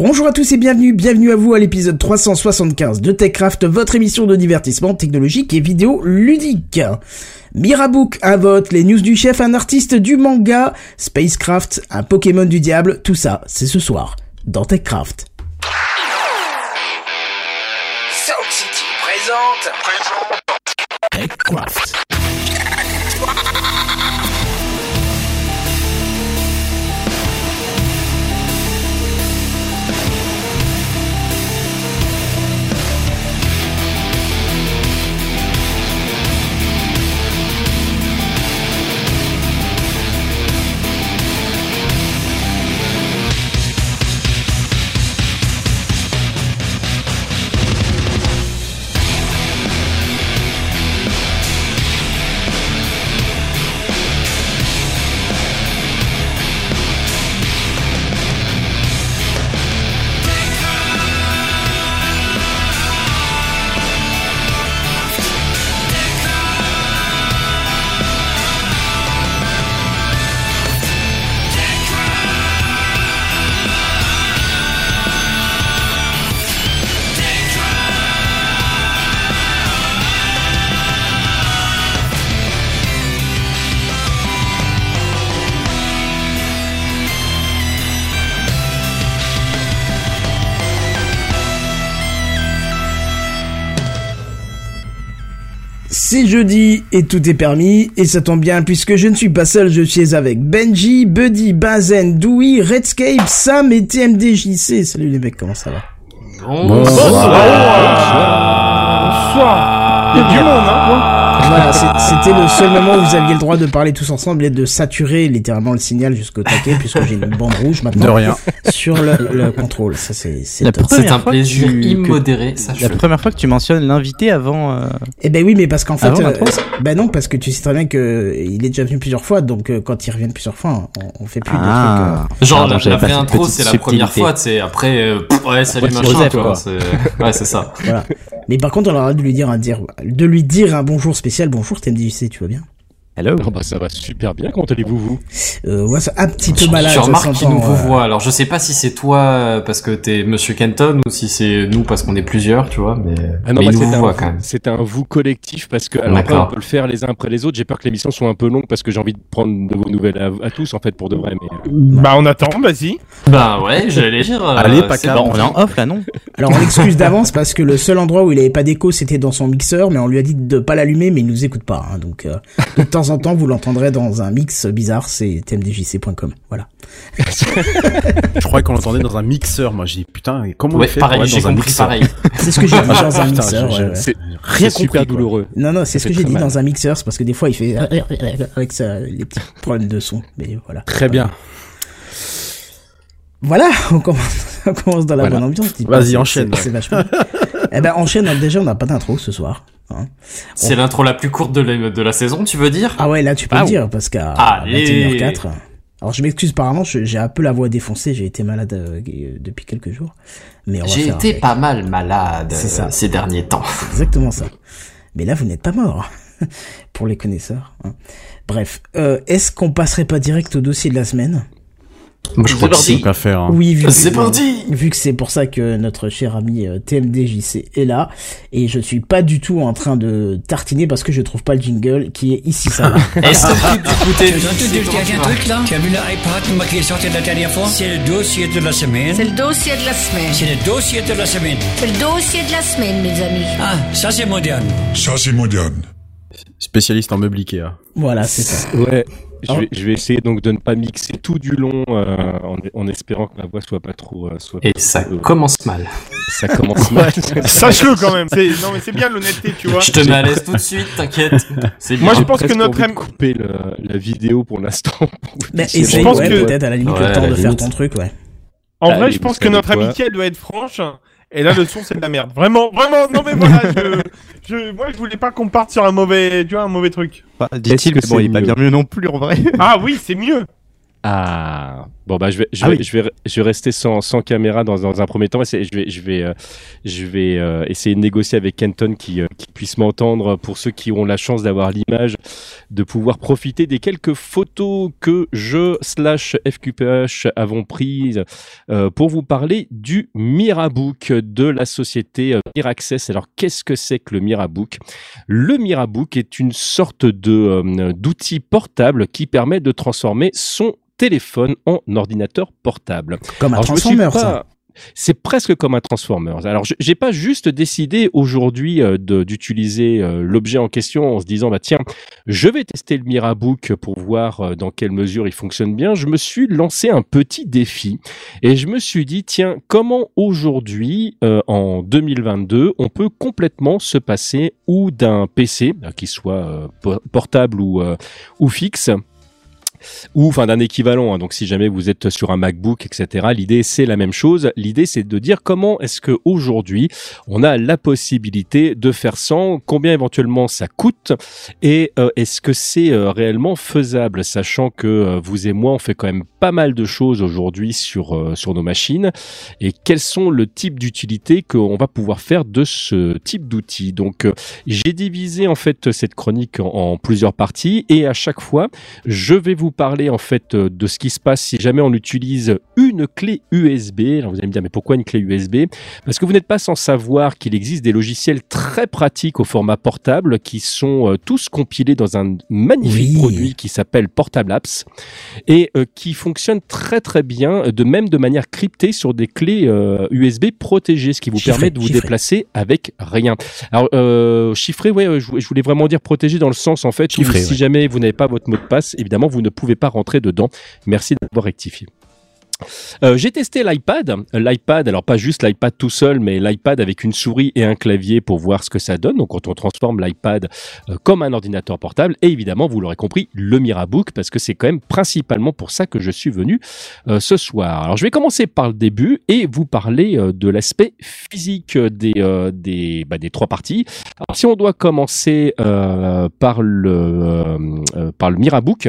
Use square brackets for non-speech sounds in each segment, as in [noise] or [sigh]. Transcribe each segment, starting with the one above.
Bonjour à tous et bienvenue, bienvenue à vous à l'épisode 375 de TechCraft, votre émission de divertissement technologique et vidéo ludique. Mirabook, un vote, les news du chef, un artiste du manga, Spacecraft, un Pokémon du diable, tout ça, c'est ce soir, dans TechCraft. Sound City présente. TechCraft. Jeudi et tout est permis. Et ça tombe bien puisque je ne suis pas seul, je suis avec Benji, Buddy, Bazen, Dewey, Redscape, Sam et TMDJC. Salut les mecs, comment ça va? Bonsoir. Il y a du monde, hein Voilà, c'est- c'était le seul moment où vous aviez le droit de parler tous ensemble et de saturer littéralement le signal jusqu'au taquet [laughs] puisque j'ai une bande rouge maintenant De rien. sur le, le contrôle. Ça c'est c'est La top. première C'est un plaisir immodéré, sache La première fois que tu mentionnes l'invité avant. euh, Eh ben oui, mais parce qu'en fait, euh, ben non, parce que tu sais très bien que euh, il est déjà venu plusieurs fois, donc euh, quand il revient plusieurs fois, on, on fait plus Ah. Genre, Pardon, la, j'avais la pas vraie cette intro, petite c'est la première fois, tu sais. Après, euh, pff, ouais, salut c'est machin, Joseph, tu vois. quoi. c'est- Ouais, c'est ça. de. Voilà. Mais par contre, on aura de lui dire un dire, de lui dire un bonjour spécial. Bonjour, TMDJC, tu vas bien? Hello. Oh bah ça va super bien, comment allez-vous vous? Euh, ouais, un petit peu malade. tu ça remarques qu'il nous euh, voit. Alors, je sais pas si c'est toi euh, parce que t'es Monsieur Kenton ou si c'est nous parce qu'on est plusieurs, tu vois. Mais, Ah non, mais bah, il nous c'est un, voit quand même. c'est un vous collectif parce que alors après, on peut le faire les uns après les autres. J'ai peur que l'émission soit un peu longue parce que j'ai envie de prendre de vos nouvelles à, à tous en fait pour de vrai. Mais euh, Bah on attend, vas-y. Ben ouais, j'allais [laughs] dire. euh, Allez, pas bon. on est en off là, non? Alors on [laughs] l'excuse d'avance parce que le seul endroit où il avait pas d'écho c'était dans son mixeur, mais on lui a dit de pas l'allumer, mais il nous écoute pas. hein. donc euh, de temps en temps vous l'entendrez dans un mix bizarre, c'est tmdjc.com. Voilà. [laughs] Je croyais qu'on l'entendait dans un mixeur, moi j'ai dit putain, comment on Ouais, fait pareil, j'ai dans un compris mixeur pareil. [laughs] C'est ce que j'ai dit Ah, dans un putain, mixeur. ouais, ouais. c'est Rien super douloureux. Non, non, c'est ce que j'ai dit mal. dans un mixeur, c'est parce que des fois il fait avec ça, les petits problèmes de son. Mais voilà. Très bien. Voilà, [laughs] on commence, on commence dans la Voilà. bonne ambiance. Vas-y, enchaîne. C'est c'est vachement. eh ben, enchaîne, déjà on n'a pas d'intro ce soir. Hein. C'est l'intro la plus courte de la, de la saison, tu veux dire? Ah ouais, là tu peux Ah le dire, parce qu'à Allez. 21h04. Alors je m'excuse je- j'ai un peu la voix défoncée, j'ai été malade euh, depuis quelques jours. Mais J'ai été avec. pas mal malade ça. euh, ces derniers temps. Exactement ça. Mais là, vous n'êtes pas mort. [laughs] Pour les connaisseurs. hein. Bref, euh, est-ce qu'on passerait pas direct au dossier de la semaine? Moi, je crois que si. Donc à faire. hein. Oui, vu, C'est parti vu que c'est pour ça que notre cher ami euh, TMDJC est là, et je suis pas du tout en train de tartiner parce que je trouve pas le jingle qui est ici ça. va. [laughs] Est-ce que tu écoutais Tu as entendu le truc là Tu as vu l'iPad qui est sorti la dernière fois? C'est le dossier de la semaine. C'est le dossier de la semaine. C'est le dossier de la semaine. C'est le dossier de la semaine, mes amis. Ah, ça c'est moderne. Ça, c'est moderne. Spécialiste en meuble Ikea. voilà, c'est ça. Ouais. Je Oh. vais, je vais essayer donc de ne pas mixer tout du long euh, en, en espérant que la voix soit pas trop. euh, soit Et pas ça trop, euh, commence mal. ça commence mal. [laughs] Sache-le quand même. Non mais c'est bien l'honnêteté, tu vois. Je te mets à l'aise tout de suite, t'inquiète. Moi, je pense que notre ami- couper le- la vidéo pour l'instant. Mais essaye, pense ouais, que- peut-être à la limite Ouais, le temps de faire limite. ton truc, ouais. En Allez, vrai, je pense que notre amitié elle doit être franche. Et là, le son, c'est de la merde. Vraiment, vraiment. Non mais voilà, je, je, moi, je voulais pas qu'on parte sur un mauvais, tu vois, un mauvais truc. Bah, Dit-il, que bon, il est pas mieux bien mieux non plus en vrai. Ah oui, c'est mieux. Ah bon bah je vais je Ah vais, oui. je vais je vais rester sans, sans caméra dans, dans un premier temps et je vais je vais euh, je vais euh, essayer de négocier avec Kenton qui euh, qui puisse m'entendre pour ceux qui ont la chance d'avoir l'image de pouvoir profiter des quelques photos que je slash FQPH avons prises pour vous parler du Mirabook de la société Miraccess. Alors qu'est-ce que c'est que le Mirabook? Le Mirabook est une sorte de d'outil portable qui permet de transformer son téléphone en ordinateur portable. Comme un Alors, Transformer, pas- ça. C'est presque comme un Transformers. Alors, je- j'ai pas juste décidé aujourd'hui euh, d'utiliser euh, l'objet en question en se disant bah tiens, je vais tester le Mirabook pour voir euh, dans quelle mesure il fonctionne bien. Je me suis lancé un petit défi et je me suis dit tiens, comment aujourd'hui en 2022 on peut complètement se passer ou d'un PC, qu'il soit po- portable ou ou fixe ou enfin d'un équivalent. hein. Donc si jamais vous êtes sur un MacBook, etc. L'idée c'est la même chose. L'idée c'est de dire comment est-ce que aujourd'hui on a la possibilité de faire sans, combien éventuellement ça coûte et euh, est-ce que c'est euh, réellement faisable, sachant que euh, vous et moi on fait quand même pas mal de choses aujourd'hui sur sur nos machines et quels sont le type d'utilité qu'on va pouvoir faire de ce type d'outil. Donc j'ai divisé en fait cette chronique en plusieurs parties et à chaque fois je vais vous parler en fait euh, de ce qui se passe si jamais on utilise une clé USB. Alors vous allez me dire mais pourquoi une clé USB Parce que vous n'êtes pas sans savoir qu'il existe des logiciels très pratiques au format portable qui sont euh, tous compilés dans un magnifique Oui. produit qui s'appelle Portable Apps et euh, qui fonctionne très très bien, de même de manière cryptée sur des clés USB protégées, ce qui vous Chiffré, permet de vous chiffré. déplacer avec rien. Alors euh, chiffré, ouais, je, voulais vraiment dire protégé dans le sens en fait où si ouais. jamais vous n'avez pas votre mot de passe, évidemment vous ne pouvez pas rentrer dedans. Merci d'avoir rectifié. Euh, j'ai testé l'iPad, Euh, l'iPad, alors pas juste l'iPad tout seul, mais l'iPad avec une souris et un clavier pour voir ce que ça donne. Donc quand on transforme l'iPad euh, comme un ordinateur portable, et évidemment, vous l'aurez compris, le Mirabook, parce que c'est quand même principalement pour ça que je suis venu ce soir. Alors je vais commencer par le début et vous parler de l'aspect physique des bah, des trois parties. Alors si on doit commencer par le par le Mirabook.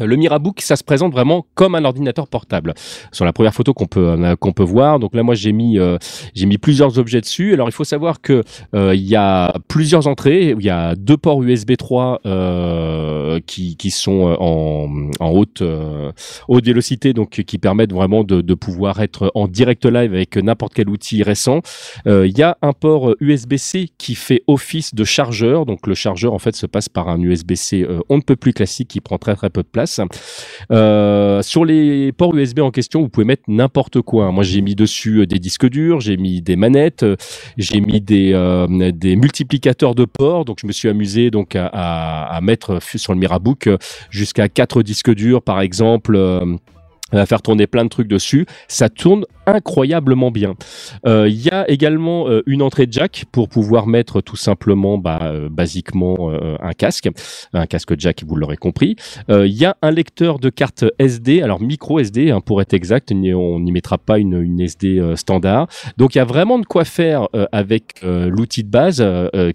Euh, Le Mirabook, ça se présente vraiment comme un ordinateur portable. Sur la première photo qu'on peut euh, qu'on peut voir, donc là moi j'ai mis euh, j'ai mis plusieurs objets dessus. Alors il faut savoir que il y a plusieurs entrées, il y a deux ports USB 3 euh, qui qui sont en en haute haute vélocité, donc qui permettent vraiment de de pouvoir être en direct live avec n'importe quel outil récent. Il y a un port USB-C qui fait office de chargeur, donc le chargeur en fait se passe par un USB-C on ne peut plus classique qui prend très très peu de place. Euh, sur les ports USB en question, vous pouvez mettre n'importe quoi. Moi, j'ai mis dessus euh, des disques durs, j'ai mis des manettes, euh, j'ai mis des multiplicateurs de ports. Donc, je me suis amusé donc à, à, mettre sur le Mirabook jusqu'à quatre disques durs, par exemple. à faire tourner plein de trucs dessus, ça tourne incroyablement bien. Euh, Il y a également euh, une entrée jack pour pouvoir mettre tout simplement, bah, euh, basiquement un casque, un casque jack, vous l'aurez compris. Il y a un lecteur de carte SD, alors micro SD hein, pour être exact, on n'y- mettra pas une, une SD standard. Donc il y a vraiment de quoi faire avec l'outil de base,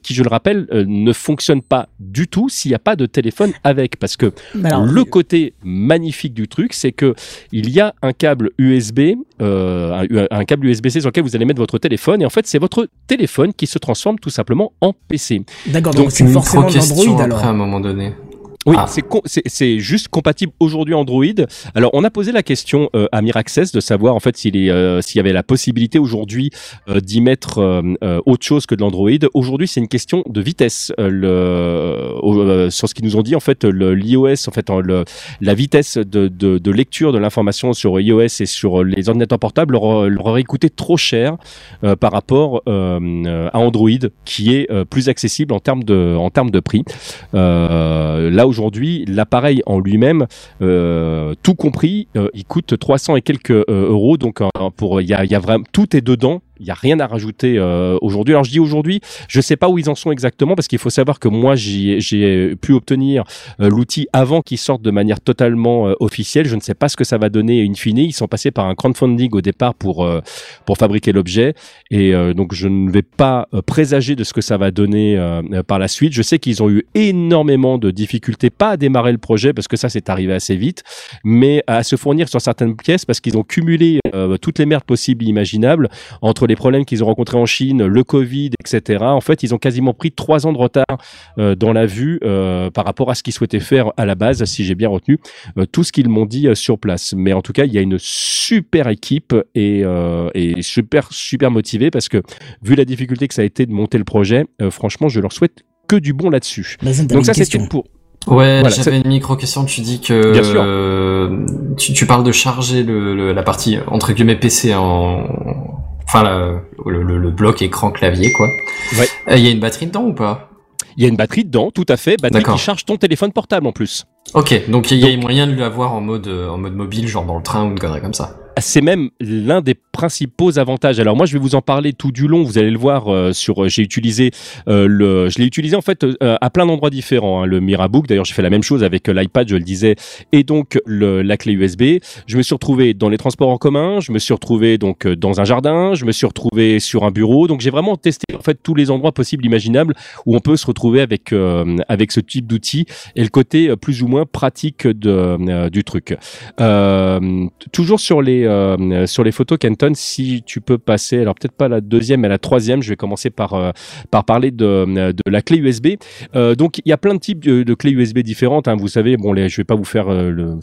qui je le rappelle ne fonctionne pas du tout s'il n'y a pas de téléphone avec, parce que alors, le côté magnifique du truc, c'est que il y a un câble USB, euh, un, un câble USB-C sur lequel vous allez mettre votre téléphone, et en fait, c'est votre téléphone qui se transforme tout simplement en PC. D'accord, donc donc c'est Une forcément l'Android après à alors. un moment donné. Oui, Ah. c'est con- c'est c'est juste compatible aujourd'hui Android. Alors, on a posé la question euh, à Miraccess de savoir en fait s'il est euh, s'il y avait la possibilité aujourd'hui euh, d'y mettre euh, euh, autre chose que de l'Android. Aujourd'hui, c'est une question de vitesse. Euh, le euh, sur ce qu'ils nous ont dit en fait le l'iOS en fait en- le la vitesse de, de, de lecture de l'information sur iOS et sur les ordinateurs portables leur, leur aurait coûté trop cher euh, par rapport euh, à Android qui est euh, plus accessible en termes de en termes de prix. Euh, là aujourd'hui, l'appareil en lui-même, euh, tout compris, euh, il coûte 300 et quelques euh, euros. Donc pour il y a vraiment tout est dedans Il y a rien à rajouter euh, aujourd'hui. Alors je dis aujourd'hui, je sais pas où ils en sont exactement parce qu'il faut savoir que moi j'ai pu obtenir euh, l'outil avant qu'il sorte de manière totalement euh, officielle. Je ne sais pas ce que ça va donner in fine. Ils sont passés par un crowdfunding au départ pour euh, pour fabriquer l'objet et donc je ne vais pas présager de ce que ça va donner par la suite. Je sais qu'ils ont eu énormément de difficultés pas à démarrer le projet parce que ça c'est arrivé assez vite, mais à se fournir sur certaines pièces parce qu'ils ont cumulé toutes les merdes possibles et imaginables entre les problèmes qu'ils ont rencontrés en Chine, le Covid, etc. En fait, ils ont quasiment pris trois ans de retard euh, dans la vue euh, par rapport à ce qu'ils souhaitaient faire à la base, si j'ai bien retenu euh, tout ce qu'ils m'ont dit euh, sur place. Mais en tout cas, il y a une super équipe et, euh, et super super motivée parce que vu la difficulté que ça a été de monter le projet, euh, franchement, je leur souhaite que du bon là-dessus. T'avais Donc une ça, une pour. Ouais, Voilà, j'avais une micro-question. Tu dis que Bien sûr. euh, tu, tu parles de charger le, le- la partie entre guillemets PC en, enfin la- le, le- le bloc écran clavier quoi. Ouais. Euh, Il y a une batterie dedans ou pas? Il y a une batterie dedans, tout à fait, batterie qui charge ton téléphone portable en plus. Ok, donc il y a moyen de l'avoir en mode euh, en mode mobile, genre dans le train ou une connerie comme ça. c'est même l'un des principaux avantages. Alors moi, je vais vous en parler tout du long. Vous allez le voir euh, sur. euh, J'ai utilisé euh, le. Je l'ai utilisé en fait à plein d'endroits différents. hein, le Mirabook. D'ailleurs, j'ai fait la même chose avec l'iPad. Je le disais. Et donc la clé USB. Je me suis retrouvé dans les transports en commun. Je me suis retrouvé donc dans un jardin. Je me suis retrouvé sur un bureau. Donc j'ai vraiment testé en fait tous les endroits possibles, imaginables où on peut se retrouver avec avec ce type d'outil et le côté plus ou moins pratique de du truc. Toujours sur les sur les photos Kenton, si tu peux passer, alors peut-être pas la deuxième, mais la troisième. Je vais commencer par euh, par parler de de la clé USB. Euh, donc il y a plein de types de, clés USB différentes. Hein, vous savez, bon, les, je vais pas vous faire euh, le,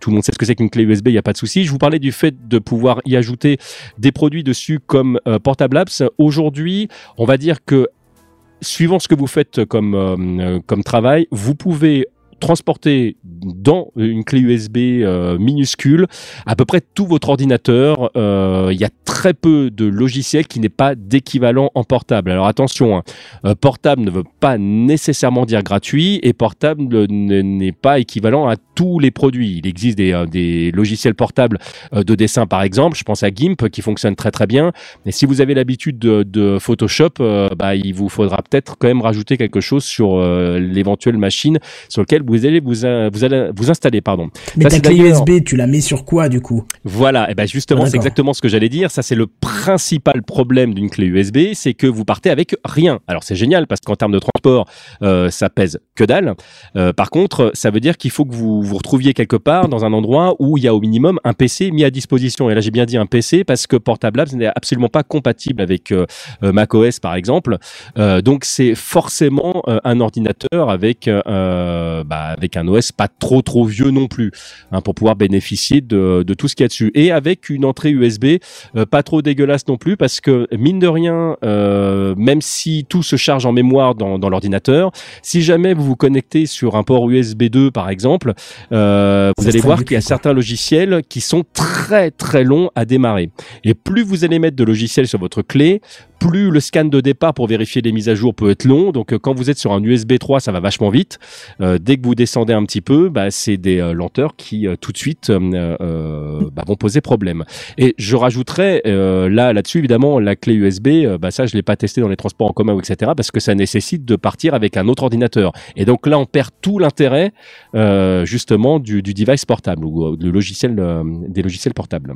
tout le monde sait ce que c'est qu'une clé USB. Il y a pas de souci. Je vous parlais du fait de pouvoir y ajouter des produits dessus comme euh, Portable Apps. Aujourd'hui, on va dire que suivant ce que vous faites comme euh, comme travail, vous pouvez transporter dans une clé USB euh, minuscule à peu près tout votre ordinateur. Euh, Il y a très peu de logiciels qui n'est pas d'équivalent en portable. Alors attention, hein, euh, portable ne veut pas nécessairement dire gratuit et portable ne- n'est pas équivalent à tous les produits. Il existe des, euh, logiciels portables euh, de dessin par exemple. Je pense à GIMP qui fonctionne très très bien. Mais si vous avez l'habitude de, Photoshop, euh, bah, il vous faudra peut-être quand même rajouter quelque chose sur euh, l'éventuelle machine sur laquelle vous allez vous, euh, vous allez vous installer. Pardon. Mais Ça, ta clé USB, tu la mets sur quoi du coup? Voilà, et ben justement, Ah, c'est exactement ce que j'allais dire. Ça, c'est le principal problème d'une clé USB, c'est que vous partez avec rien. Alors c'est génial parce qu'en termes de transport, euh, ça pèse que dalle. Euh, par contre, ça veut dire qu'il faut que vous vous retrouviez quelque part dans un endroit où il y a au minimum un PC mis à disposition. Et là, j'ai bien dit un PC parce que Portable Labs n'est absolument pas compatible avec euh, macOS par exemple. Donc c'est forcément un ordinateur avec bah, avec un OS pas trop trop vieux non plus hein, pour pouvoir bénéficier de, de tout ce qu'il y a dessus. Et avec une entrée USB euh, pas trop dégueulasse non plus parce que mine de rien euh, même si tout se charge en mémoire dans, dans l'ordinateur si jamais vous vous connectez sur un port USB 2 par exemple euh, vous allez voir qu'il y a certains logiciels qui sont très très longs à démarrer. Et plus vous allez mettre de logiciels sur votre clé plus le scan de départ pour vérifier les mises à jour peut être long. Donc, euh, quand vous êtes sur un USB 3, ça va vachement vite. Euh, dès que vous descendez un petit peu, bah, c'est des euh, lenteurs qui euh, tout de suite bah, vont poser problème. Et je rajouterais là là-dessus évidemment la clé USB. bah, ça, je l'ai pas testé dans les transports en commun, etc. Parce que ça nécessite de partir avec un autre ordinateur. Et donc là, on perd tout l'intérêt justement du, device portable ou du logiciel des logiciels portables.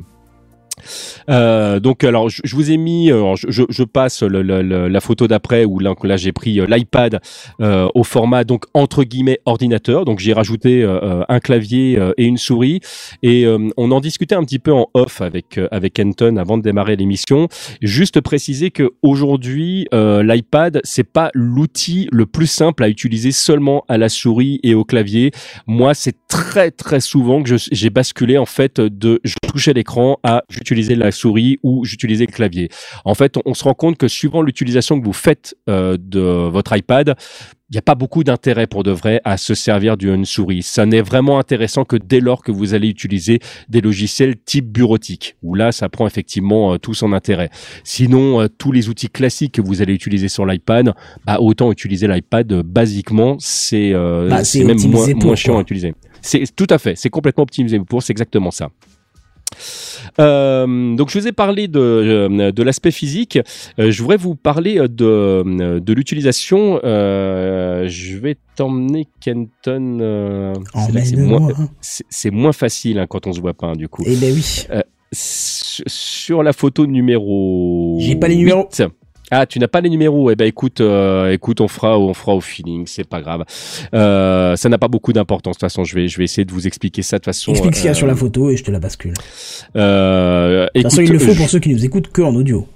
Euh, donc alors je, je vous ai mis, euh, alors, je, je- je passe le- le- la photo d'après où là, là j'ai pris euh, l'iPad euh, au format donc entre guillemets ordinateur. Donc j'ai rajouté euh, euh, un clavier euh, et une souris et euh, on en discutait un petit peu en off avec euh, avec Kenton avant de démarrer l'émission. Juste préciser que aujourd'hui euh, l'iPad c'est pas l'outil le plus simple à utiliser seulement à la souris et au clavier. Moi c'est très très souvent que j'ai basculé en fait de je touchais l'écran à la souris ou j'utilisais le clavier. En fait, on, on se rend compte que suivant l'utilisation que vous faites euh, de votre iPad, il n'y a pas beaucoup d'intérêt pour de vrai à se servir d'une souris. Ça n'est vraiment intéressant que dès lors que vous allez utiliser des logiciels type bureautique, où là, ça prend effectivement euh, tout son intérêt. Sinon, euh, tous les outils classiques que vous allez utiliser sur l'iPad, bah, autant utiliser l'iPad euh, basiquement, c'est Bah, même moins, moins chiant à utiliser. C'est tout à fait, c'est complètement optimisé pour, c'est exactement ça. Euh, donc je vous ai parlé de, euh, de l'aspect physique. Euh, je voudrais vous parler de, de l'utilisation. Euh, je vais t'emmener Kenton. euh, c'est moins, facile hein, quand on se voit pas hein, du coup. Eh ben oui. Sur- Sur la photo numéro. J'ai pas les numéros. 8. Ah, tu n'as pas les numéros. Eh ben, écoute, euh, écoute, on fera, on fera au feeling. C'est pas grave. Euh, ça n'a pas beaucoup d'importance. De toute façon, je vais, je vais essayer de vous expliquer ça de façon. Explique ce qu'il y a euh, sur la photo et je te la bascule. Euh, De toute façon, il le faut je- pour ceux qui nous écoutent que en audio.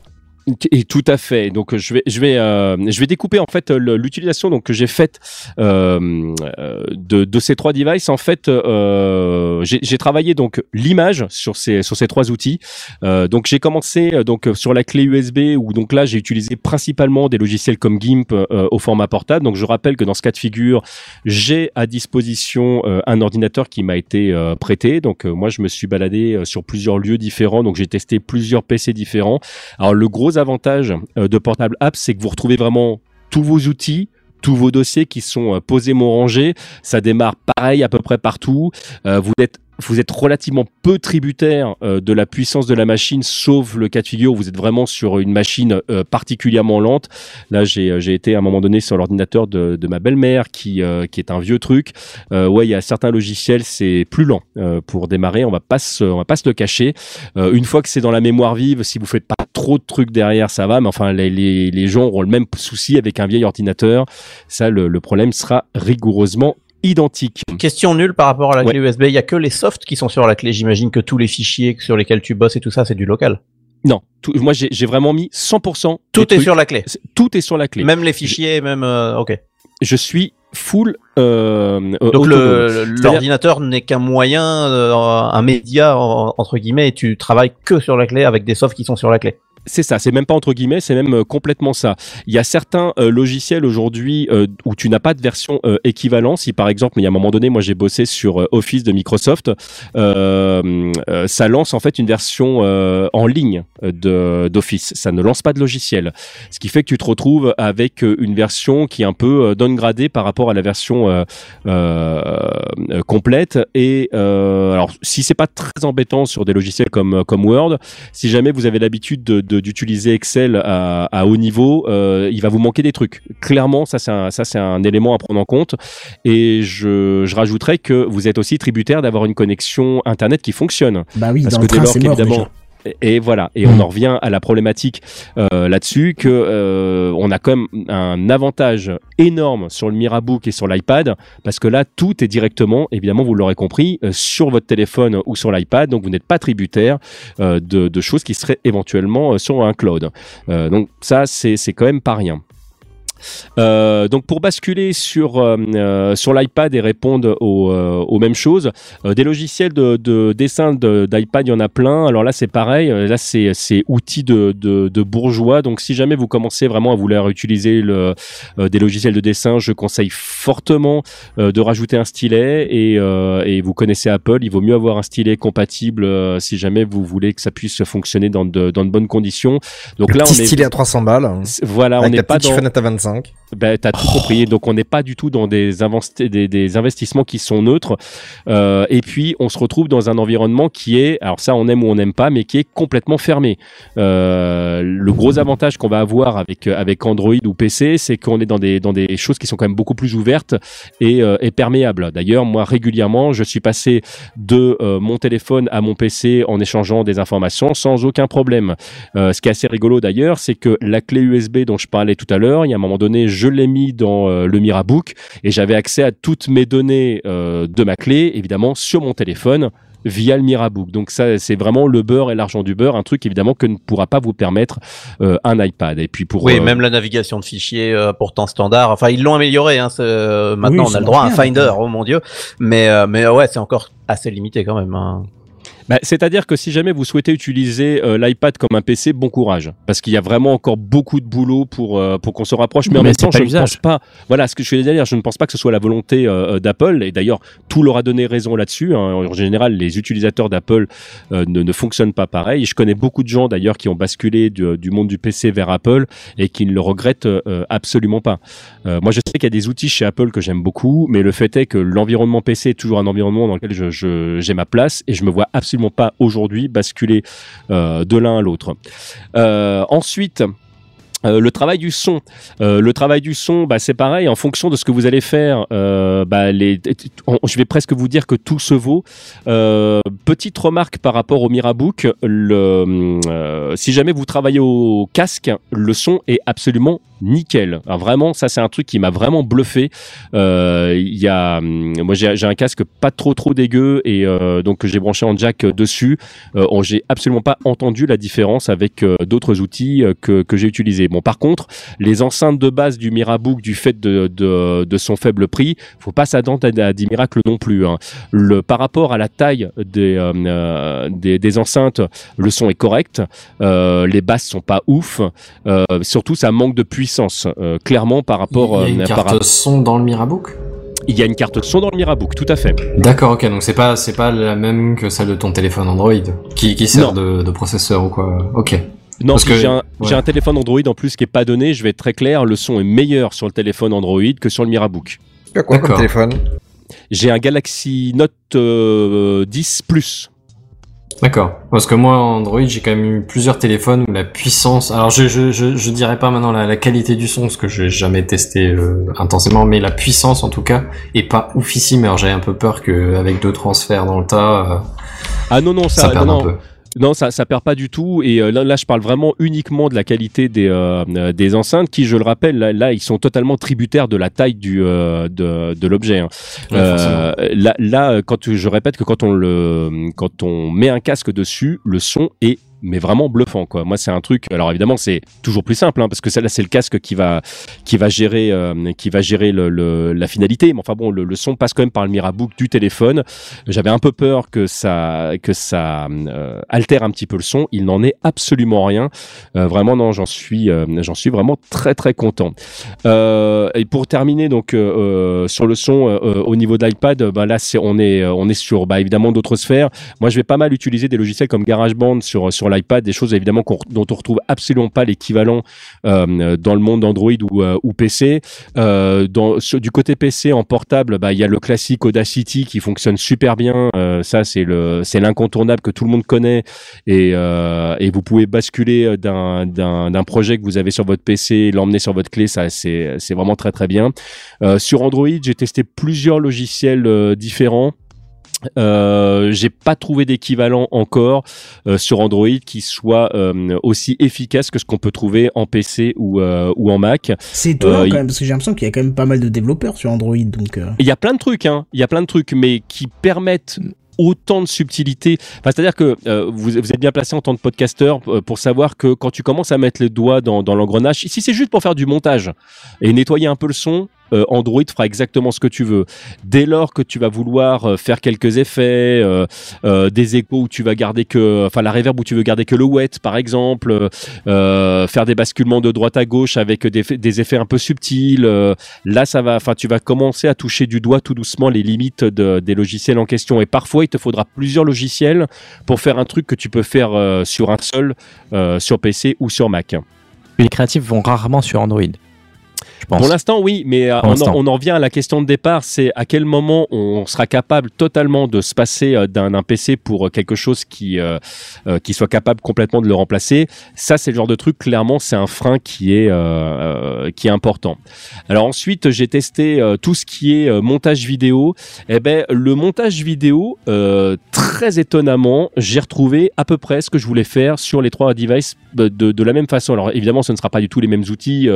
Et tout à fait. Donc je vais je vais euh, je vais découper en fait le- l'utilisation donc que j'ai faite euh, euh, de de ces trois devices. En fait, euh, j'ai travaillé donc l'image sur ces sur ces trois outils. Euh, donc j'ai commencé euh, donc sur la clé USB où donc là j'ai utilisé principalement des logiciels comme GIMP euh, au format portable. Donc je rappelle que dans ce cas de figure, j'ai à disposition euh, un ordinateur qui m'a été euh, prêté. Donc euh, moi je me suis baladé euh, sur plusieurs lieux différents. Donc j'ai testé plusieurs PC différents. Alors le gros avantage euh, de Portable Apps, c'est que vous retrouvez vraiment tous vos outils, tous vos dossiers qui sont euh, posément rangés. Ça démarre pareil à peu près partout. Euh, vous êtes vous êtes relativement peu tributaire de la puissance de la machine, sauf le cas de figure où vous êtes vraiment sur une machine particulièrement lente. Là, j'ai été à un moment donné sur l'ordinateur de, ma belle-mère, qui qui est un vieux truc. Ouais, il y a certains logiciels, c'est plus lent pour démarrer. On va pas se, on va pas se le cacher. Une fois que c'est dans la mémoire vive, si vous faites pas trop de trucs derrière, ça va. Mais enfin, les, les, les gens auront le même souci avec un vieil ordinateur. Ça, le, le problème sera rigoureusement identique. Question nulle par rapport à la Ouais. clé USB. Il y a que les softs qui sont sur la clé. J'imagine que tous les fichiers sur lesquels tu bosses et tout ça, c'est du local. Non, tout- moi j'ai vraiment mis 100%. Tout est trucs. sur la clé. Tout est sur la clé. Même les fichiers, même. euh, ok. Je suis full. Euh, euh, Donc l'ordinateur n'est qu'un moyen, euh, un média en- entre guillemets, et tu travailles que sur la clé avec des softs qui sont sur la clé. C'est ça, c'est même pas entre guillemets, c'est même euh, complètement ça. Il y a certains euh, logiciels aujourd'hui euh, où tu n'as pas de version équivalente. Si par exemple, il y a un moment donné, moi j'ai bossé sur Office de Microsoft, ça lance en fait une version en ligne d'Office. Ça ne lance pas de logiciel, ce qui fait que tu te retrouves avec une version qui est un peu downgradée par rapport à la version complète. Et alors, si c'est pas très embêtant sur des logiciels comme comme Word, si jamais vous avez l'habitude de- de- d'utiliser Excel à, à haut niveau, euh, il va vous manquer des trucs. Clairement, ça c'est un, ça c'est un élément à prendre en compte. Et je, je rajouterais que vous êtes aussi tributaire d'avoir une connexion internet qui fonctionne. Bah oui, Parce dans que le dès train, lors c'est mort déjà. Et, voilà, et on en revient à la problématique euh, là-dessus que euh, on a quand même un avantage énorme sur le Mirabook et sur l'iPad parce que là tout est directement, évidemment vous l'aurez compris, euh, sur votre téléphone ou sur l'iPad, donc vous n'êtes pas tributaire euh, de, de choses qui seraient éventuellement sur un cloud. Euh, donc ça c'est c'est quand même pas rien. Euh, donc pour basculer sur euh, euh, sur l'iPad et répondre aux, euh, aux mêmes choses, euh, des logiciels de, de dessin de- d'iPad, il y en a plein. Alors là c'est pareil, là c'est c'est outils de, de, de bourgeois. Donc si jamais vous commencez vraiment à vouloir utiliser le, euh, des logiciels de dessin, je conseille fortement euh, de rajouter un stylet et, euh, et vous connaissez Apple, il vaut mieux avoir un stylet compatible euh, si jamais vous voulez que ça puisse fonctionner dans de, dans de bonnes conditions. Donc Le là petit on est stylet à 300 balles. voilà, on n'est pas dans à 25. 5 ben, t'as tout compris. Donc, on n'est pas du tout dans des, des, des investissements qui sont neutres. Euh, et puis, on se retrouve dans un environnement qui est, alors ça, on aime ou on n'aime pas, mais qui est complètement fermé. Euh, le gros avantage qu'on va avoir avec avec Android ou PC, c'est qu'on est dans des dans des choses qui sont quand même beaucoup plus ouvertes et, euh, et perméables. D'ailleurs, moi, régulièrement, je suis passé de euh, mon téléphone à mon PC en échangeant des informations sans aucun problème. Euh, ce qui est assez rigolo d'ailleurs, c'est que la clé USB dont je parlais tout à l'heure, il y a un moment donné, je l'ai mis dans euh, le Mirabook et j'avais accès à toutes mes données euh, de ma clé, évidemment, sur mon téléphone via le Mirabook. Donc ça, c'est vraiment le beurre et l'argent du beurre, un truc évidemment que ne pourra pas vous permettre euh, un iPad. Et puis pour Oui, euh, même la navigation de fichiers euh, pourtant standard. Enfin, ils l'ont amélioré. Hein, euh, maintenant, Oui, on a le droit à un Finder. Oh mon dieu. Mais euh, mais ouais, c'est encore assez limité quand même. hein. Bah, C'est-à-dire que si jamais vous souhaitez utiliser euh, l'iPad comme un PC, bon courage, parce qu'il y a vraiment encore beaucoup de boulot pour euh, pour qu'on se rapproche. Mais en même temps, je ne pense pas. Voilà, ce que je voulais dire, je ne pense pas que ce soit la volonté euh, d'Apple. Et d'ailleurs, tout leur a donné raison là-dessus. hein. En général, les utilisateurs d'Apple ne, ne fonctionnent pas pareil. Je connais beaucoup de gens d'ailleurs qui ont basculé du, du monde du PC vers Apple et qui ne le regrettent absolument pas. Moi, je sais qu'il y a des outils chez Apple que j'aime beaucoup, mais le fait est que l'environnement PC est toujours un environnement dans lequel je- je- j'ai ma place et je me vois absolument pas aujourd'hui basculer euh, de l'un à l'autre. Euh, ensuite. Euh, le travail du son, le travail du son, bah, c'est pareil. En fonction de ce que vous allez faire, bah, on- je vais presque vous dire que tout se vaut. Petite remarque par rapport au Mirabook, si jamais vous travaillez au casque, le son est absolument nickel. Alors vraiment, ça c'est un truc qui m'a vraiment bluffé. Euh, Il hum, moi j'ai un casque pas trop trop dégueu et euh, donc j'ai branché en jack euh, dessus. J'ai absolument pas entendu la différence avec d'autres outils que, j'ai utilisés. Bon, par contre, les enceintes de base du Mirabook, du fait de, son faible prix, faut pas s'attendre à, à des miracles non plus. hein. Le, par rapport à la taille des, enceintes, le son est correct. Les basses sont pas ouf. Surtout, ça manque de puissance. Euh, clairement, par rapport. Il y a une euh, par carte rap- son dans le Mirabook? Il y a une carte son dans le Mirabook, tout à fait. D'accord, ok, donc c'est pas c'est pas la même que celle de ton téléphone Android qui, qui sert de, de processeur ou quoi. Ok. Non, Parce que- j'ai un, ouais. j'ai un téléphone Android en plus qui est pas donné. Je vais être très clair, le son est meilleur sur le téléphone Android que sur le Mirabook. Tu as quoi comme D'accord. téléphone? J'ai un Galaxy Note euh, 10 Plus. D'accord. Parce que moi, Android, j'ai quand même eu plusieurs téléphones où la puissance. Alors, je je je, je dirais pas maintenant la, la qualité du son, parce que j'ai jamais testé euh, intensément, mais la puissance en tout cas est pas oufissime. Alors, j'avais un peu peur que avec deux transferts dans le tas, Ah non non euh, ça, ça, perde non. un peu. Non, ça, ça perd pas du tout. Et euh, là, là, je parle vraiment uniquement de la qualité des, euh, euh, des enceintes, qui, je le rappelle, là, là, ils sont totalement tributaires de la taille du euh, de, de l'objet. hein. Ouais, Euh, là, là, quand je répète que quand on le, quand on met un casque dessus, le son est mais vraiment bluffant quoi. Moi c'est un truc. Alors évidemment c'est toujours plus simple hein, parce que ça là c'est le casque qui va qui va gérer euh, qui va gérer la finalité. Mais enfin bon le, son passe quand même par le Mirabook du téléphone. J'avais un peu peur que ça que ça euh, altère un petit peu le son. Il n'en est absolument rien. Euh, vraiment non j'en suis j'en suis vraiment très très content. Et pour terminer donc sur le son au niveau de l'iPad, bah là c'est on est on est sur bah évidemment d'autres sphères. Moi je vais pas mal utiliser des logiciels comme GarageBand sur sur l'iPad, des choses évidemment qu'on- dont on retrouve absolument pas l'équivalent euh, dans le monde d'Android ou, euh, ou PC. Euh, dans, du côté PC en portable, bah il y a le classique Audacity qui fonctionne super bien. Euh, ça c'est le c'est l'incontournable que tout le monde connaît et euh, et vous pouvez basculer d'un d'un projet que vous avez sur votre PC, l'emmener sur votre clé, ça c'est c'est vraiment très très bien. Sur Android, j'ai testé plusieurs logiciels différents. Euh, j'ai pas trouvé d'équivalent encore euh, sur Android qui soit euh, aussi efficace que ce qu'on peut trouver en PC ou ou en Mac. C'est étonnant quand même, parce que j'ai l'impression qu'il y a quand même pas mal de développeurs sur Android, donc... Il y a plein de trucs, hein. Il y a plein de trucs, mais qui permettent autant de subtilité. Enfin, c'est-à-dire que euh, vous, vous êtes bien placé en tant que podcasteur pour savoir que quand tu commences à mettre les doigts dans, dans l'engrenage, si c'est juste pour faire du montage et nettoyer un peu le son, euh, Android fera exactement ce que tu veux. Dès lors que tu vas vouloir euh, faire quelques effets, euh, des échos où tu vas garder que, enfin la reverb où tu veux garder que le wet, par exemple, faire des basculements de droite à gauche avec des, effets- un peu subtils. là, ça va, enfin tu vas commencer à toucher du doigt tout doucement les limites de- des logiciels en question. Et parfois, il te faudra plusieurs logiciels pour faire un truc que tu peux faire sur un seul, sur PC ou sur Mac. Les créatifs vont rarement sur Android. Pense. Pour l'instant, oui, mais euh, on, en, on en revient à la question de départ, c'est à quel moment on sera capable totalement de se passer euh, d'un PC pour euh, quelque chose qui euh, qui soit capable complètement de le remplacer. Ça, c'est le genre de truc. Clairement, c'est un frein qui est euh, qui est important. Alors ensuite, j'ai testé tout ce qui est montage vidéo. Eh ben, le montage vidéo, euh, très étonnamment, j'ai retrouvé à peu près ce que je voulais faire sur les trois devices de, de, la même façon. Alors évidemment, ce ne sera pas du tout les mêmes outils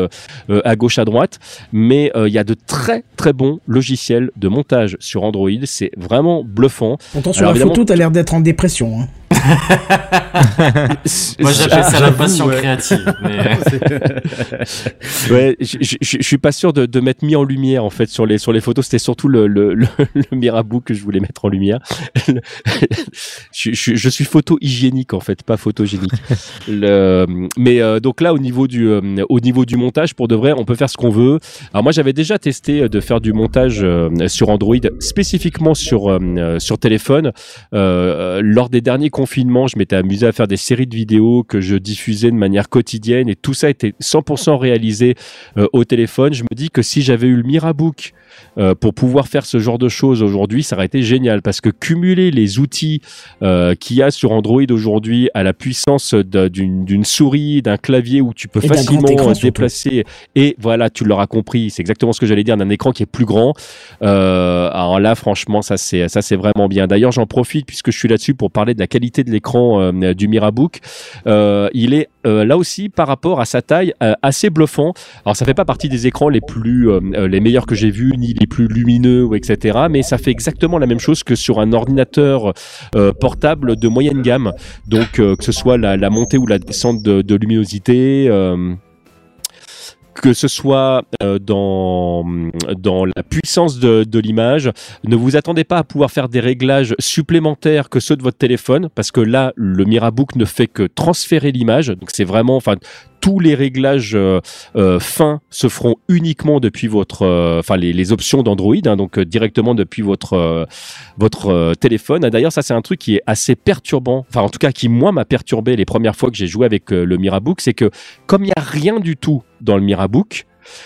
à gauche à droite, mais euh, il y a de très très bons logiciels de montage sur Android. C'est vraiment bluffant. Pourtant, sur Alors, la évidemment- photo, t'as l'air d'être en dépression. Hein. [laughs] Moi, j'appelle ça la passion ouais. créative. Mais... [laughs] ouais, je, suis pas sûr de, de m'être mis en lumière en fait sur les sur les photos. C'était surtout le le, le, [laughs] le Mirabook que je voulais mettre en lumière. je, je, je suis photo hygiénique en fait, pas photogénique. Le, mais euh, donc là au niveau du euh, au niveau du montage, pour de vrai, on peut faire ce qu'on Alors moi j'avais déjà testé euh, de faire du montage euh, sur Android, spécifiquement sur euh, sur téléphone. Lors des derniers confinements, je m'étais amusé à faire des séries de vidéos que je diffusais de manière quotidienne et tout ça était 100% réalisé au téléphone. Je me dis que si j'avais eu le Mirabook euh, pour pouvoir faire ce genre de choses aujourd'hui, ça aurait été génial parce que cumuler les outils euh, qu'il y a sur Android aujourd'hui à la puissance d'une souris, d'un clavier où tu peux Et facilement écran, déplacer et voilà, tu l'auras compris, c'est exactement ce que j'allais dire d'un écran qui est plus grand. Euh, alors là, franchement, ça c'est ça c'est vraiment bien. D'ailleurs, j'en profite puisque je suis là-dessus pour parler de la qualité de l'écran du Mirabook. Il est là aussi par rapport à sa taille assez bluffant. Alors ça fait pas partie des écrans les plus les meilleurs que j'ai vus les plus lumineux etc. Mais ça fait exactement la même chose que sur un ordinateur euh, portable de moyenne gamme. Donc euh, que ce soit la, montée ou la descente de, luminosité. euh, que ce soit dans, dans la puissance de, de l'image, ne vous attendez pas à pouvoir faire des réglages supplémentaires que ceux de votre téléphone, parce que là, le Mirabook ne fait que transférer l'image. Donc c'est vraiment, enfin, tous les réglages euh, euh, fins se feront uniquement depuis votre, euh, enfin les, les options d'Android, hein, donc directement depuis votre votre téléphone. Ah, D'ailleurs, ça c'est un truc qui est assez perturbant, enfin en tout cas qui moi m'a perturbé les premières fois que j'ai joué avec le Mirabook, c'est que comme il n'y a rien du tout dans le Mirabook,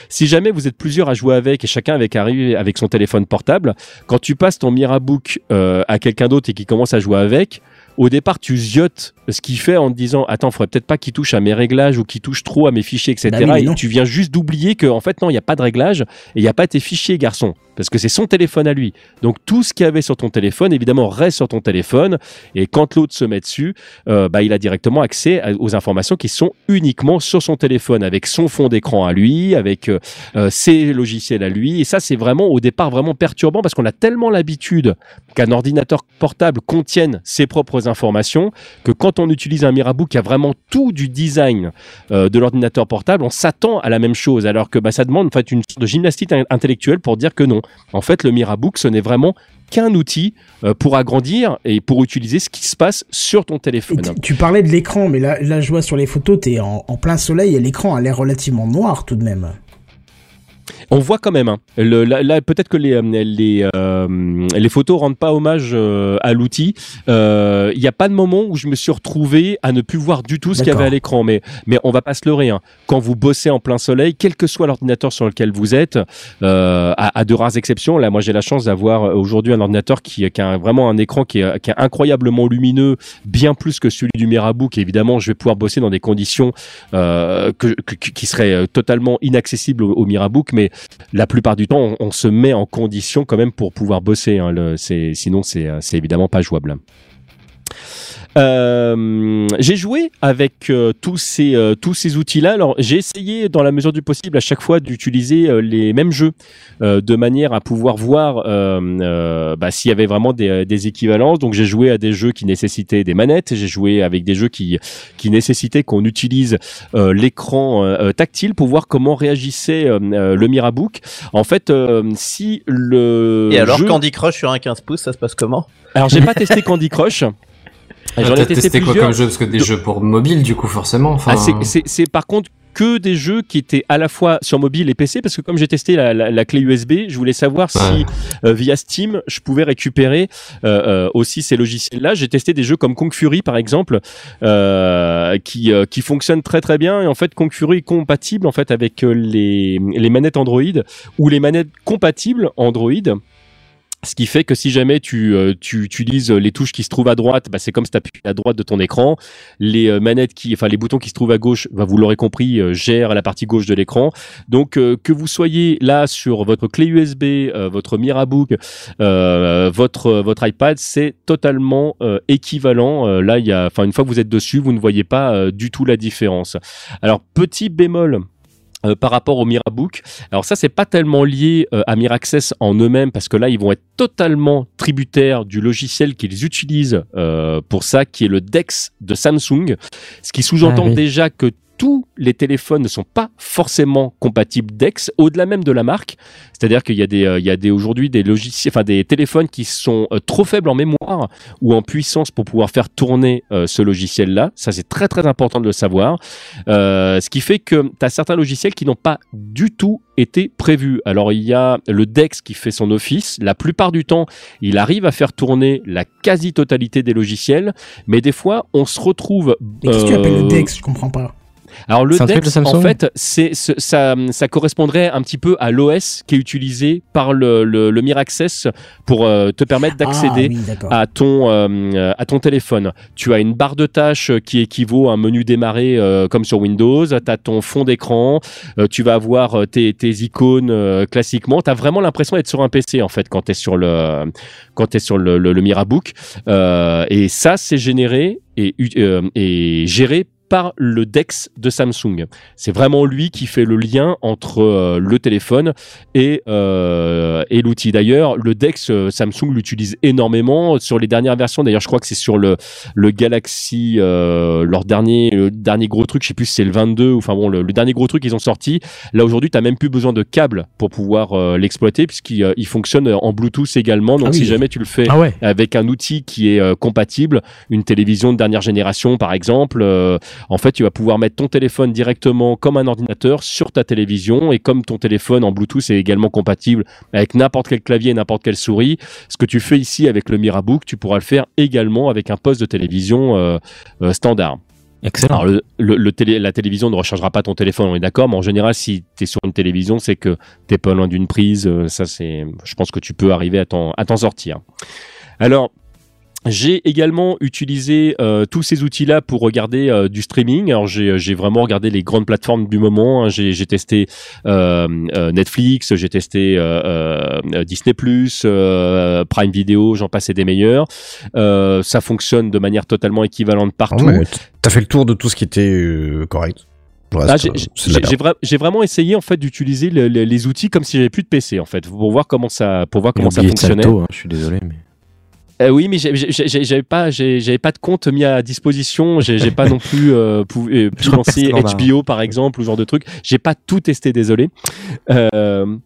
si jamais vous êtes plusieurs à jouer avec et chacun avec arrive avec son téléphone portable, quand tu passes ton Mirabook euh, à quelqu'un d'autre et qui commence à jouer avec, au départ tu ziotes ce qu'il fait en te disant attends faudrait peut-être pas qu'il touche à mes réglages ou qu'il touche trop à mes fichiers etc. Bah oui, et tu viens juste d'oublier que en fait non il n'y a pas de réglage et il n'y a pas tes fichiers garçon parce que c'est son téléphone à lui. Donc tout ce qu'il y avait sur ton téléphone évidemment reste sur ton téléphone et quand l'autre se met dessus, euh, bah, il a directement accès aux informations qui sont uniquement sur son téléphone avec son fond d'écran à lui, avec euh, euh, ses logiciels à lui et ça c'est vraiment au départ vraiment perturbant parce qu'on a tellement l'habitude qu'un ordinateur portable contienne ses propres informations que quand on utilise un Mirabook qui a vraiment tout du design de l'ordinateur portable, on s'attend à la même chose alors que bah, ça demande en fait une sorte de gymnastique in- intellectuelle pour dire que non. En fait, le Mirabook, ce n'est vraiment qu'un outil euh, pour agrandir et pour utiliser ce qui se passe sur ton téléphone. tu- tu parlais de l'écran, mais là, je vois sur les photos, t'es en, en plein soleil et l'écran a l'air relativement noir tout de même. On voit quand même. hein. Le, là, là, peut-être que les euh, les euh, les photos rendent pas hommage euh, à l'outil. Euh, Il n'y a pas de moment où je me suis retrouvé à ne plus voir du tout ce qu'il y avait à l'écran. Mais mais on va pas se leurrer. hein. Quand vous bossez en plein soleil, quel que soit l'ordinateur sur lequel vous êtes, euh, à, à de rares exceptions. Là, moi, j'ai la chance d'avoir euh, aujourd'hui un ordinateur qui, qui a vraiment un écran qui est, qui est incroyablement lumineux, bien plus que celui du Mirabook. Et évidemment, je vais pouvoir bosser dans des conditions euh, que, que- qui seraient euh, totalement inaccessibles au, au Mirabook, mais la plupart du temps, on, se met en condition quand même pour pouvoir bosser. Hein, sinon, euh, c'est évidemment pas jouable. Euh, j'ai joué avec euh, tous ces euh, tous ces outils-là. Alors j'ai essayé dans la mesure du possible à chaque fois d'utiliser les mêmes jeux de manière à pouvoir voir bah, s'il y avait vraiment des, des équivalences. Donc j'ai joué à des jeux qui nécessitaient des manettes. J'ai joué avec des jeux qui qui nécessitaient qu'on utilise l'écran tactile pour voir comment réagissait le Mirabook. En fait, si le Et alors, jeu... Candy Crush sur un 15 pouces, ça se passe comment? Alors j'ai pas testé Candy Crush. J'en ai testé testé quoi comme jeu Parce que des jeux pour mobile, du coup, forcément. Enfin, Ah, c'est- c'est c'est par contre que des jeux qui étaient à la fois sur mobile et PC parce que comme j'ai testé la, la- la clé USB, je voulais savoir si Ouais. euh, via Steam je pouvais récupérer euh, euh, aussi ces logiciels-là. J'ai testé des jeux comme Kong Fury par exemple euh, qui euh, qui fonctionnent très très bien et en fait Kong Fury est compatible en fait avec les les manettes Android ou les manettes compatibles Android. Ce qui fait que si jamais tu, euh, utilises les touches qui se trouvent à droite, bah, c'est comme si tu appuies à droite de ton écran. Les euh, manettes qui, enfin les boutons qui se trouvent à gauche, bah, vous l'aurez compris, euh, gèrent la partie gauche de l'écran. Donc euh, que vous soyez là sur votre clé USB, euh, votre Mirabook, euh, votre votre iPad, c'est totalement euh, équivalent. Euh, là, il y a, enfin une fois que vous êtes dessus, vous ne voyez pas euh, du tout la différence. Alors petit bémol. Euh, par rapport au Mirabook. Alors ça, c'est pas tellement lié euh, à Miraccess en eux-mêmes parce que là, ils vont être totalement tributaires du logiciel qu'ils utilisent euh, pour ça, qui est le Dex de Samsung, ce qui sous-entend Ah oui. déjà que tous les téléphones ne sont pas forcément compatibles DeX, au-delà même de la marque. C'est-à-dire qu'il y a des, euh, il y a des aujourd'hui des logiciels, enfin des téléphones qui sont euh, trop faibles en mémoire ou en puissance pour pouvoir faire tourner euh, ce logiciel-là. Ça, c'est très très important de le savoir. Ce qui fait que tu as certains logiciels qui n'ont pas du tout été prévus. Alors il y a le DeX qui fait son office. La plupart du temps, il arrive à faire tourner la quasi-totalité des logiciels, mais des fois, on se retrouve. Mais qu'est-ce que tu appelles le Dex? Je comprends pas. Alors le DeX, de en fait, c'est ce- ça, ça correspondrait un petit peu à l'OS qui est utilisé par le, le, le Miraccess pour euh, te permettre d'accéder Ah, oui, d'accord. à ton euh, à ton téléphone. Tu as une barre de tâches qui équivaut à un menu démarrer euh, comme sur Windows. Tu as ton fond d'écran. Tu vas avoir tes, tes icônes classiquement. Tu as vraiment l'impression d'être sur un PC en fait quand tu es sur le quand tu sur le, le, le Mirabook. Euh, et ça, c'est généré et, euh, et géré par le Dex de Samsung. C'est vraiment lui qui fait le lien entre euh, le téléphone et, euh, et l'outil. D'ailleurs, le Dex, euh, Samsung l'utilise énormément sur les dernières versions. D'ailleurs, je crois que c'est sur le, le Galaxy, euh, leur dernier, le dernier gros truc, je sais plus si c'est le 22, ou enfin bon, le, le dernier gros truc qu'ils ont sorti. Là, aujourd'hui, tu n'as même plus besoin de câble pour pouvoir l'exploiter, puisqu'il il fonctionne en Bluetooth également. Donc, Ah oui. si jamais tu le fais Ah ouais. avec un outil qui est compatible, une télévision de dernière génération par exemple, en fait tu vas pouvoir mettre ton téléphone directement comme un ordinateur sur ta télévision et comme ton téléphone en Bluetooth est également compatible avec n'importe quel clavier et n'importe quelle souris, ce que tu fais ici avec le Mirabook, tu pourras le faire également avec un poste de télévision euh, euh, standard. Excellent. Alors, le, le- le télé, la télévision ne rechargera pas ton téléphone, on est d'accord, mais en général, si tu es sur une télévision, c'est que t'es pas loin d'une prise. euh, Ça, c'est, je pense que tu peux arriver à t'en, à t'en sortir. Alors, j'ai également utilisé euh, tous ces outils-là pour regarder euh, du streaming. Alors j'ai, j'ai vraiment regardé les grandes plateformes du moment. hein. J'ai, testé euh, euh, Netflix, j'ai testé euh, euh, Disney+, euh, Prime Video, j'en passais des meilleurs. Euh, ça fonctionne de manière totalement équivalente Ah partout. ouais, T'as fait le tour de tout ce qui était euh, correct. Ah, j'ai- euh, vra- vraiment essayé en fait d'utiliser le- le- les outils comme si j'avais plus de PC en fait pour voir comment ça pour voir comment ça fonctionnait. Salto, hein, je suis désolé. Mais... Euh, oui, mais j'avais pas, j'avais pas de compte mis à disposition. J'ai pas non plus euh, euh, pu lancer. HBO par exemple ou ce genre de truc. J'ai pas tout testé, désolé. Euh,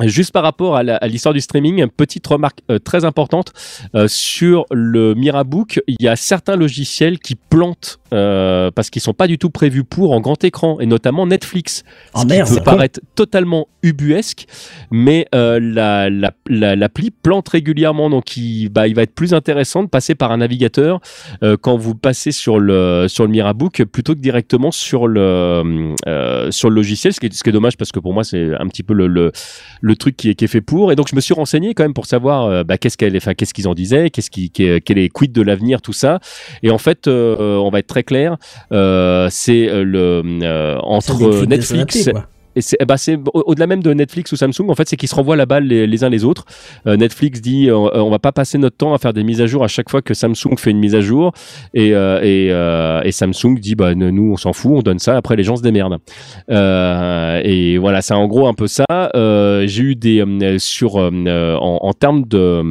Juste par rapport à l'histoire du streaming, petite remarque euh, très importante euh, sur le Mirabook, il y a certains logiciels qui plantent euh, parce qu'ils sont pas du tout prévus pour en grand écran et notamment Netflix. Ah ce merde, qui peut paraître totalement ubuesque, mais la, la, la- l'appli plante régulièrement, donc il, bah, il va être plus intéressant de passer par un navigateur quand vous passez sur le sur le Mirabook plutôt que directement sur le sur le logiciel, ce qui est, ce qui est dommage parce que pour moi c'est un petit peu le, le, le truc qui est, qui est fait pour. Et donc je me suis renseigné quand même pour savoir euh, bah, qu'est-ce qu'elle, enfin qu'est-ce qu'ils en disaient, qu'est-ce qui, quel est quid de l'avenir, tout ça. Et en fait, euh, on va être très clair, euh, c'est euh, le euh, entre Netflix. Et c'est au- au-delà même de Netflix ou Samsung, en fait, c'est qu'ils se renvoient la balle les, uns les autres. Euh, Netflix dit euh, on va pas passer notre temps à faire des mises à jour à chaque fois que Samsung fait une mise à jour, et, euh, et, euh, et Samsung dit bah nous on s'en fout, on donne ça, après les gens se démerdent. Euh, et voilà, c'est en gros un peu ça. Euh, J'ai eu des sur en, en termes de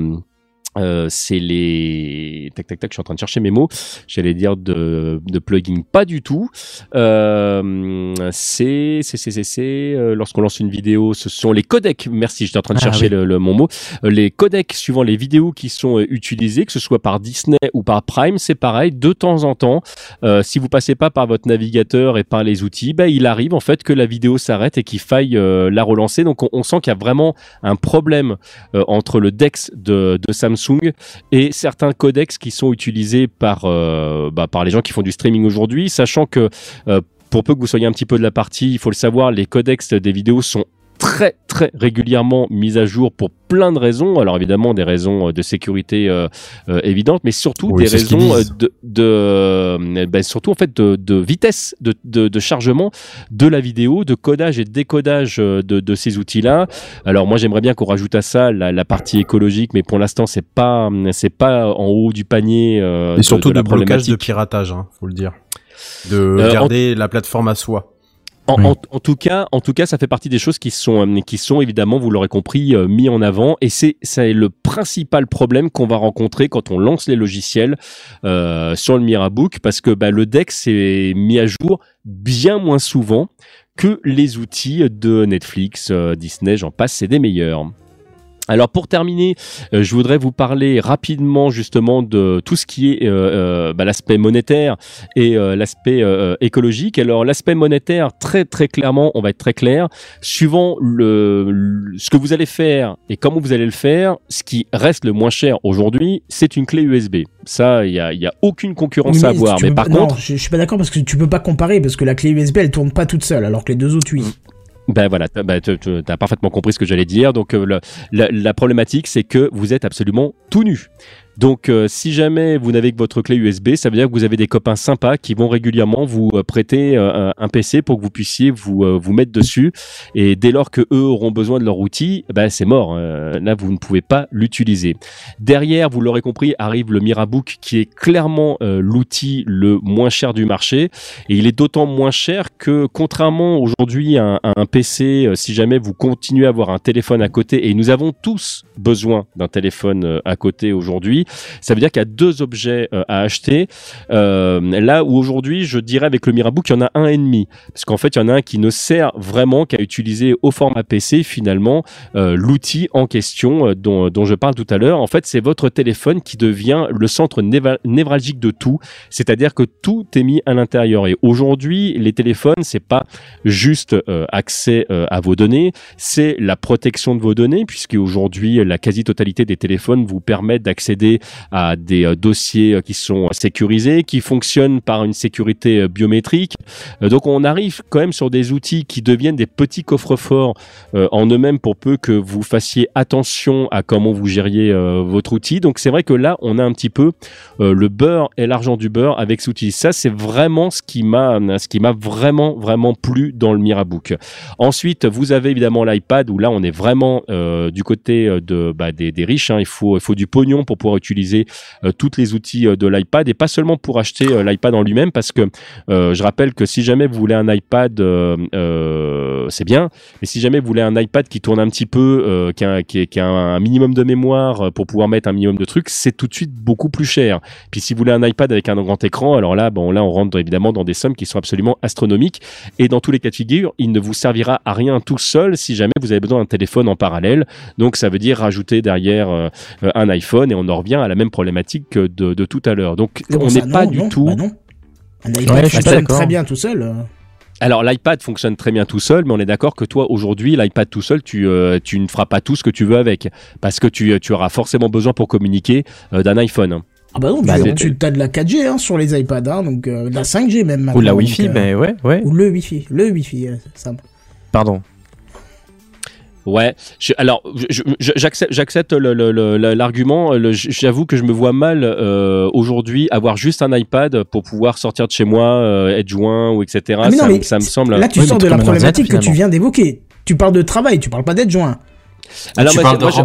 euh, c'est les tac tac tac je suis en train de chercher mes mots. J'allais dire de, de plugin pas du tout. Euh, c'est c'est c'est euh, lorsqu'on lance une vidéo ce sont les codecs. Merci j'étais en train de Ah, chercher oui. le, le- mon mot. Euh, les codecs suivant les vidéos qui sont utilisées que ce soit par Disney ou par Prime c'est pareil de temps en temps. Euh, si vous passez pas par votre navigateur et par les outils bah, il arrive en fait que la vidéo s'arrête et qu'il faille euh, la relancer. Donc on, on sent qu'il y a vraiment un problème euh, entre le DeX de, de Samsung et certains codecs qui sont utilisés par, euh, bah, par les gens qui font du streaming aujourd'hui, sachant que euh, pour peu que vous soyez un petit peu de la partie, il faut le savoir, les codecs des vidéos sont très très régulièrement mis à jour pour plein de raisons. Alors évidemment des raisons euh, de sécurité euh, euh, évidentes, mais surtout Oui, des raisons euh, de, de ben, surtout en fait de, de vitesse de, de, de chargement de la vidéo, de codage et de décodage de, de ces outils-là. Alors moi j'aimerais bien qu'on rajoute à ça la, la partie écologique, mais pour l'instant c'est pas c'est pas en haut du panier. Euh, Et surtout de, la blocage de piratage, hein, faut le dire. De Euh, en- garder la plateforme à soi. En, Oui. en- en tout cas, en tout cas, ça fait partie des choses qui sont, euh, qui sont évidemment, vous l'aurez compris, euh, mis en avant. Et c'est, c'est le principal problème qu'on va rencontrer quand on lance les logiciels euh, sur le Mirabook, parce que bah, le Dex est mis à jour bien moins souvent que les outils de Netflix, euh, Disney, j'en passe, c'est des meilleurs. Alors pour terminer, euh, je voudrais vous parler rapidement justement de tout ce qui est euh, euh, bah, l'aspect monétaire et l'aspect écologique. Alors l'aspect monétaire, très très clairement, on va être très clair. Suivant le, le- ce que vous allez faire et comment vous allez le faire, ce qui reste le moins cher aujourd'hui, c'est une clé USB. Ça, il y a, y a aucune concurrence à avoir. Mais par pas- non, contre, je, je suis pas d'accord parce que tu peux pas comparer parce que la clé USB elle tourne pas toute seule alors que les deux autres oui. Ben voilà, ben, tu as parfaitement compris ce que j'allais dire. Donc euh, le- la, la problématique, c'est que vous êtes absolument tout nu. Donc euh, si jamais vous n'avez que votre clé USB, ça veut dire que vous avez des copains sympas qui vont régulièrement vous euh, prêter euh, un- PC pour que vous puissiez vous vous mettre dessus. Et dès lors que eux auront besoin de leur outil, ben c'est mort. Là, vous ne pouvez pas l'utiliser. Derrière, vous l'aurez compris, arrive le Mirabook qui est clairement l'outil le moins cher du marché. Et il est d'autant moins cher que, contrairement aujourd'hui à un, PC, si jamais vous continuez à avoir un téléphone à côté, et nous avons tous besoin d'un téléphone à côté aujourd'hui, ça veut dire qu'il y a deux objets euh, à acheter. Euh, là où aujourd'hui, je dirais avec le Mirabook, il y en a un et demi. Parce qu'en fait, il y en a un qui ne sert vraiment qu'à utiliser au format PC, finalement, euh, l'outil en question dont, dont je parle tout à l'heure. En fait, c'est votre téléphone qui devient le centre névralgique de tout. C'est-à-dire que tout est mis à l'intérieur. Et aujourd'hui, les téléphones, c'est pas juste accès à vos données, c'est la protection de vos données, puisque aujourd'hui, la quasi-totalité des téléphones vous permettent d'accéder à des euh, dossiers euh, qui sont sécurisés, qui fonctionnent par une sécurité euh, biométrique. Donc, on arrive quand même sur des outils qui deviennent des petits coffres-forts en eux-mêmes pour peu que vous fassiez attention à comment vous gériez votre outil. Donc, c'est vrai que là, on a un petit peu le beurre et l'argent du beurre avec cet outil. Ça, c'est vraiment ce qui m'a, ce qui m'a vraiment, vraiment plu dans le Mirabook. Ensuite, vous avez évidemment l'iPad où là, on est vraiment du côté de, bah, des, des riches. hein. Il faut, il faut du pognon pour pouvoir utiliser euh, tous les outils euh, de l'iPad et pas seulement pour acheter euh, l'iPad en lui-même parce que je rappelle que si jamais vous voulez un iPad, c'est bien, mais si jamais vous voulez un iPad qui tourne un petit peu, qui, a, qui, a- un minimum de mémoire pour pouvoir mettre un minimum de trucs, c'est tout de suite beaucoup plus cher. Puis si vous voulez un iPad avec un grand écran, alors là, bon, là, on rentre évidemment dans des sommes qui sont absolument astronomiques. Et dans tous les cas de figure, il ne vous servira à rien tout seul si jamais vous avez besoin d'un téléphone en parallèle. Donc ça veut dire rajouter derrière un iPhone et on en revient à la même problématique que de, de tout à l'heure. Donc on n'est pas non, du non, tout. bah non. Un iPad Ouais, fonctionne très bien tout seul. euh. Alors l'iPad fonctionne très bien tout seul, mais on est d'accord que toi aujourd'hui l'iPad tout seul, tu euh, tu ne feras pas tout ce que tu veux avec, parce que tu tu auras forcément besoin pour communiquer euh, d'un iPhone. Ah bah non, Bah tu, as de la 4G hein, sur les iPads, hein, donc euh, de la 5G même. Ou la donc, Wi-Fi, euh, ben ouais, ouais. Ou le Wi-Fi, le Wi-Fi, euh, ça. Pardon. Ouais. Je- alors je- je- j'accepte j'accepte le- le- le- le- l'argument. J'avoue que je me vois mal euh, aujourd'hui avoir juste un iPad pour pouvoir sortir de chez moi, euh, être joint ou etc. Ah, mais non, ça, me- mais ça me semble. Là, tu Oui, sors de la problématique que tu viens d'évoquer. Tu parles de travail, tu parles pas d'être joint. Alors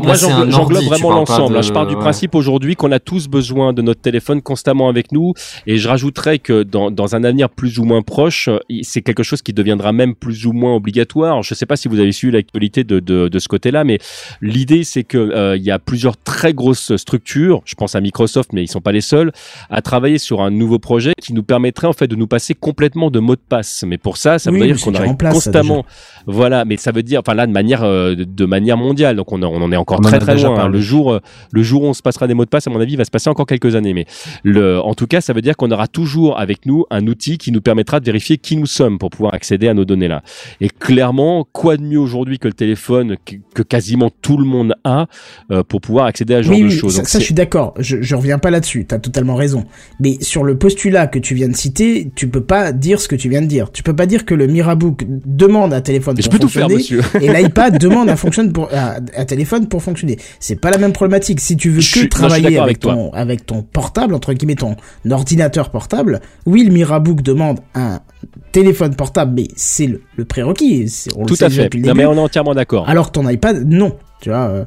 moi, j'englobe vraiment l'ensemble. de- Je pars du ouais. principe aujourd'hui qu'on a tous besoin de notre téléphone constamment avec nous, et je rajouterais que dans, dans un avenir plus ou moins proche, euh, c'est quelque chose qui deviendra même plus ou moins obligatoire. Je ne sais pas si vous avez suivi l'actualité de, de, de ce côté-là, mais l'idée c'est que euh, il y a plusieurs très grosses structures, je pense à Microsoft, mais ils sont pas les seuls, à travailler sur un nouveau projet qui nous permettrait en fait de nous passer complètement de mots de passe. Mais pour ça, ça Oui, veut dire qu'on ça, constamment, voilà, mais ça veut dire, enfin là de manière euh, de- de manière mondiale, donc on, en- on en est encore On très très loin. hein. parlé. Le jour, euh, le jour où on se passera des mots de passe, à mon avis, il va se passer encore quelques années. Mais le, en tout cas, ça veut dire qu'on aura toujours avec nous un outil qui nous permettra de vérifier qui nous sommes pour pouvoir accéder à nos données là. Et clairement, quoi de mieux aujourd'hui que le téléphone que, que quasiment tout le monde a euh, pour pouvoir accéder à ce genre oui, de oui, choses. ça, je suis d'accord. Je, je reviens pas là-dessus. T'as totalement raison. Mais sur le postulat que tu viens de citer, tu peux pas dire ce que tu viens de dire. Tu peux pas dire que le Mirabook demande un téléphone Mais je pour peux tout faire, monsieur. et [laughs] l'iPad demande un, pour, un, un téléphone pour fonctionner. C'est pas la même problématique. Si tu veux Je que suis- travailler avec, avec ton, avec ton portable, entre guillemets, ton ordinateur portable, oui, le Mirabook demande un téléphone portable, mais c'est le, le prérequis. On le Tout sait à fait. depuis le Non, début. mais on est entièrement d'accord. Alors que ton iPad, non. Tu vois. euh,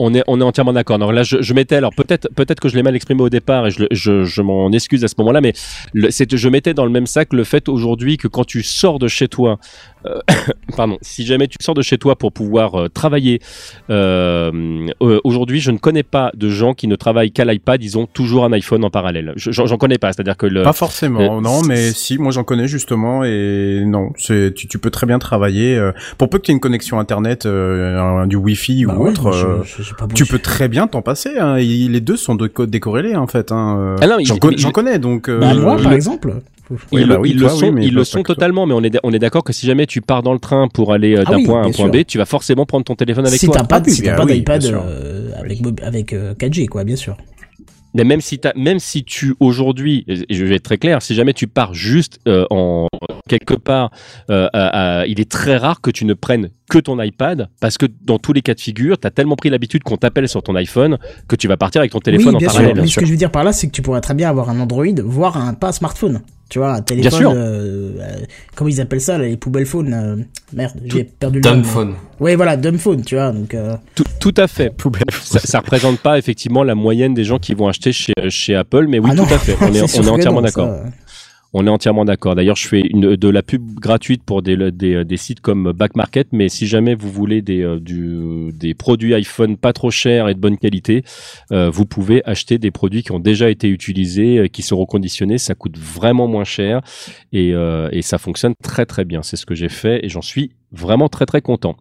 On est, on est entièrement d'accord. Donc là, je, je mettais, alors peut-être, peut-être que je l'ai mal exprimé au départ et je, le- je, je m'en excuse à ce moment-là, mais le, je mettais dans le même sac le fait aujourd'hui que quand tu sors de chez toi, [coughs] pardon, si jamais tu sors de chez toi pour pouvoir euh, travailler, euh, euh, aujourd'hui, je ne connais pas de gens qui ne travaillent qu'à l'iPad, ils ont toujours un iPhone en parallèle. Je- J'en, connais pas, c'est-à-dire que le, Pas forcément, euh, non, mais si, moi j'en connais justement, et non, tu, tu peux très bien travailler, euh, pour peu que tu aies une connexion internet, euh, du wifi Bah ou ouais, autre, je- euh, je- tu peux très bien t'en passer, hein, et les deux sont de décorrélés en fait, hein, euh, Ah j'en, con- connais, donc, euh, Bah, moi, par le- exemple. Oui, ils, bah le- oui, ils toi, le oui, sont, mais ils le sont totalement, mais on est, on est d'accord que si jamais tu pars dans le train pour aller euh, Ah d'un point A à un point. B, tu vas forcément prendre ton téléphone avec si toi. t'as pas, Ah si t'as pas d'iPad euh, avec, avec euh, 4G, quoi, bien sûr. Mais même si t'as, même si tu aujourd'hui, je vais être très clair, si jamais tu pars juste euh, en quelque part, euh, à- à- il est très rare que tu ne prennes que ton iPad parce que dans tous les cas de figure, t'as tellement pris l'habitude qu'on t'appelle sur ton iPhone que tu vas partir avec ton téléphone oui, en bien sûr. parallèle. Mais ce que je veux dire par là, c'est que tu pourrais très bien avoir un Android, voire un pas un smartphone. Tu vois, un téléphone. sûr. euh, euh, comment ils appellent ça, là, les poubelles phones euh, Merde, j'ai perdu le Dumb nom. phone. Oui, voilà, dumb phone, tu vois. Donc, euh, Tout, tout à fait. Ça, ça représente pas effectivement la moyenne des gens qui vont acheter chez, chez Apple, mais oui, ah tout à fait. [laughs] On est, on est entièrement d'accord. On est entièrement d'accord. D'ailleurs, je fais de la pub gratuite pour des, sites comme Back Market, mais si jamais vous voulez des, euh, produits iPhone pas trop chers et de bonne qualité, euh, vous pouvez acheter des produits qui ont déjà été utilisés, euh, qui sont reconditionnés. Ça coûte vraiment moins cher et, euh, et ça fonctionne très très bien. C'est ce que j'ai fait et j'en suis vraiment très très content.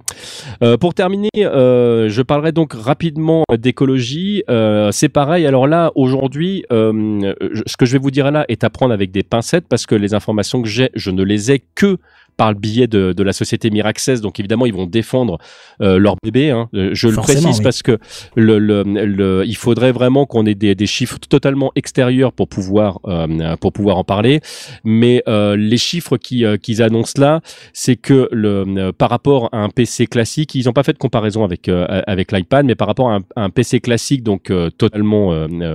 Euh, pour terminer, euh, je parlerai donc rapidement d'écologie. Euh, c'est pareil. Alors là, aujourd'hui, ce que je vais vous dire là est à prendre avec des pincettes parce que les informations que j'ai, je ne les ai que par le biais de, de la société Miraccess. Donc évidemment, ils vont défendre euh, leur bébé. hein. Euh, Je le précise oui. parce que le, le, le- il faudrait vraiment qu'on ait des, des chiffres totalement extérieurs pour pouvoir euh, pour pouvoir en parler. Mais euh, les chiffres qui, euh, qu'ils annoncent là, c'est que le, par rapport à un PC classique, ils n'ont pas fait de comparaison avec euh, avec l'iPad, mais par rapport à un, à un PC classique, donc euh, totalement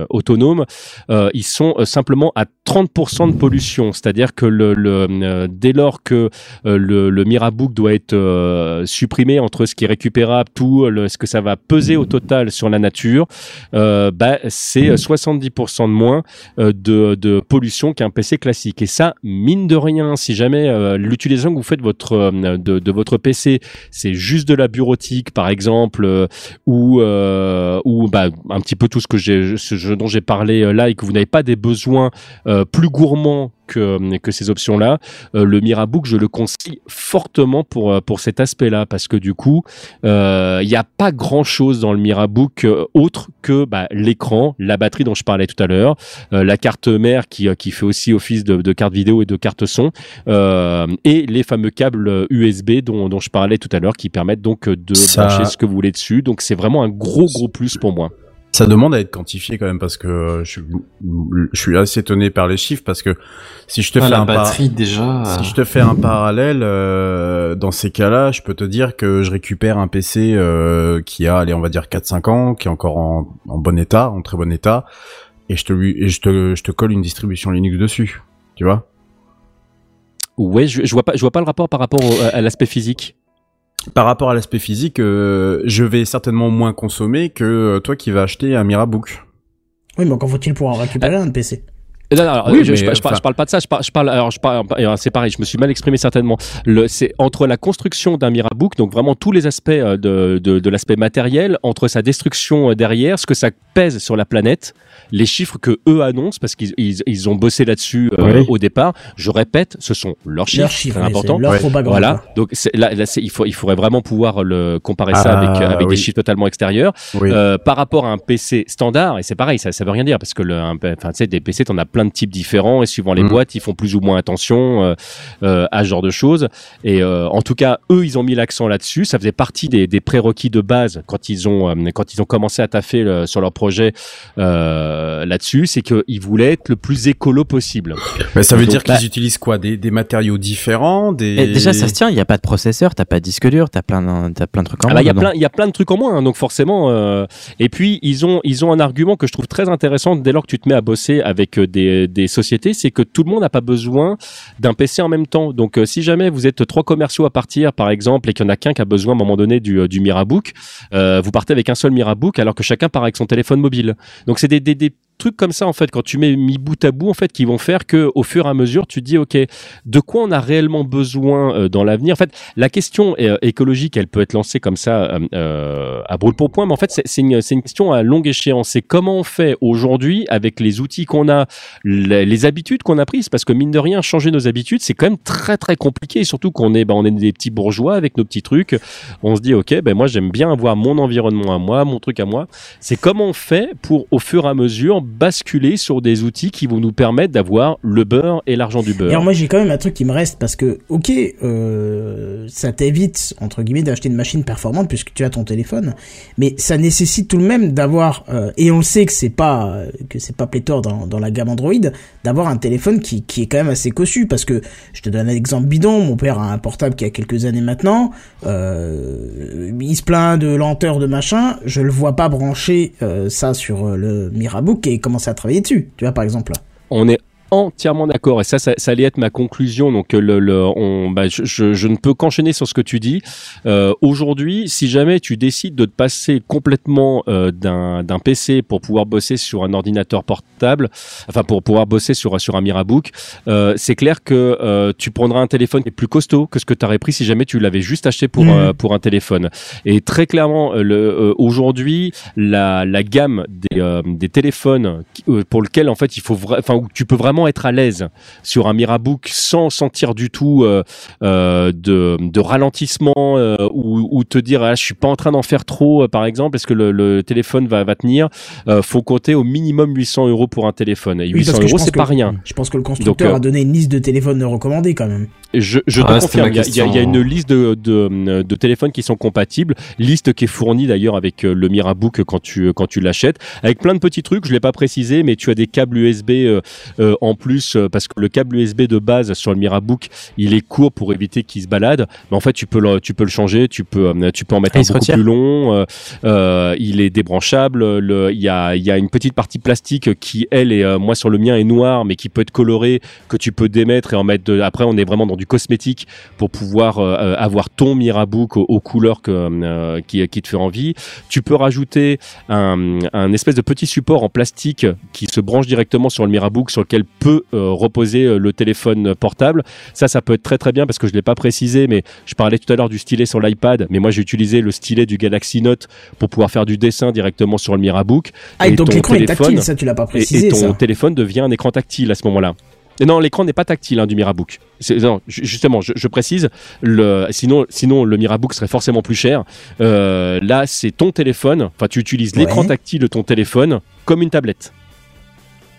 autonome, euh, ils sont simplement à 30% de pollution. C'est-à-dire que le, le, dès lors que le, le Mirabook doit être euh, supprimé entre ce qui est récupérable, tout ce que ça va peser au total sur la nature, euh, bah, c'est euh, 70% de moins euh, de, pollution qu'un PC classique. Et ça, mine de rien, si jamais euh, l'utilisation que vous faites de votre, euh, de, votre PC, c'est juste de la bureautique, par exemple, euh, ou, euh, bah, un petit peu tout ce dont j'ai parlé euh, là, et que vous n'avez pas des besoins euh, plus gourmands que, que ces options-là, euh, le Mirabook, je le conseille fortement pour, euh, pour cet aspect-là, parce que du coup, euh, il n'y a pas grand-chose dans le Mirabook euh, autre que bah, l'écran, la batterie dont je parlais tout à l'heure, euh, la carte mère qui, euh, qui fait aussi office de, de carte vidéo et de carte son, euh, et les fameux câbles USB dont, dont je parlais tout à l'heure, qui permettent donc euh, de Ça- brancher ce que vous voulez dessus. Donc c'est vraiment un gros gros plus pour moi. Ça demande à être quantifié quand même parce que euh, je, je suis assez étonné par les chiffres parce que si je te Ah, fais la un par- batterie déjà. si je te fais un parallèle euh, dans ces cas-là, je peux te dire que je récupère un PC euh, qui a allez on va dire 4 5 ans, qui est encore en, en bon état, en très bon état et je te lui et je te je te colle une distribution Linux dessus, tu vois? Ouais, je, je vois pas, je vois pas le rapport par rapport au- à l'aspect physique. Par rapport à l'aspect physique, euh, je vais certainement moins consommer que euh, toi qui vas acheter un Mirabook. Oui, mais encore faut-il pour en récupérer un de PC Non, non, alors, Oui, je, mais, je, je, parle, enfin- je parle pas de ça. Je parle, je parle alors, je parle, alors, c'est pareil. Je me suis mal exprimé certainement. Le, c'est entre la construction d'un Mirabook, donc vraiment tous les aspects euh, de, de, de l'aspect matériel, entre sa destruction euh, derrière, ce que ça pèse sur la planète, les chiffres que eux annoncent, parce qu'ils ils, ils ont bossé là-dessus euh, Oui. au départ. Je répète, ce sont leurs chiffres, Leurs chiffres, très oui, important. c'est leur Ouais. Voilà. Donc là, là c'est- il, faut, il faudrait vraiment pouvoir le comparer ça Ah, avec, euh, avec des chiffres totalement extérieurs. Oui. Euh, par rapport à un PC standard, et c'est pareil, ça, ça veut rien dire parce que le, enfin, tu sais, des PC, t'en as plein de types différents et suivant les Mm. boîtes, ils font plus ou moins attention euh, euh, à ce genre de choses. Et euh, en tout cas, eux, ils ont mis l'accent là-dessus. Ça faisait partie des, des prérequis de base quand ils ont euh, quand ils ont commencé à taffer sur leur projet euh, là-dessus, c'est qu'ils voulaient être le plus écolo possible. Mais ça veut Donc, dire qu'ils bah- utilisent quoi? Des, des matériaux différents, des Et déjà, ça se tient, il n'y a pas de processeur, t'as pas de disque dur, t'as plein, de- t'as plein de trucs en Ah bah, moins il y plein, il y a plein de trucs en moins, hein, donc forcément. euh, Et puis ils ont, ils ont un argument que je trouve très intéressant dès lors que tu te mets à bosser avec des, des, des sociétés, c'est que tout le monde n'a pas besoin d'un PC en même temps. Donc, euh, si jamais vous êtes trois commerciaux à partir, par exemple, et qu'il y en a qu'un qui a besoin à un moment donné du, euh, du Mirabook, euh, vous partez avec un seul Mirabook alors que chacun part avec son téléphone mobile. Donc, c'est des, des, des trucs comme ça en fait quand tu mets mis bout à bout en fait qui vont faire que au fur et à mesure tu dis ok de quoi on a réellement besoin euh, dans l'avenir? En fait la question euh, écologique elle peut être lancée comme ça euh, euh, à brûle pour point mais en fait c'est une, une question à longue échéance. C'est comment on fait aujourd'hui avec les outils qu'on a les, habitudes qu'on a prises? Parce que mine de rien changer nos habitudes c'est quand même très très compliqué surtout qu'on est bah, on est des petits bourgeois avec nos petits trucs. On se dit ok ben moi j'aime bien avoir mon environnement à moi mon truc à moi. C'est comment on fait pour au fur et à mesure basculer sur des outils qui vont nous permettre d'avoir le beurre et l'argent du beurre. alors moi j'ai quand même un truc qui me reste parce que ok euh, ça t'évite entre guillemets d'acheter une machine performante puisque tu as ton téléphone mais ça nécessite tout de même d'avoir euh, et on sait que c'est pas que c'est pas pléthore dans, dans la gamme Android d'avoir un téléphone qui, qui est quand même assez cossu parce que je te donne un exemple bidon mon père a un portable qui a quelques années maintenant euh, il se plaint de lenteur de machin je le vois pas brancher ça sur le Mirabook commencer à travailler dessus. Tu vois par exemple. On est entièrement d'accord. Et ça, ça, ça allait être ma conclusion. Donc euh, le, le on bah, je, je, je ne peux qu'enchaîner sur ce que tu dis. Euh, aujourd'hui si jamais tu décides de te passer complètement euh, d'un d'un PC pour pouvoir bosser sur un ordinateur portable enfin pour pouvoir bosser sur sur un Mirabook euh, c'est clair que euh, tu prendras un téléphone qui est plus costaud que ce que tu aurais pris si jamais tu l'avais juste acheté pour Mhm. euh, pour un téléphone. Et très clairement le euh, aujourd'hui la la gamme des euh, des téléphones pour lequel en fait il faut enfin où tu peux vraiment être à l'aise sur un Mirabook sans sentir du tout euh, euh, de, de ralentissement euh, ou, ou te dire ah, je suis pas en train d'en faire trop euh, par exemple est-ce que le, le téléphone va, va tenir. Euh, faut compter au minimum 800 euros pour un téléphone. Et Oui, 800 parce que je euros c'est pas rien. Je pense que le constructeur Donc, euh, a donné une liste de téléphones recommandés quand même. je, je Ah, te confirme, il y, a- y y une liste de, de, de téléphones qui sont compatibles, liste qui est fournie d'ailleurs avec le Mirabook quand tu quand tu l'achètes, avec plein de petits trucs. Je l'ai pas précisé, mais tu as des câbles USB euh, euh, en plus euh, parce que le câble USB de base sur le Mirabook, il est court pour éviter qu'il se balade. Mais en fait, tu peux le tu peux le changer, tu peux euh, tu peux en mettre Ah, un beaucoup retire. plus long. euh, il est débranchable. Le il y a il y a une petite partie plastique qui elle est moi sur le mien est noire, mais qui peut être colorée que tu peux démettre et en mettre de, après on est vraiment dans du cosmétique pour pouvoir euh, avoir ton Mirabook aux, aux couleurs que, euh, qui, qui te fait envie. Tu peux rajouter un, un espèce de petit support en plastique qui se branche directement sur le Mirabook sur lequel peut euh, reposer euh, le téléphone portable. Ça, ça peut être très très bien parce que je l'ai pas précisé, mais je parlais tout à l'heure du stylet sur l'iPad, mais moi j'ai utilisé le stylet du Galaxy Note pour pouvoir faire du dessin directement sur le Mirabook. Ah, et donc l'écran est tactile, ça tu l'as pas précisé et ton ça. téléphone devient un écran tactile à ce moment-là. Non, l'écran n'est pas tactile hein, du Mirabook. Non, justement, je, je précise. Le, sinon, sinon le Mirabook serait forcément plus cher. Euh, là, c'est ton téléphone. Enfin, tu utilises l'écran Ouais. tactile de ton téléphone comme une tablette.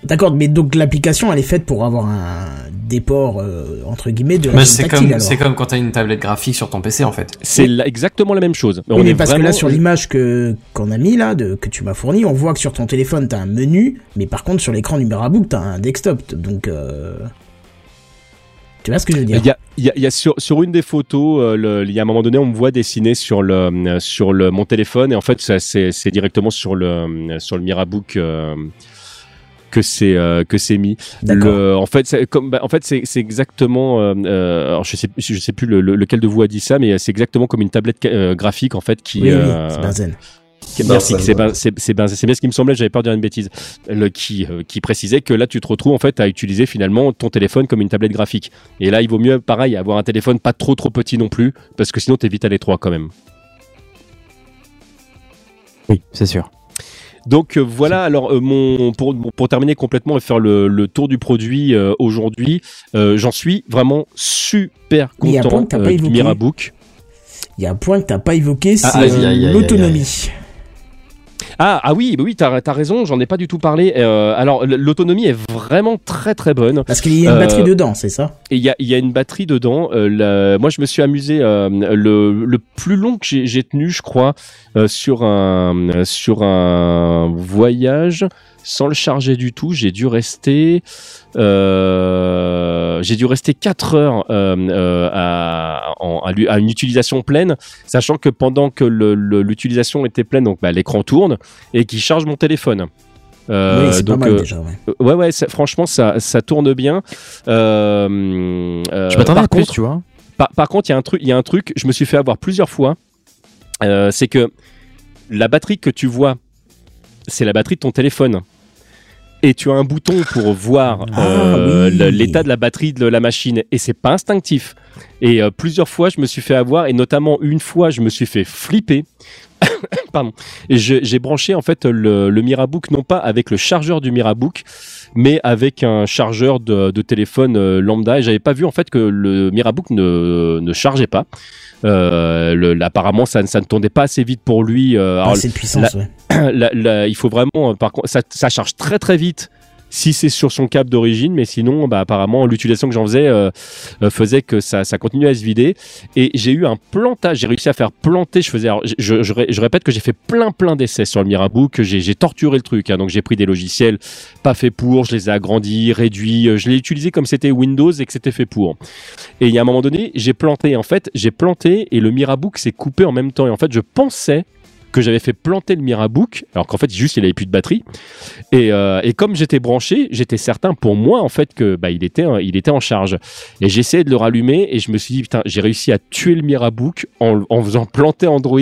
D'accord, mais donc l'application elle est faite pour avoir un des ports euh, entre guillemets de Mais c'est tactile comme, alors. c'est comme quand t'as une tablette graphique sur ton PC en fait. C'est la- exactement la même chose. Oui, On mais est parce que là sur l'image que qu'on a mis là, de, que tu m'as fourni, on voit que sur ton téléphone t'as un menu, mais par contre sur l'écran du Mirabook t'as un desktop, donc euh... tu vois ce que je veux dire? Il y a, il y a, il y a sur, sur une des photos, euh, il y a un moment donné, on me voit dessiner sur le euh, sur le mon téléphone et en fait ça, c'est c'est directement sur le euh, sur le Mirabook euh, que c'est euh, que c'est mis. Le, en fait, c'est comme bah, en fait c'est c'est exactement. euh, euh, alors je sais je sais plus le- le- lequel de vous a dit ça, mais c'est exactement comme une tablette euh, graphique en fait qui. Oui, oui, c'est Benzen. Merci, c'est ben, c'est c'est ben, c'est bien ce qui me semblait, j'avais peur de dire une bêtise. Le, qui, euh, qui précisait que là, tu te retrouves en fait à utiliser finalement ton téléphone comme une tablette graphique. Et là, il vaut mieux, pareil, avoir un téléphone pas trop trop petit non plus, parce que sinon, t'es vite à l'étroit quand même. Oui, c'est sûr. Donc euh, voilà, alors euh, mon pour, pour terminer complètement et faire le, le tour du produit euh, aujourd'hui, j'en suis vraiment super content du. Mirabook. Il y a un point que t'as pas évoqué, c'est Ah, aïe, l'autonomie. Ah, ah oui, bah oui, t'as as raison, j'en ai pas du tout parlé. Euh, alors l'autonomie est vraiment très très bonne. Parce qu'il y a une Euh, batterie dedans, c'est ça? il y a, il y a une batterie dedans. Euh, la- moi, je me suis amusé. euh, le, le plus long que j'ai j'ai tenu, je crois, euh, sur un sur un voyage sans le charger du tout, j'ai dû rester. Euh, j'ai dû rester 4 heures euh, euh, à, en- à, l'u- à une utilisation pleine, sachant que pendant que l'utilisation était pleine, donc bah, l'écran tourne et qui charge mon téléphone. Euh, oui, c'est pas donc, mal euh, déjà. Ouais. ouais, ouais, ça- franchement, ça, ça tourne bien. Euh, euh, Je m'attendais par à plus, contre, tu vois. par, par contre, il y a un truc, il y a un truc, je me suis fait avoir plusieurs fois. Euh, c'est que la batterie que tu vois, c'est la batterie de ton téléphone. Et tu as un bouton pour voir Ah, euh, oui. l'état de la batterie de la machine. Et c'est pas instinctif. Et euh, plusieurs fois, je me suis fait avoir, et notamment une fois, je me suis fait flipper. [coughs] Pardon. Et j'ai branché en fait le, le Mirabook non pas avec le chargeur du Mirabook, mais avec un chargeur de, de téléphone euh, lambda. Et j'avais pas vu en fait que le Mirabook ne, ne chargeait pas. Euh, le- apparemment, ça, ne- ça ne tournait pas assez vite pour lui. Euh, Pas alors, assez de puissance, ouais. [coughs] la- la- il faut vraiment, euh, par contre, ça, ça charge très très vite si c'est sur son câble d'origine, mais sinon, bah, apparemment, l'utilisation que j'en faisais euh, euh, faisait que ça, continuait à se vider. Et j'ai eu un plantage, j'ai réussi à faire planter. Je faisais, je, je- je ré- je répète que j'ai fait plein plein d'essais sur le Mirabook, j'ai torturé le truc. hein. donc j'ai pris des logiciels pas faits pour, je les ai agrandis, réduits, euh, je l'ai utilisé comme c'était Windows et que c'était fait pour. Et il y a un moment donné, j'ai planté. En fait, j'ai planté et le Mirabook s'est coupé en même temps. Et en fait, je pensais que j'avais fait planter le Mirabook, alors qu'en fait juste il avait plus de batterie. Et, euh, et comme j'étais branché, j'étais certain pour moi en fait que bah, il était il était en charge. Et essayé de le rallumer et je me suis dit putain j'ai réussi à tuer le Mirabook en, en faisant planter Android.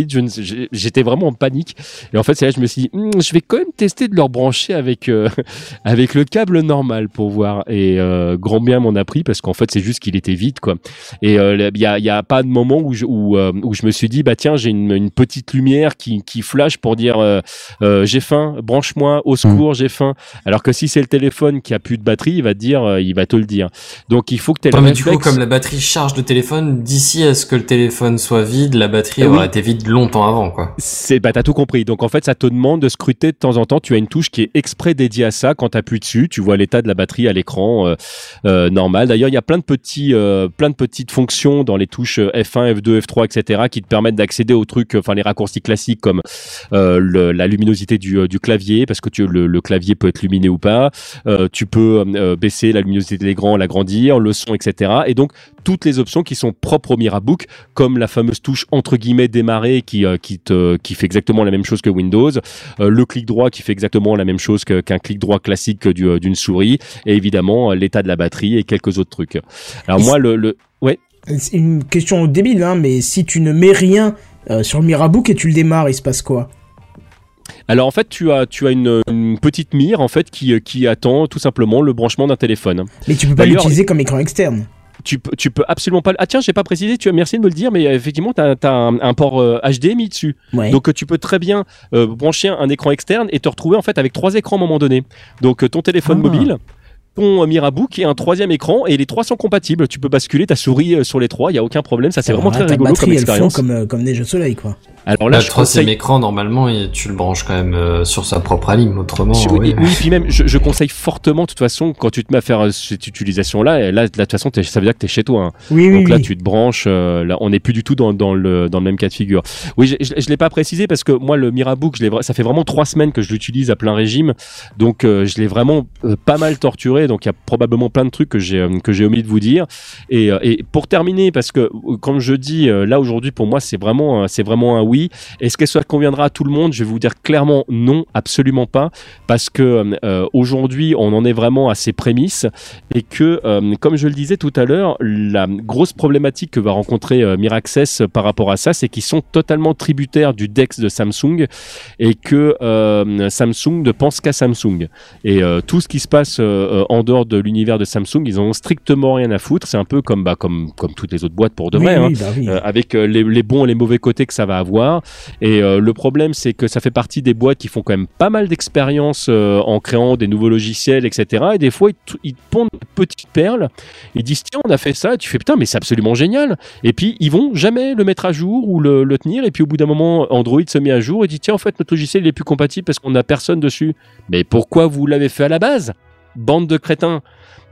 J'étais vraiment en panique. Et en fait c'est là que je me suis dit Hmm, je vais quand même tester de le rebrancher avec euh, [laughs] avec le câble normal pour voir. Et euh, grand bien m'en a pris parce qu'en fait c'est juste qu'il était vide quoi. Et euh, il y a y a pas de moment où je où, où je me suis dit bah tiens j'ai une petite lumière qui qui flash pour dire euh, euh, j'ai faim, branche-moi, au secours, j'ai faim. Alors que si c'est le téléphone qui a plus de batterie, il va te dire, euh, il va te le dire. Donc il faut que tu aies Ouais, le mais du coup, comme la batterie charge le téléphone, d'ici à ce que le téléphone soit vide, la batterie oui. aura été vide longtemps avant, quoi. C'est bah t'as tout compris. Donc en fait ça te demande de scruter de temps en temps. Tu as une touche qui est exprès dédiée à ça. Quand tu appuies dessus, tu vois l'état de la batterie à l'écran euh, euh, normal. D'ailleurs il y a plein de petits, euh, plein de petites fonctions dans les touches euh, F1, F2, F3, etc. qui te permettent d'accéder aux trucs, enfin les raccourcis classiques comme euh, le- la luminosité du, euh, du clavier parce que tu, le, le clavier peut être luminé ou pas. Euh, tu peux euh, baisser la luminosité de l'écran, l'agrandir, le son, etc. Et donc toutes les options qui sont propres au Mirabook, comme la fameuse touche entre guillemets démarrer qui euh, qui te qui fait exactement la même chose que Windows, euh, le clic droit qui fait exactement la même chose qu'un clic droit classique du, euh, d'une souris, et évidemment euh, l'état de la batterie et quelques autres trucs. Alors Et moi le, le ouais C'est une question débile, hein, mais si tu ne mets rien euh, sur le Mirabook et tu le démarres, il se passe quoi? Alors en fait tu as tu as une, une petite mire en fait qui euh, qui attend tout simplement le branchement d'un téléphone. Mais tu peux pas l'utiliser comme écran externe. tu peux, tu peux absolument pas. Ah tiens, j'ai pas précisé. Tu as merci de me le dire, mais effectivement, t'as as un, un port euh, HDMI dessus. Ouais. Donc euh, tu peux très bien euh, brancher un, un écran externe et te retrouver en fait avec trois écrans à un moment donné. Donc ton téléphone Ah. mobile. Euh, Mirabook et un troisième écran et les trois sont compatibles. Tu peux basculer ta souris euh, sur les trois, il y a aucun problème. Ça c'est vraiment très rigolo comme expérience. comme, euh, comme neige au soleil, quoi. Alors Là, le je troisième conseille. écran, normalement, et tu le branches quand même euh, sur sa propre ligne, autrement. Oui, oui. oui, puis même, je, je conseille fortement, de toute façon, quand tu te mets à faire euh, cette utilisation-là, là, de toute façon, ça veut dire que tu es chez toi. hein. Oui, oui, Donc là, oui. tu te branches. euh, là, on n'est plus du tout dans, dans le dans le même cas de figure. Oui, je, je, je l'ai pas précisé parce que moi, le Mirabook, je ça fait vraiment trois semaines que je l'utilise à plein régime. Donc, euh, je l'ai vraiment euh, pas mal torturé. Donc, il y a probablement plein de trucs que j'ai euh, que j'ai omis de vous dire. Et, euh, et pour terminer, parce que comme je dis euh, là aujourd'hui, pour moi, c'est vraiment un- c'est vraiment un oui. Est-ce que ça conviendra à tout le monde? Je vais vous dire clairement non, absolument pas, parce que euh, aujourd'hui, on en est vraiment à ses prémices et que, euh, comme je le disais tout à l'heure, la grosse problématique que va rencontrer euh, Miraccess par rapport à ça, c'est qu'ils sont totalement tributaires du DeX de Samsung et que euh, Samsung ne pense qu'à Samsung. Et euh, tout ce qui se passe euh, euh, en dehors de l'univers de Samsung, ils en ont strictement rien à foutre. C'est un peu comme, bah, comme, comme toutes les autres boîtes pour de Oui, vrai. hein oui, bah oui. euh, avec euh, les, les bons et les mauvais côtés que ça va avoir. Et euh, le problème, c'est que ça fait partie des boîtes qui font quand même pas mal d'expérience euh, en créant des nouveaux logiciels, etc. Et des fois, ils pondent une petite perle. Ils disent tiens, on a fait ça. Et tu fais putain, mais c'est absolument génial. Et puis ils vont jamais le mettre à jour ou le, le tenir. Et puis au bout d'un moment, Android se met à jour et dit tiens, en fait, notre logiciel il est plus compatible parce qu'on n'a personne dessus. Mais pourquoi vous l'avez fait à la base? Bande de crétins.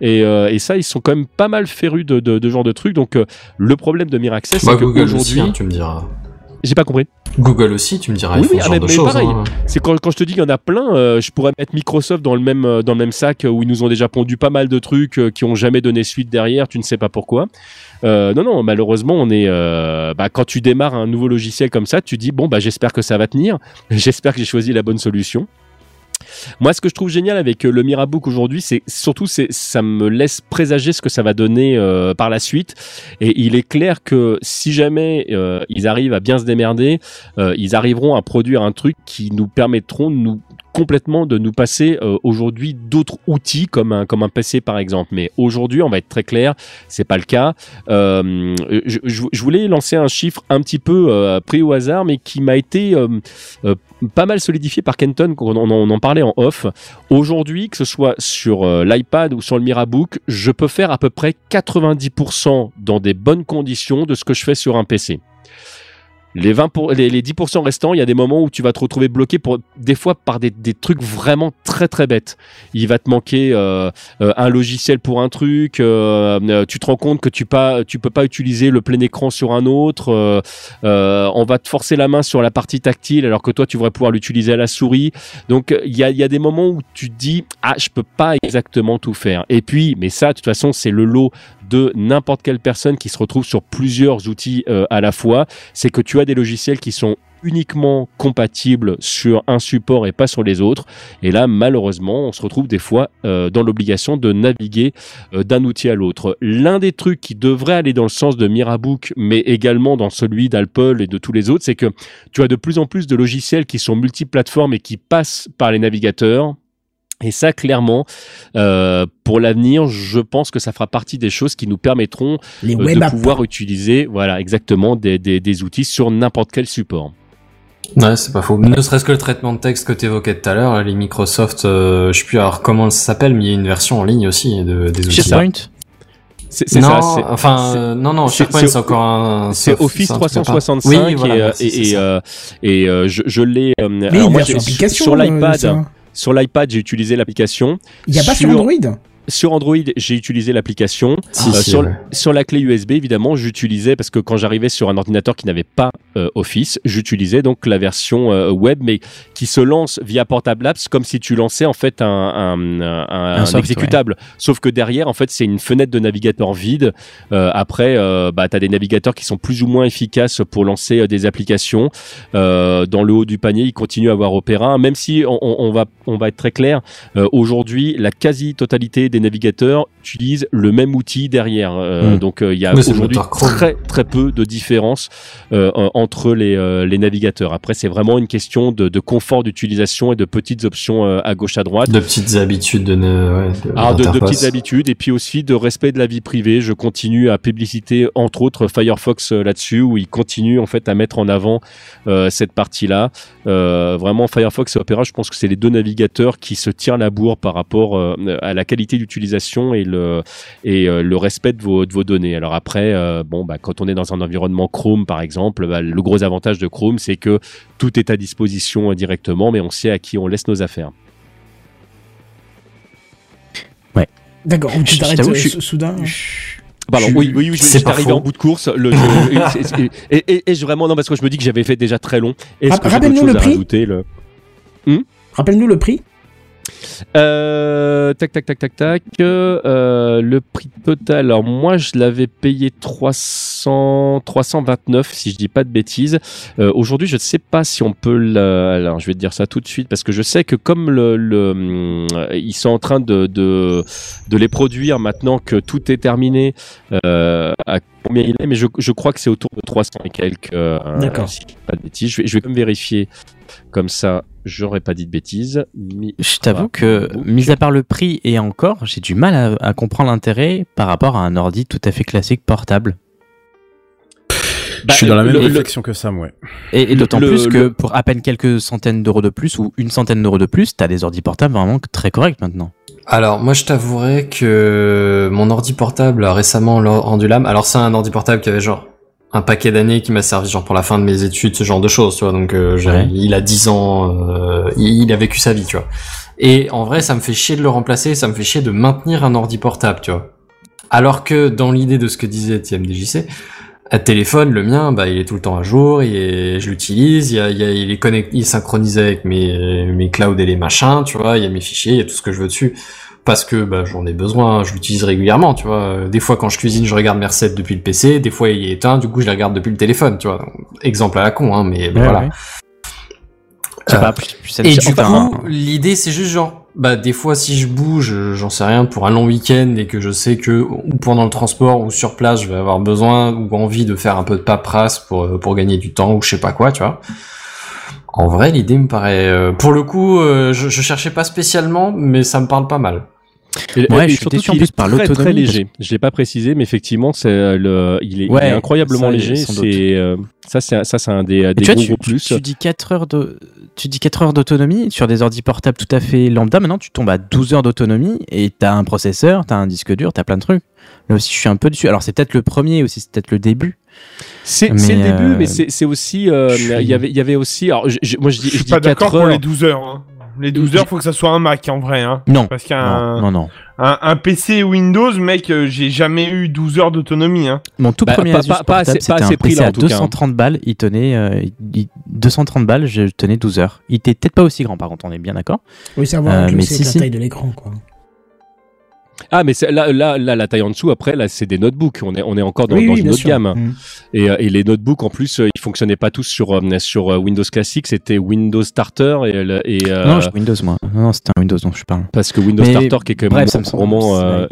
Et, euh, et ça, ils sont quand même pas mal férus de, de, de ce genre de trucs. Donc, euh, le problème de Miraccess, Bah, c'est qu'aujourd'hui, hein, tu me diras. J'ai pas compris. Google aussi, tu me diras, Oui, oui, ah, genre mais- de mais choses. pareil. hein. C'est quand, quand je te dis qu'il y en a plein, euh, je pourrais mettre Microsoft dans le même euh, dans le même sac où ils nous ont déjà pondu pas mal de trucs euh, qui ont jamais donné suite derrière. Tu ne sais pas pourquoi. Euh, non, non, malheureusement, on est. bah, quand tu démarres un nouveau logiciel comme ça, tu dis bon, bah, j'espère que ça va tenir. [laughs] J'espère que j'ai choisi la bonne solution. Moi, ce que je trouve génial avec euh, le Mirabook aujourd'hui, c'est surtout, ça me laisse présager ce que ça va donner euh, par la suite. Et il est clair que si jamais euh, ils arrivent à bien se démerder, ils arriveront à produire un truc qui nous permettront de nous complètement de nous passer euh, aujourd'hui d'autres outils comme un comme un PC par exemple. Mais aujourd'hui on va être très clair c'est pas le cas. Euh, je, voulais lancer un chiffre un petit peu euh, pris au hasard mais qui m'a été pas mal solidifié par Kenton quand on, on en parlait en off. Aujourd'hui que ce soit sur l'iPad ou sur le Mirabook je peux faire à peu près 90% dans des bonnes conditions de ce que je fais sur un PC les, 20 pour, les, les 10% restants, il y a des moments où tu vas te retrouver bloqué pour des fois par des, des trucs vraiment très très bêtes. Il va te manquer euh, euh, un logiciel pour un truc, euh, tu te rends compte que tu pas tu peux pas utiliser le plein écran sur un autre, on va te forcer la main sur la partie tactile alors que toi tu devrais pouvoir l'utiliser à la souris. Donc il y a, y a des moments où tu te dis ah je peux pas exactement tout faire. Et puis mais ça de toute façon c'est le lot de n'importe quelle personne qui se retrouve sur plusieurs outils euh, à la fois, c'est que tu as des logiciels qui sont uniquement compatibles sur un support et pas sur les autres. Et là, malheureusement, on se retrouve des fois euh, dans l'obligation de naviguer euh, d'un outil à l'autre. L'un des trucs qui devrait aller dans le sens de Mirabook, mais également dans celui d'Apple et de tous les autres, c'est que tu as de plus en plus de logiciels qui sont multiplateformes et qui passent par les navigateurs. Et ça, clairement, euh, pour l'avenir, je pense que ça fera partie des choses qui nous permettront Les euh, web de apps. pouvoir utiliser, voilà, exactement des, des, des outils sur n'importe quel support. Ouais, c'est pas faux. Ne serait-ce que le traitement de texte que tu évoquais tout à l'heure, les Microsoft, euh, je sais plus alors comment ça s'appelle, mais il y a une version en ligne aussi de, des outils. SharePoint C'est ça. enfin, euh, non, non, c'est- SharePoint, c'est- encore un. C'est Office c'est un truc à part. 365 Oui, voilà, et, euh, euh, euh, je, je l'ai. euh, Mais alors une moi, version application. sur euh, l'iPad. Sur l'iPad, j'ai utilisé l'application. Il y a pas sur Sur- Android Sur Android, j'ai utilisé l'application. Si, Euh, si, sur, ouais. sur la clé USB, évidemment, j'utilisais parce que quand j'arrivais sur un ordinateur qui n'avait pas euh, Office, j'utilisais donc la version euh, web, mais qui se lance via Portable Apps comme si tu lançais en fait un, un, un- un soft, exécutable. Sauf que derrière, en fait, c'est une fenêtre de navigateur vide. Après, bah, tu as des navigateurs qui sont plus ou moins efficaces pour lancer des applications. Dans le haut du panier, il continue à avoir Opera, même si on, on- va, on va être très clair. Aujourd'hui, la quasi-totalité des navigateurs utilisent le même outil derrière. Euh, Mm. Donc, euh, il y a aujourd'hui très très peu de différence euh, en- entre les, les navigateurs. Après, c'est vraiment une question de, de confort d'utilisation et de petites options à gauche à droite. De petites habitudes de, ne- ouais, de, Alors de, de d'interface. petites habitudes et puis aussi de respect de la vie privée. Je continue à publiciter entre autres Firefox là-dessus où il continue en fait à mettre en avant cette partie-là. Vraiment Firefox et Opera, je pense que c'est les deux navigateurs qui se tirent la bourre par rapport à la qualité d'utilisation et le et euh, le respect de vos de vos données. Alors après, euh, bon bah quand on est dans un environnement Chrome par exemple, bah, le gros avantage de Chrome c'est que tout est à disposition euh, directement, mais on sait à qui on laisse nos affaires. D'accord, ou tu Je t'arrêtes euh, je suis- sou- soudain. Pardon, Je- oui, oui, oui, je c'est arrivé en bout de course. Le, je- [laughs] et, et, et, et je vraiment non parce que je me dis que j'avais fait déjà très long. Est-ce que j'ai d'autres rappelle-nous choses le à prix. rajouter le... Rappelle-nous le prix. Euh, tac, tac, tac, tac, tac. Euh, le prix total. Alors moi, je l'avais payé 300, 329, si je dis pas de bêtises. Euh, Aujourd'hui, je ne sais pas si on peut. le- Alors, je vais te dire ça tout de suite parce que je sais que comme le, le hum, ils sont en train de, de de les produire maintenant que tout est terminé. Euh, à combien il est Mais je, je crois que c'est autour de 300 et quelques. euh, D'accord. Si je dis pas de bêtises, je vais, je vais quand même vérifier. Comme ça, j'aurais pas dit de bêtises. Mi- Je t'avoue que, mis à part le prix et encore, j'ai du mal à, à comprendre l'intérêt par rapport à un ordi tout à fait classique portable. Bah, je suis dans la même le- le- réflexion que Sam, ouais. Et, d'autant plus que le- pour à peine quelques centaines d'euros de plus ou une centaine d'euros de plus, t'as des ordi portables vraiment très corrects maintenant. Alors, moi, je t'avouerai que mon ordi portable a récemment rendu l'âme. Alors, c'est un ordi portable qui avait genre un paquet d'années qui m'a servi genre pour la fin de mes études, ce genre de choses, tu vois. Donc, euh, Ouais. il a 10 ans, euh, il, il a vécu sa vie, tu vois. Et en vrai, ça me fait chier de le remplacer, ça me fait chier de maintenir un ordi portable, tu vois. Alors que dans l'idée de ce que disait TMDJC, un téléphone, le mien, bah, il est tout le temps à jour, et je l'utilise, il, y a, il, y a- il est connecté, il est synchronisé avec mes, mes clouds et les machins, tu vois, il y a mes fichiers, il y a tout ce que je veux dessus parce que bah, j'en ai besoin, je l'utilise régulièrement, tu vois. Des fois quand je cuisine, je regarde mes recettes depuis le PC, des fois il est éteint, du coup je les regarde depuis le téléphone, tu vois. Donc, exemple à la con, hein, mais bah, voilà. Je sais Euh, pas, plus, plus ça Et me- du enfin, coup, l'idée c'est juste genre, bah des fois si je bouge, j'en sais rien, pour un long week-end et que je sais que ou pendant le transport ou sur place, je vais avoir besoin ou envie de faire un peu de paperasse pour euh, pour gagner du temps ou je sais pas quoi, tu vois. En vrai, l'idée me paraît, euh, pour le coup, euh, je, je cherchais pas spécialement, mais ça me parle pas mal. Et, Ouais, et je suis surtout déçu en plus par très, très l'autonomie, léger. Je l'ai pas précisé, mais effectivement, c'est euh, le, il est, il Ouais, est incroyablement ça, léger. C'est euh, ça, c'est un- ça, c'est un des, des tu vois, gros, tu, gros tu- plus. tu dis 4 heures de, tu dis 4 heures d'autonomie sur des ordi portables tout à fait lambda. Maintenant, tu tombes à 12 heures d'autonomie et t'as un processeur, t'as un disque dur, t'as plein de trucs. Là aussi, je suis un peu dessus. Alors, c'est peut-être le premier aussi, c'est peut-être le début. C'est le début, euh, mais c'est aussi, euh, je suis- il y avait, il y avait aussi. Alors, je- je- moi, je dis, Je je suis dis pas d'accord 4 pour heures. les 12 heures. hein. Les 12 heures, faut que ça soit un Mac en vrai. Hein. Non. Parce qu'un Non, non, non. un, un PC Windows, mec, euh, j'ai jamais eu 12 heures d'autonomie. Hein. Mon tout Bah, premier pas- Asus pas- pas portable, assez- pas c'était assez un pris, PC là, en à tout cas, hein. 230 balles. Il tenait euh, il- 230 balles, je tenais 12 heures. Il était peut-être pas aussi grand, par contre, on est bien d'accord. Oui, ça va Euh, mais c'est si, la si. taille de l'écran, quoi. Ah, mais là, là, là, la taille en dessous, après, là, c'est des notebooks. On est, on est encore dans, oui, dans oui, une autre sûr. gamme. Mm. Et, euh, et les notebooks, en plus, euh, ils fonctionnaient pas tous sur, euh, sur Windows classique. C'était Windows Starter et, et euh, Non, Windows, moi. Non, c'était un Windows dont je parle. parce que Windows Mais Starter qui est quand même vraiment.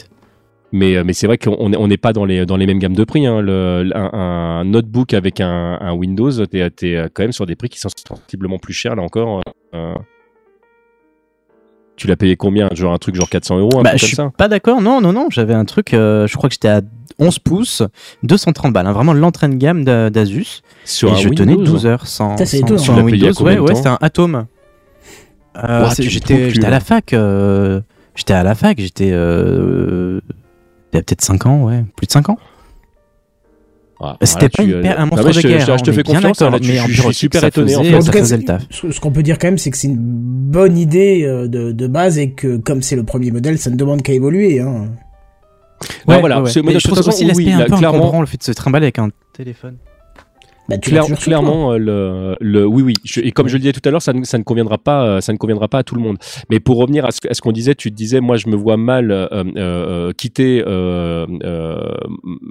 Mais, mais c'est vrai qu'on n'est on pas dans les, dans les mêmes gammes de prix. Hein. Le, un, un notebook avec un, un Windows, t'es es quand même sur des prix qui sont sensiblement plus chers, là encore. euh. Tu l'as payé combien Genre un truc genre 400 euros, un Bah, truc je comme suis ça? pas d'accord. Non, non, non. J'avais un truc. euh, je crois que j'étais à 11 pouces, 230 balles. hein, vraiment l'entrée de gamme d'A- d'Asus. Sur et un je Windows tenais 12 heures sans. Ça, c'est sans- Windows. Ouais, ouais, c'était un Atom. Euh, c'est- j'étais à la fac. euh, j'étais à la fac. J'étais. Euh, il y a peut-être 5 ans, ouais. Plus de 5 ans. Ah, C'était voilà, pas tu, hyper- euh, un monstre non, mais de je guerre, Je, te- hein, je te fais confiance. là, tu- mais je, en je suis super étonné. En faisait- fait. en tout ça cas, ce ce qu'on peut dire quand même, c'est que c'est une bonne idée euh, de, de base et que comme c'est le premier modèle, ça ne demande qu'à évoluer. Hein. Ouais, voilà, c'est- Mais je trouve aussi oui, l'aspect là, un peu clairement- le fait de se trimballer avec un téléphone. Bah, tu Claire- clairement, euh, le, le, oui, oui. Je- et comme je le disais tout à l'heure, ça, ne- ça ne conviendra pas, euh, ça ne conviendra pas à tout le monde. Mais pour revenir à ce, ce qu'on disait, tu te disais, moi, je me vois mal euh, euh, euh, quitter euh, euh,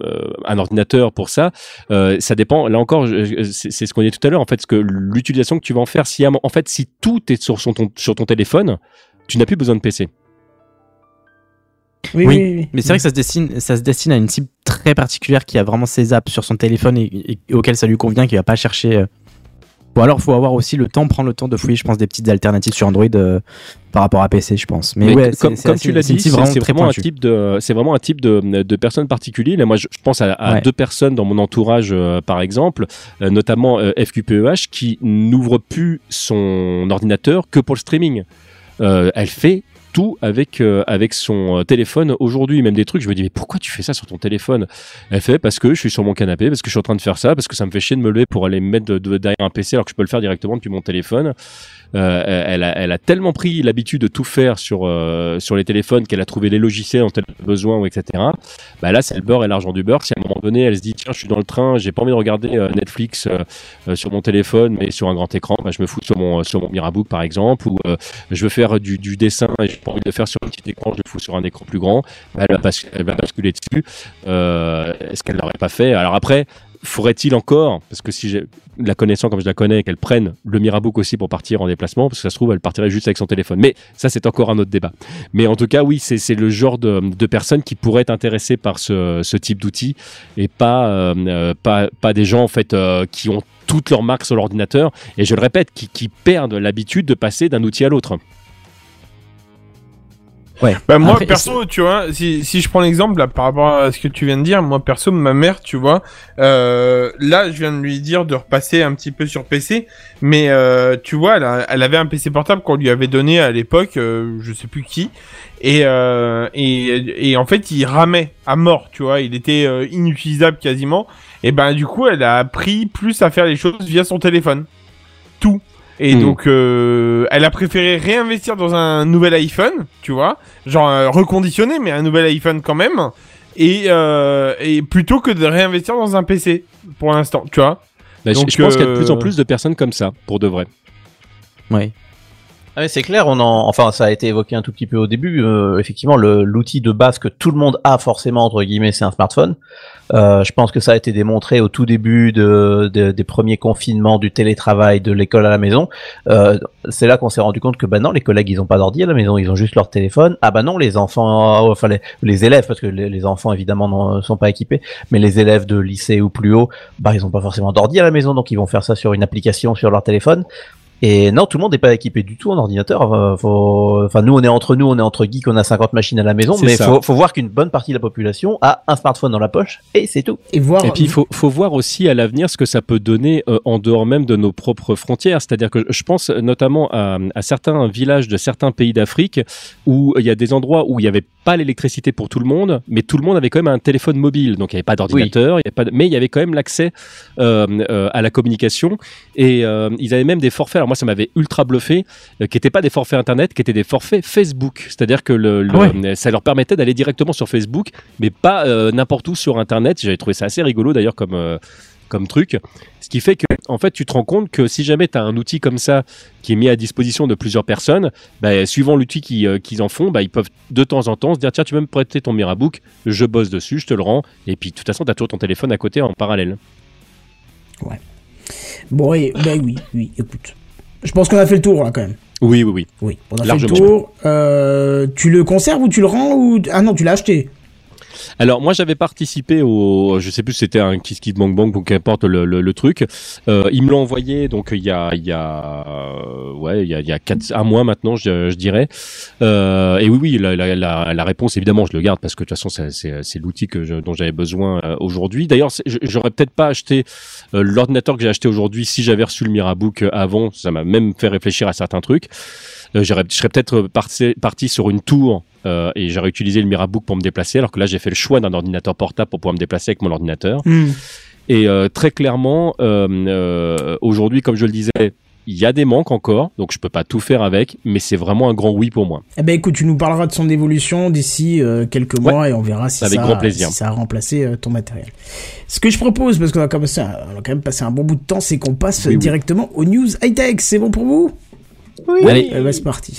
euh, un ordinateur pour ça. Euh, ça dépend. Là encore, c'est ce qu'on disait tout à l'heure. En fait, ce que l'utilisation que tu vas en faire, si en fait, si tout est sur son ton, sur ton téléphone, tu n'as plus besoin de PC. Oui, Oui, oui, oui. Mais c'est vrai que ça se destine, ça se destine à une cible très particulière qui a vraiment ses apps sur son téléphone et, et auquel ça lui convient, qui va pas chercher. euh. Ou alors, faut avoir aussi le temps, prendre le temps de fouiller, je pense, des petites alternatives sur Android euh, par rapport à PC, je pense. Mais, Mais ouais, comme, assez- tu l'as dit, c'est vraiment un type de, c'est vraiment un type de, particulier. Là, moi, je, je pense à, à Ouais. deux personnes dans mon entourage, euh, par exemple, euh, notamment euh, FQPEH, qui n'ouvre plus son ordinateur que pour le streaming. Euh, elle fait tout avec euh, avec son euh, téléphone aujourd'hui. Même des trucs je me dis mais pourquoi tu fais ça sur ton téléphone? Elle fait parce que je suis sur mon canapé parce que je suis en train de faire ça parce que ça me fait chier de me lever pour aller me mettre de- de- derrière un PC alors que je peux le faire directement depuis mon téléphone euh, elle, a, elle a tellement pris l'habitude de tout faire sur euh, sur les téléphones qu'elle a trouvé les logiciels dont elle a besoin, etc. Bah là, c'est le beurre et l'argent du beurre. Si à un moment donné, elle se dit tiens, je suis dans le train, j'ai pas envie de regarder euh, Netflix sur mon téléphone, mais sur un grand écran, bah, je me fous sur mon sur Mirabook par exemple, ou je veux faire du, dessin et j'ai pas envie de le faire sur un petit écran, je le fous sur un écran plus grand. Bah, elle, va bas- elle va basculer dessus. Est-ce qu'elle l'aurait pas fait? Alors après. Faudrait-il encore, parce que si j'ai la connaissant comme je la connais, qu'elle prenne le Mirabook aussi pour partir en déplacement, parce que ça se trouve, elle partirait juste avec son téléphone. Mais ça, c'est encore un autre débat. Mais en tout cas, oui, c'est le genre de, personnes qui pourraient être intéressées par ce, type d'outil et pas, euh, euh, des gens euh, qui ont toutes leurs marques sur l'ordinateur et je le répète, qui perdent l'habitude de passer d'un outil à l'autre. Ouais. Bah moi Après, perso, tu vois, si, si je prends l'exemple là par rapport à ce que tu viens de dire, moi perso, ma mère, tu vois, euh, là je viens de lui dire de repasser un petit peu sur PC, mais euh, tu vois, elle, a- elle avait un PC portable qu'on lui avait donné à l'époque, euh, je sais plus qui, et, et et en fait il ramait à mort, tu vois, il était inutilisable quasiment, et ben du coup elle a appris plus à faire les choses via son téléphone, tout. Et Hmm. donc, euh, elle a préféré réinvestir dans un nouvel iPhone, tu vois, genre euh, reconditionné, mais un nouvel iPhone quand même, et, euh, et plutôt que de réinvestir dans un PC pour l'instant, tu vois. Bah, je- Donc, je pense qu'il y a de plus en euh, plus de personnes comme ça, pour de vrai. Ouais. Ah c'est clair, on en, enfin, ça a été évoqué un tout petit peu au début. euh, effectivement, l'outil de base que tout le monde a forcément entre guillemets, c'est un smartphone. Euh, je pense que ça a été démontré au tout début de, de- des premiers confinements, du télétravail, de l'école à la maison. Euh, c'est là qu'on s'est rendu compte que bah non, les collègues ils ont pas d'ordi à la maison, ils ont juste leur téléphone. Ah bah non, les enfants, euh, enfin les, les élèves, parce que les, les enfants évidemment ne sont pas équipés, mais les élèves de lycée ou plus haut, bah ils ont pas forcément d'ordi à la maison, donc ils vont faire ça sur une application sur leur téléphone. Et non, tout le monde n'est pas équipé du tout en ordinateur. Faut- Enfin, nous, on est entre nous, on est entre geeks, on a 50 machines à la maison, mais ça. faut, faut voir qu'une bonne partie de la population a un smartphone dans la poche et c'est tout. Et voir. Et puis il faut, faut voir aussi à l'avenir ce que ça peut donner euh, en dehors même de nos propres frontières. C'est-à-dire que je pense notamment à, à certains villages de certains pays d'Afrique où il y a des endroits où il n'y avait pas l'électricité pour tout le monde, mais tout le monde avait quand même un téléphone mobile. Donc il n'y avait pas d'ordinateur, il de- mais il y avait quand même l'accès euh, euh, à la communication. Et euh, ils avaient même des forfaits. Moi ça m'avait ultra bluffé, euh, qui n'étaient pas des forfaits internet, qui étaient des forfaits Facebook. C'est-à-dire que le, le- Ah ça leur permettait d'aller directement sur Facebook, mais pas euh, n'importe où sur internet. J'avais trouvé ça assez rigolo d'ailleurs comme euh, comme truc. Ce qui fait que, en fait, tu te rends compte que si jamais tu as un outil comme ça qui est mis à disposition de plusieurs personnes, bah, suivant l'outil qui, euh, qu'ils en font, bah, ils peuvent de temps en temps se dire tiens, tu veux me prêter ton Mirabook, je bosse dessus, je te le rends, et puis de toute façon, tu as toujours ton téléphone à côté en parallèle. Bon, et, ben oui, oui, écoute. Je pense qu'on a fait le tour là quand même. Oui, oui, oui. Oui, on a Largement. fait le tour. Euh, tu le conserves ou tu le rends ou ah non, tu l'as acheté. Alors moi j'avais participé au, je sais plus si c'était un Kiss Kiss Bang Bang ou qu'importe le, le, le truc. Euh, ils me l'ont envoyé donc il y a il y a euh, ouais il y a il y a quatre un mois maintenant je, je dirais. Euh, et oui oui la, la, la, la réponse évidemment je le garde parce que de toute façon c'est c'est, l'outil que je, dont j'avais besoin euh, aujourd'hui. D'ailleurs j'aurais peut-être pas acheté euh, l'ordinateur que j'ai acheté aujourd'hui si j'avais reçu le Mirabook avant. Ça m'a même fait réfléchir à certains trucs. Je serais peut-être parti, parti sur une tour euh, et j'aurais utilisé le Mirabook pour me déplacer, alors que là j'ai fait le choix d'un ordinateur portable pour pouvoir me déplacer avec mon ordinateur. Hmm. Et euh, très clairement, euh, euh, aujourd'hui, comme je le disais, il y a des manques encore, donc je peux pas tout faire avec, mais c'est vraiment un grand oui pour moi. Eh ben écoute, tu nous parleras de son évolution d'ici euh, quelques mois et on verra si Avec ça, grand plaisir. si ça a remplacé euh, ton matériel. Ce que je propose, parce qu'on a, commencé à- on a quand même passé un bon bout de temps, c'est qu'on passe Oui, oui. directement aux news high-tech. C'est bon pour vous? Allez. Eh ben c'est parti.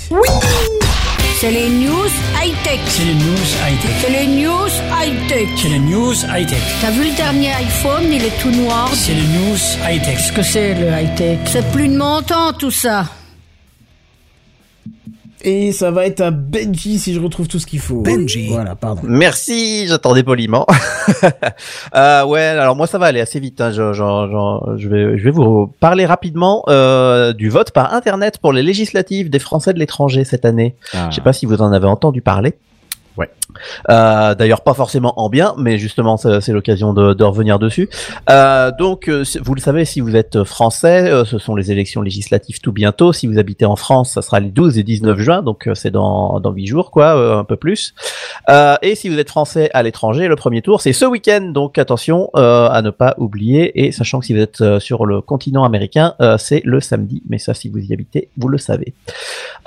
C'est les news high-tech. C'est les news high-tech. C'est les news high-tech. C'est les news high-tech. T'as vu le dernier iPhone, il est tout noir. C'est les news high-tech. Qu'est-ce que c'est le high-tech? C'est plus de mon temps tout ça. Et ça va être à Benji si je retrouve tout ce qu'il faut. Benji. Voilà, pardon. Merci, j'attendais poliment. [laughs] euh, ouais, alors moi ça va aller assez vite. Hein. Je, je- je- je vais, je vais vous parler rapidement euh, du vote par internet pour les législatives des Français de l'étranger cette année. Ah. Je sais pas si vous en avez entendu parler. Ouais. Euh, D'ailleurs, pas forcément en bien, mais justement, c'est l'occasion de, de revenir dessus. Euh, donc, euh, vous le savez, si vous êtes français, euh, ce sont les élections législatives tout bientôt. Si vous habitez en France, ça sera les 12 et 19 juin, donc euh, c'est dans dans 8 jours, quoi, un peu plus. Et si vous êtes français à l'étranger, le premier tour, c'est ce week-end. Donc, attention à ne pas oublier. Et sachant que si vous êtes sur le continent américain, c'est le samedi. Mais ça, si vous y habitez, vous le savez.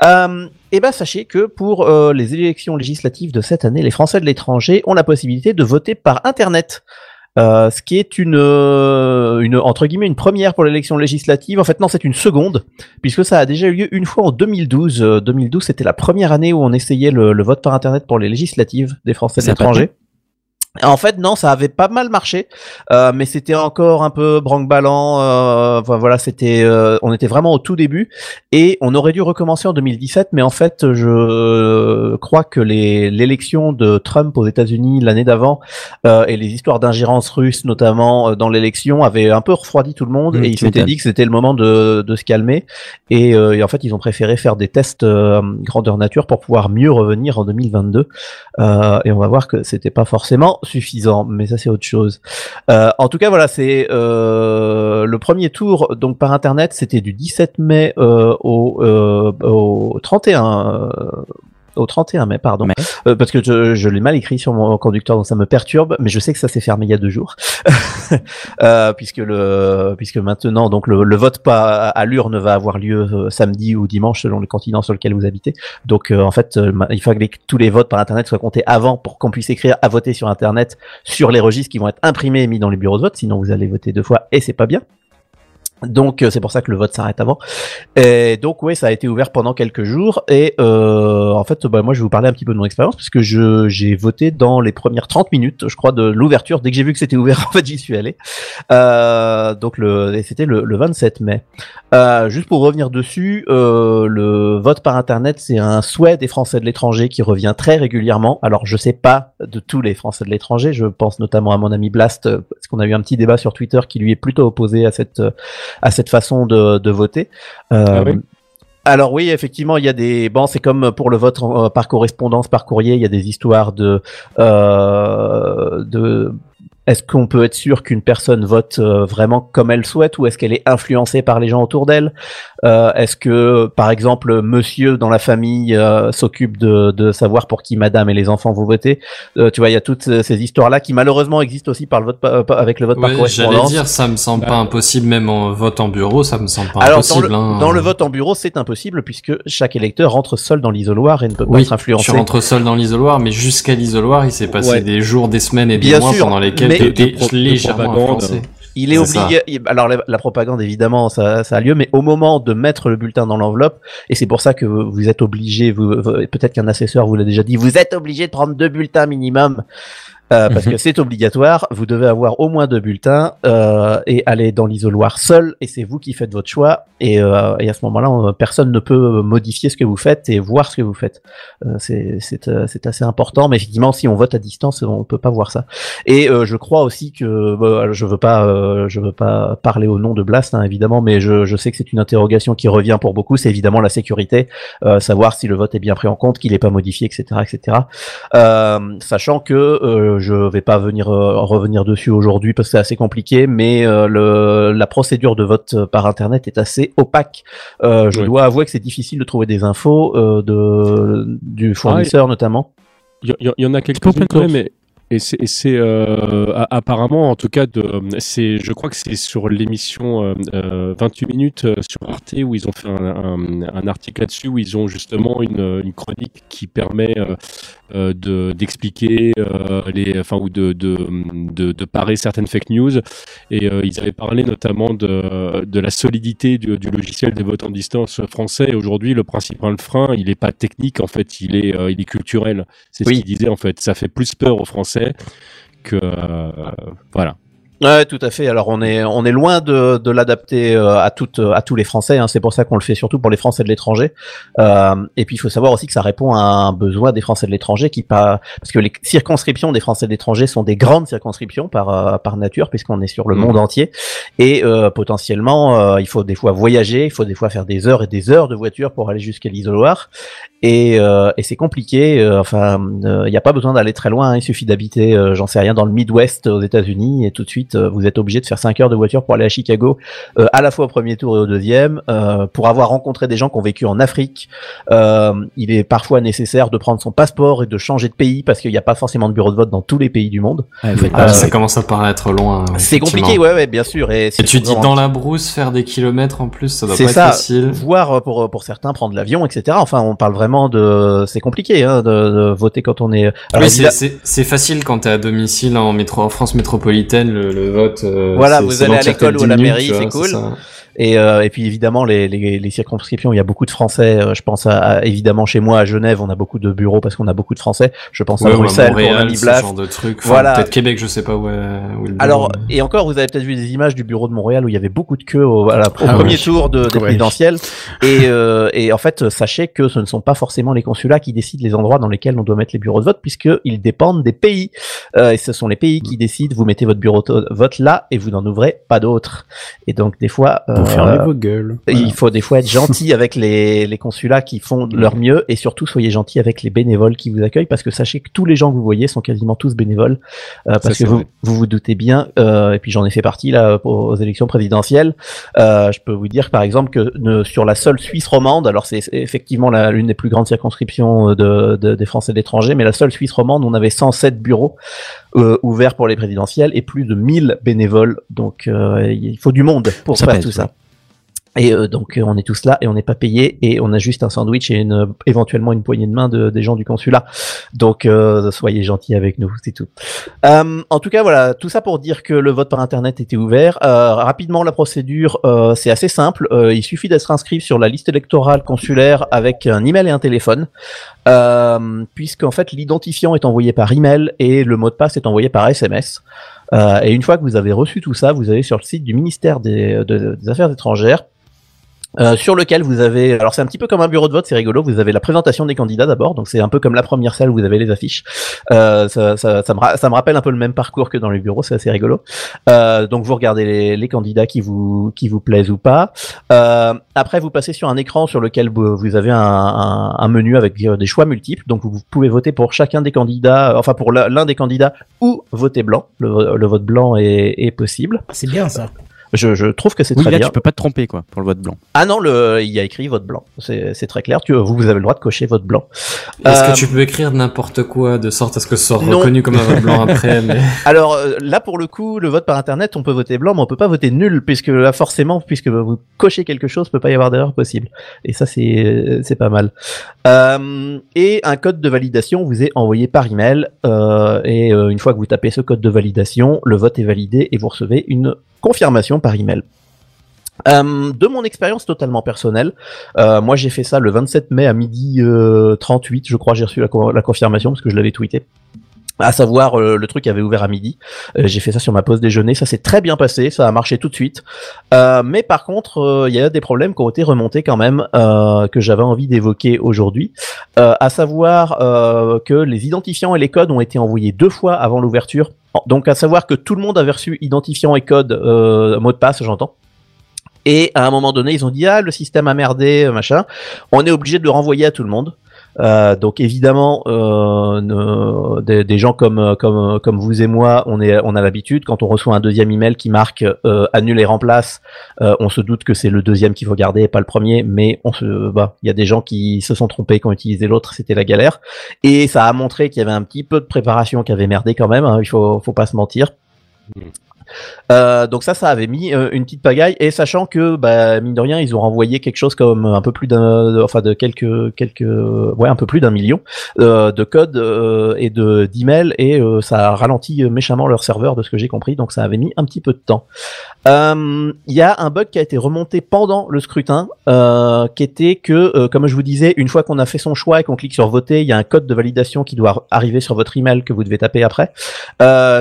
Euh, et ben sachez que pour euh, les élections législatives de cette année, les Français de l'étranger ont la possibilité de voter par Internet. Euh, ce qui est une, euh, une entre guillemets une première pour l'élection législative. En fait, non, c'est une seconde, puisque ça a déjà eu lieu une fois en 2012. Euh, 2012, c'était la première année où on essayait le, le vote par internet pour les législatives des Français de l'étranger. En fait, non, ça avait pas mal marché, euh, mais c'était encore un peu branque-ballant. Euh, voilà, c'était, euh, on était vraiment au tout début et on aurait dû recommencer en 2017, mais en fait, je crois que les l'élection de Trump aux États-Unis l'année d'avant euh, et les histoires d'ingérence russe, notamment euh, dans l'élection, avaient un peu refroidi tout le monde Mmh, et ils s'étaient dit que c'était le moment de, de se calmer. Et, euh, et en fait, ils ont préféré faire des tests euh, grandeur nature pour pouvoir mieux revenir en 2022. Euh, et on va voir que c'était pas forcément suffisant, mais ça c'est autre chose. Euh, en tout cas, voilà, c'est euh, le premier tour donc par internet, c'était du 17 mai euh, au, euh, au 31. Au 31 mai, pardon, Mais- Euh, parce que je, je l'ai mal écrit sur mon conducteur, donc ça me perturbe, mais je sais que ça s'est fermé il y a deux jours, [laughs] Euh, puisque le, puisque maintenant donc le, le vote pas à l'urne va avoir lieu euh, samedi ou dimanche selon le continent sur lequel vous habitez. Donc euh, en fait, il fallait que tous les votes par internet soient comptés avant pour qu'on puisse écrire à voter sur internet sur les registres qui vont être imprimés et mis dans les bureaux de vote. Sinon, vous allez voter deux fois et c'est pas bien. Donc euh, c'est pour ça que le vote s'arrête avant. Et donc ouais, ça a été ouvert pendant quelques jours et euh, en fait bah, moi je vais vous parler un petit peu de mon expérience puisque je j'ai voté dans les premières 30 minutes, je crois de l'ouverture. Dès que j'ai vu que c'était ouvert, [laughs] en fait j'y suis allé. Euh, donc le c'était le, le 27 mai. Euh, juste pour revenir dessus, euh, le vote par internet c'est un souhait des Français de l'étranger qui revient très régulièrement. Alors je sais pas de tous les Français de l'étranger, je pense notamment à mon ami Blast euh, parce qu'on a eu un petit débat sur Twitter qui lui est plutôt opposé à cette à cette façon de, de voter. Euh, Ah oui alors oui, effectivement, il y a des bon, c'est comme pour le vote euh, par correspondance, par courrier, il y a des histoires de euh, de est-ce qu'on peut être sûr qu'une personne vote euh, vraiment comme elle souhaite ou est-ce qu'elle est influencée par les gens autour d'elle? Euh, Est-ce que, par exemple, monsieur dans la famille euh, s'occupe de, de savoir pour qui madame et les enfants vous votez Euh, Tu vois, il y a toutes ces histoires-là qui malheureusement existent aussi par le vote avec le vote par Ouais, j'allais correspondance. dire, ça me semble Bah. pas impossible, même en vote en bureau, ça me semble pas Alors dans impossible. le, hein. dans le vote en bureau, c'est impossible puisque chaque électeur rentre seul dans l'isoloir et ne peut pas Oui, être influencé. tu rentres seul dans l'isoloir, mais jusqu'à l'isoloir, il s'est passé Ouais. des jours, des semaines et des Bien mois sûr, pendant lesquels mais- De de légèrement. Il est obligé. Alors la, la propagande, évidemment, ça, ça a lieu, mais au moment de mettre le bulletin dans l'enveloppe, et c'est pour ça que vous, vous êtes obligé. Vous, vous- peut-être qu'un assesseur vous l'a déjà dit. Vous êtes obligé de prendre deux bulletins minimum. Euh, parce Mhm. que c'est obligatoire, vous devez avoir au moins deux bulletins euh, et aller dans l'isoloir seul, et c'est vous qui faites votre choix. Et, euh, et à ce moment-là, on- personne ne peut modifier ce que vous faites et voir ce que vous faites. Euh, c'est euh, c'est assez important, mais effectivement, si on vote à distance, on peut pas voir ça. Et euh, je crois aussi que bah, je veux pas, euh, je veux pas parler au nom de Blast, hein, évidemment, mais je, je sais que c'est une interrogation qui revient pour beaucoup. C'est évidemment la sécurité, euh, savoir si le vote est bien pris en compte, qu'il n'est pas modifié, etc., etc. Euh, sachant que euh, je vais pas venir euh, revenir dessus aujourd'hui parce que c'est assez compliqué, mais euh, le, la procédure de vote par internet est assez opaque. Euh, je Oui. dois avouer que c'est difficile de trouver des infos euh, de du fournisseur notamment. Il y, en a quelques-unes quand même, et, et c'est, euh, apparemment, en tout cas, de, c'est, je crois que c'est sur l'émission euh, euh, 28 minutes euh, sur Arte où ils ont fait un, un- un article là-dessus où ils ont justement une, une chronique qui permet euh, euh, de, d'expliquer euh, les, enfin ou de, de, de, de parer certaines fake news. Et euh, ils avaient parlé notamment de, de la solidité du, du logiciel des votes en distance français. Et aujourd'hui, le principal frein, il n'est pas technique en fait, il est, euh, il est culturel. C'est Oui. ce qu'il disait en fait. Ça fait plus peur aux Français que euh, voilà. Ouais, tout à fait. Alors on est on est loin de, de l'adapter euh, à toutes à tous les Français. Hein. C'est pour ça qu'on le fait surtout pour les Français de l'étranger. Euh, et puis il faut savoir aussi que ça répond à un besoin des Français de l'étranger qui pas parce que les circonscriptions des Français de l'étranger sont des grandes circonscriptions par euh, par nature puisqu'on est sur le Mhm. monde entier et euh, potentiellement euh, il faut des fois voyager, il faut des fois faire des heures et des heures de voiture pour aller jusqu'à l'isoloir. Et, euh, et c'est compliqué. euh, enfin, il n'y a pas besoin d'aller très loin. hein, il suffit d'habiter, euh, j'en sais rien, dans le Midwest aux États-Unis, et tout de suite, euh, vous êtes obligé de faire 5 heures de voiture pour aller à Chicago, euh, à la fois au premier tour et au deuxième. euh, pour avoir rencontré des gens qui ont vécu en Afrique, euh, il est parfois nécessaire de prendre son passeport et de changer de pays parce qu'il n'y a pas forcément de bureau de vote dans tous les pays du monde. Ouais, Ah, Euh, ça commence à paraître loin. C'est compliqué, ouais, ouais, bien sûr. Et, tu dis dans la brousse faire des kilomètres en plus, ça doit C'est pas être ça. facile. Voire euh, pour pour certains prendre l'avion, etc. Enfin, on parle vraiment de, c'est compliqué hein, de, de voter quand on est. Oui, c'est- évidemment- c'est c'est facile quand t'es à domicile en métro en France métropolitaine, le, le vote. euh, Voilà, vous allez à l'école ou à la 10 minutes, mairie, c'est cool. Et, euh, et puis évidemment les, les, les circonscriptions, il y a beaucoup de Français. euh, Je pense à, à- évidemment chez moi à Genève, on a beaucoup de bureaux parce qu'on a beaucoup de Français. Je pense Ouais, à Bruxelles pour Montréal, ce genre de truc. Enfin, Voilà. Peut-être Québec, je sais pas où est, où est le bureau, Alors et encore, vous avez peut-être vu des images du bureau de Montréal où il y avait beaucoup de queues au, à la- au Ah premier oui. tour de, des Ouais. présidentielles. Et, euh, et en fait, sachez que ce ne sont pas forcément les consulats qui décident les endroits dans lesquels on doit mettre les bureaux de vote, puisque ils dépendent des pays. Euh, et ce sont les pays qui décident. Vous mettez votre bureau de vote là et vous n'en ouvrez pas d'autres. Et donc des fois, Vous euh, fermez vos gueules. il faut des fois être gentil [laughs] avec les, les consulats qui font de leur mieux et surtout soyez gentil avec les bénévoles qui vous accueillent parce que sachez que tous les gens que vous voyez sont quasiment tous bénévoles euh, parce que vous, vous vous doutez bien euh, et puis j'en ai fait partie là aux élections présidentielles. Euh, je peux vous dire par exemple que ne- sur la seule Suisse romande alors c'est effectivement la- l'une des plus grandes circonscriptions de, de- des Français de l'étranger mais la seule Suisse romande on avait 107 bureaux euh, ouverts pour les présidentielles et plus de 1000 bénévoles. Donc euh, il faut du monde pour Ça faire pèse, tout ça Et euh, donc euh, on est tous là et on n'est pas payé et on a juste un sandwich et une, euh, éventuellement une poignée de main de, des gens du consulat. Donc euh, soyez gentils avec nous, c'est tout. Euh, en tout cas voilà, tout ça pour dire que le vote par internet était ouvert. Euh, rapidement la procédure, c'est assez simple. Il suffit d'être inscrit sur la liste électorale consulaire avec un email et un téléphone, puisqu'en fait l'identifiant est envoyé par email et le mot de passe est envoyé par SMS. Et une fois que vous avez reçu tout ça, vous allez sur le site du ministère des, de- des Affaires étrangères euh, sur lequel vous avez, alors c'est un petit peu comme un bureau de vote, c'est rigolo. Vous avez la présentation des candidats d'abord, donc c'est un peu comme la première salle où vous avez les affiches. Euh, ça, ça, ça me, rappelle un peu le même parcours que dans les bureaux, c'est assez rigolo. Euh, donc vous regardez les, les candidats qui vous qui vous plaisent ou pas. Euh, après vous passez sur un écran sur lequel vous, avez un, un, un menu avec euh, des choix multiples, donc vous pouvez voter pour chacun des candidats, enfin pour l'un des candidats ou voter blanc. Le, le vote blanc est, est possible. C'est bien ça. Je, je trouve que c'est Oui, très là, bien. tu peux pas te tromper, quoi, pour le vote blanc. Ah non, le, il y a écrit vote blanc. C'est c'est très clair. Tu, vous, vous avez le droit de cocher vote blanc. Est-ce Euh, que tu peux écrire n'importe quoi de sorte à ce que ce soit Non. reconnu comme un vote blanc après [laughs] mais... Alors euh, là, pour le coup, le vote par internet, on peut voter blanc, mais on peut pas voter nul, puisque là, forcément, puisque vous cochez quelque chose, peut pas y avoir d'erreur possible. Et ça, c'est c'est pas mal. Euh, et un code de validation vous est envoyé par email. Euh, et euh, une fois que vous tapez ce code de validation, le vote est validé et vous recevez une confirmation par email. Euh, de mon expérience totalement personnelle, euh, moi j'ai fait ça le 27 mai à midi euh, 38, je crois j'ai reçu la, la confirmation parce que je l'avais tweeté. À savoir, euh, le truc avait ouvert à midi. Euh, j'ai fait ça sur ma pause déjeuner. Ça s'est très bien passé. Ça a marché tout de suite. Euh, mais par contre, il y a des problèmes qui ont été remontés quand même que j'avais envie d'évoquer aujourd'hui. À savoir que les identifiants et les codes ont été envoyés deux fois avant l'ouverture. Donc à savoir que tout le monde avait reçu identifiant et code, mot de passe, j'entends. Et à un moment donné, ils ont dit ah le système a merdé, machin. On est obligé de le renvoyer à tout le monde. Euh, donc évidemment, euh, des, gens comme comme comme vous et moi, on est on a l'habitude quand on reçoit un deuxième email qui marque euh, annule et remplace, euh, on se doute que c'est le deuxième qu'il faut garder et pas le premier. Mais on se bah il y a des gens qui se sont trompés qui ont utilisé l'autre, c'était la galère. Et ça a montré qu'il y avait un petit peu de préparation qui avait merdé quand même. hein, il faut faut pas se mentir. Euh, donc ça, ça avait mis euh, une petite pagaille et sachant que bah, mine de rien, ils ont renvoyé quelque chose comme un peu plus d'un, de- quelques quelques, ouais, un peu plus d'un million euh, de codes et de d'emails et ça a ralenti méchamment leur serveur de ce que j'ai compris. Donc ça avait mis un petit peu de temps. Il y a un bug qui a été remonté pendant le scrutin, qui était que, comme je vous disais, une fois qu'on a fait son choix et qu'on clique sur voter, il y a un code de validation qui doit arriver sur votre email que vous devez taper après.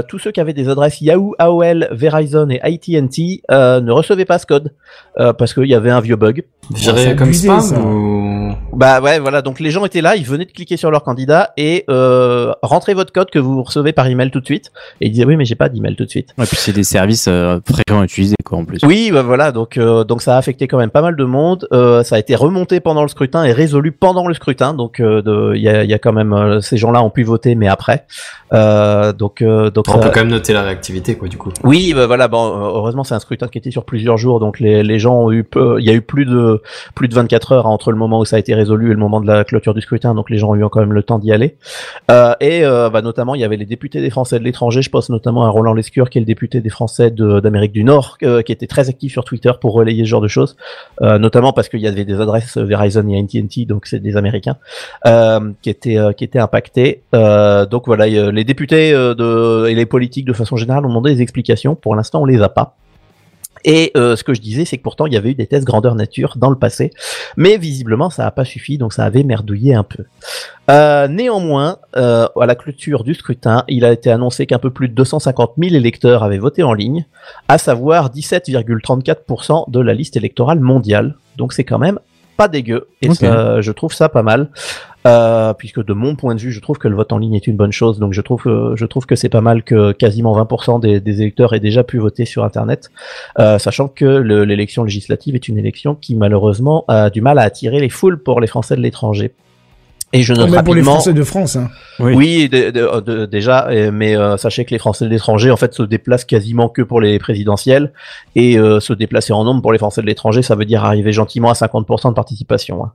Tous ceux qui avaient des adresses Yahoo, AOL, Verizon et AT&T euh, ne recevaient pas ce code euh, parce qu'il y avait un vieux bug. Viré comme spam ça. ou... Bah ouais, voilà. Donc les gens étaient là, ils venaient de cliquer sur leur candidat et euh, rentrez votre code que vous recevez par email tout de suite. Et ils disaient oui, mais j'ai pas d'email tout de suite. Et puis c'est des services euh, fréquemment utilisés, quoi, en plus. Oui, bah voilà, donc euh, donc ça a affecté quand même pas mal de monde. Euh, ça a été remonté pendant le scrutin et résolu pendant le scrutin. Donc euh, de- il y a, il y a quand même euh, ces gens-là ont pu voter, mais après. Euh, donc euh, donc On ça- peut quand même noter la réactivité quoi du coup. oui, bah voilà. Bon, euh, heureusement c'est un scrutin qui était sur plusieurs jours, donc les, les gens ont eu peu, il y a eu plus de plus de 24 heures entre le moment où ça a été résolu et le moment de la clôture du scrutin, donc les gens ont eu quand même le temps d'y aller. Euh, et euh, bah, notamment, il y avait les députés des Français de l'étranger. Je pense notamment à Roland Lescure, qui est le député des Français d'Amérique du Nord, euh, qui était très actif sur Twitter pour relayer ce genre de choses, euh, notamment parce qu'il y avait des adresses Verizon et AT&T, donc c'est des Américains, euh, qui étaient euh, qui étaient impactés. Euh, donc voilà, les députés euh, de, et les politiques de façon générale ont demandé des explications. Pour l'instant, on les a pas. Et euh, ce que je disais, c'est que pourtant il y avait eu des tests grandeur nature dans le passé, mais visiblement ça n'a pas suffi, donc ça avait merdouillé un peu. Euh, néanmoins, euh, à la clôture du scrutin, il a été annoncé qu'un peu plus de 250 000 électeurs avaient voté en ligne, à savoir 17,34% de la liste électorale mondiale. Donc c'est quand même pas dégueu, et ça, je trouve ça pas mal. Euh, puisque de mon point de vue, je trouve que le vote en ligne est une bonne chose, donc je trouve, euh, je trouve que c'est pas mal que quasiment 20% des, des électeurs aient déjà pu voter sur Internet, euh, sachant que le- l'élection législative est une élection qui malheureusement a du mal à attirer les foules pour les Français de l'étranger. Et je note Même pour les rapidement. Français de France. Hein. Oui, de- de- de- déjà, euh, mais euh, sachez que les Français de l'étranger, en fait, se déplacent quasiment que pour les présidentielles, et euh, se déplacer en nombre pour les Français de l'étranger, ça veut dire arriver gentiment à 50% de participation. hein.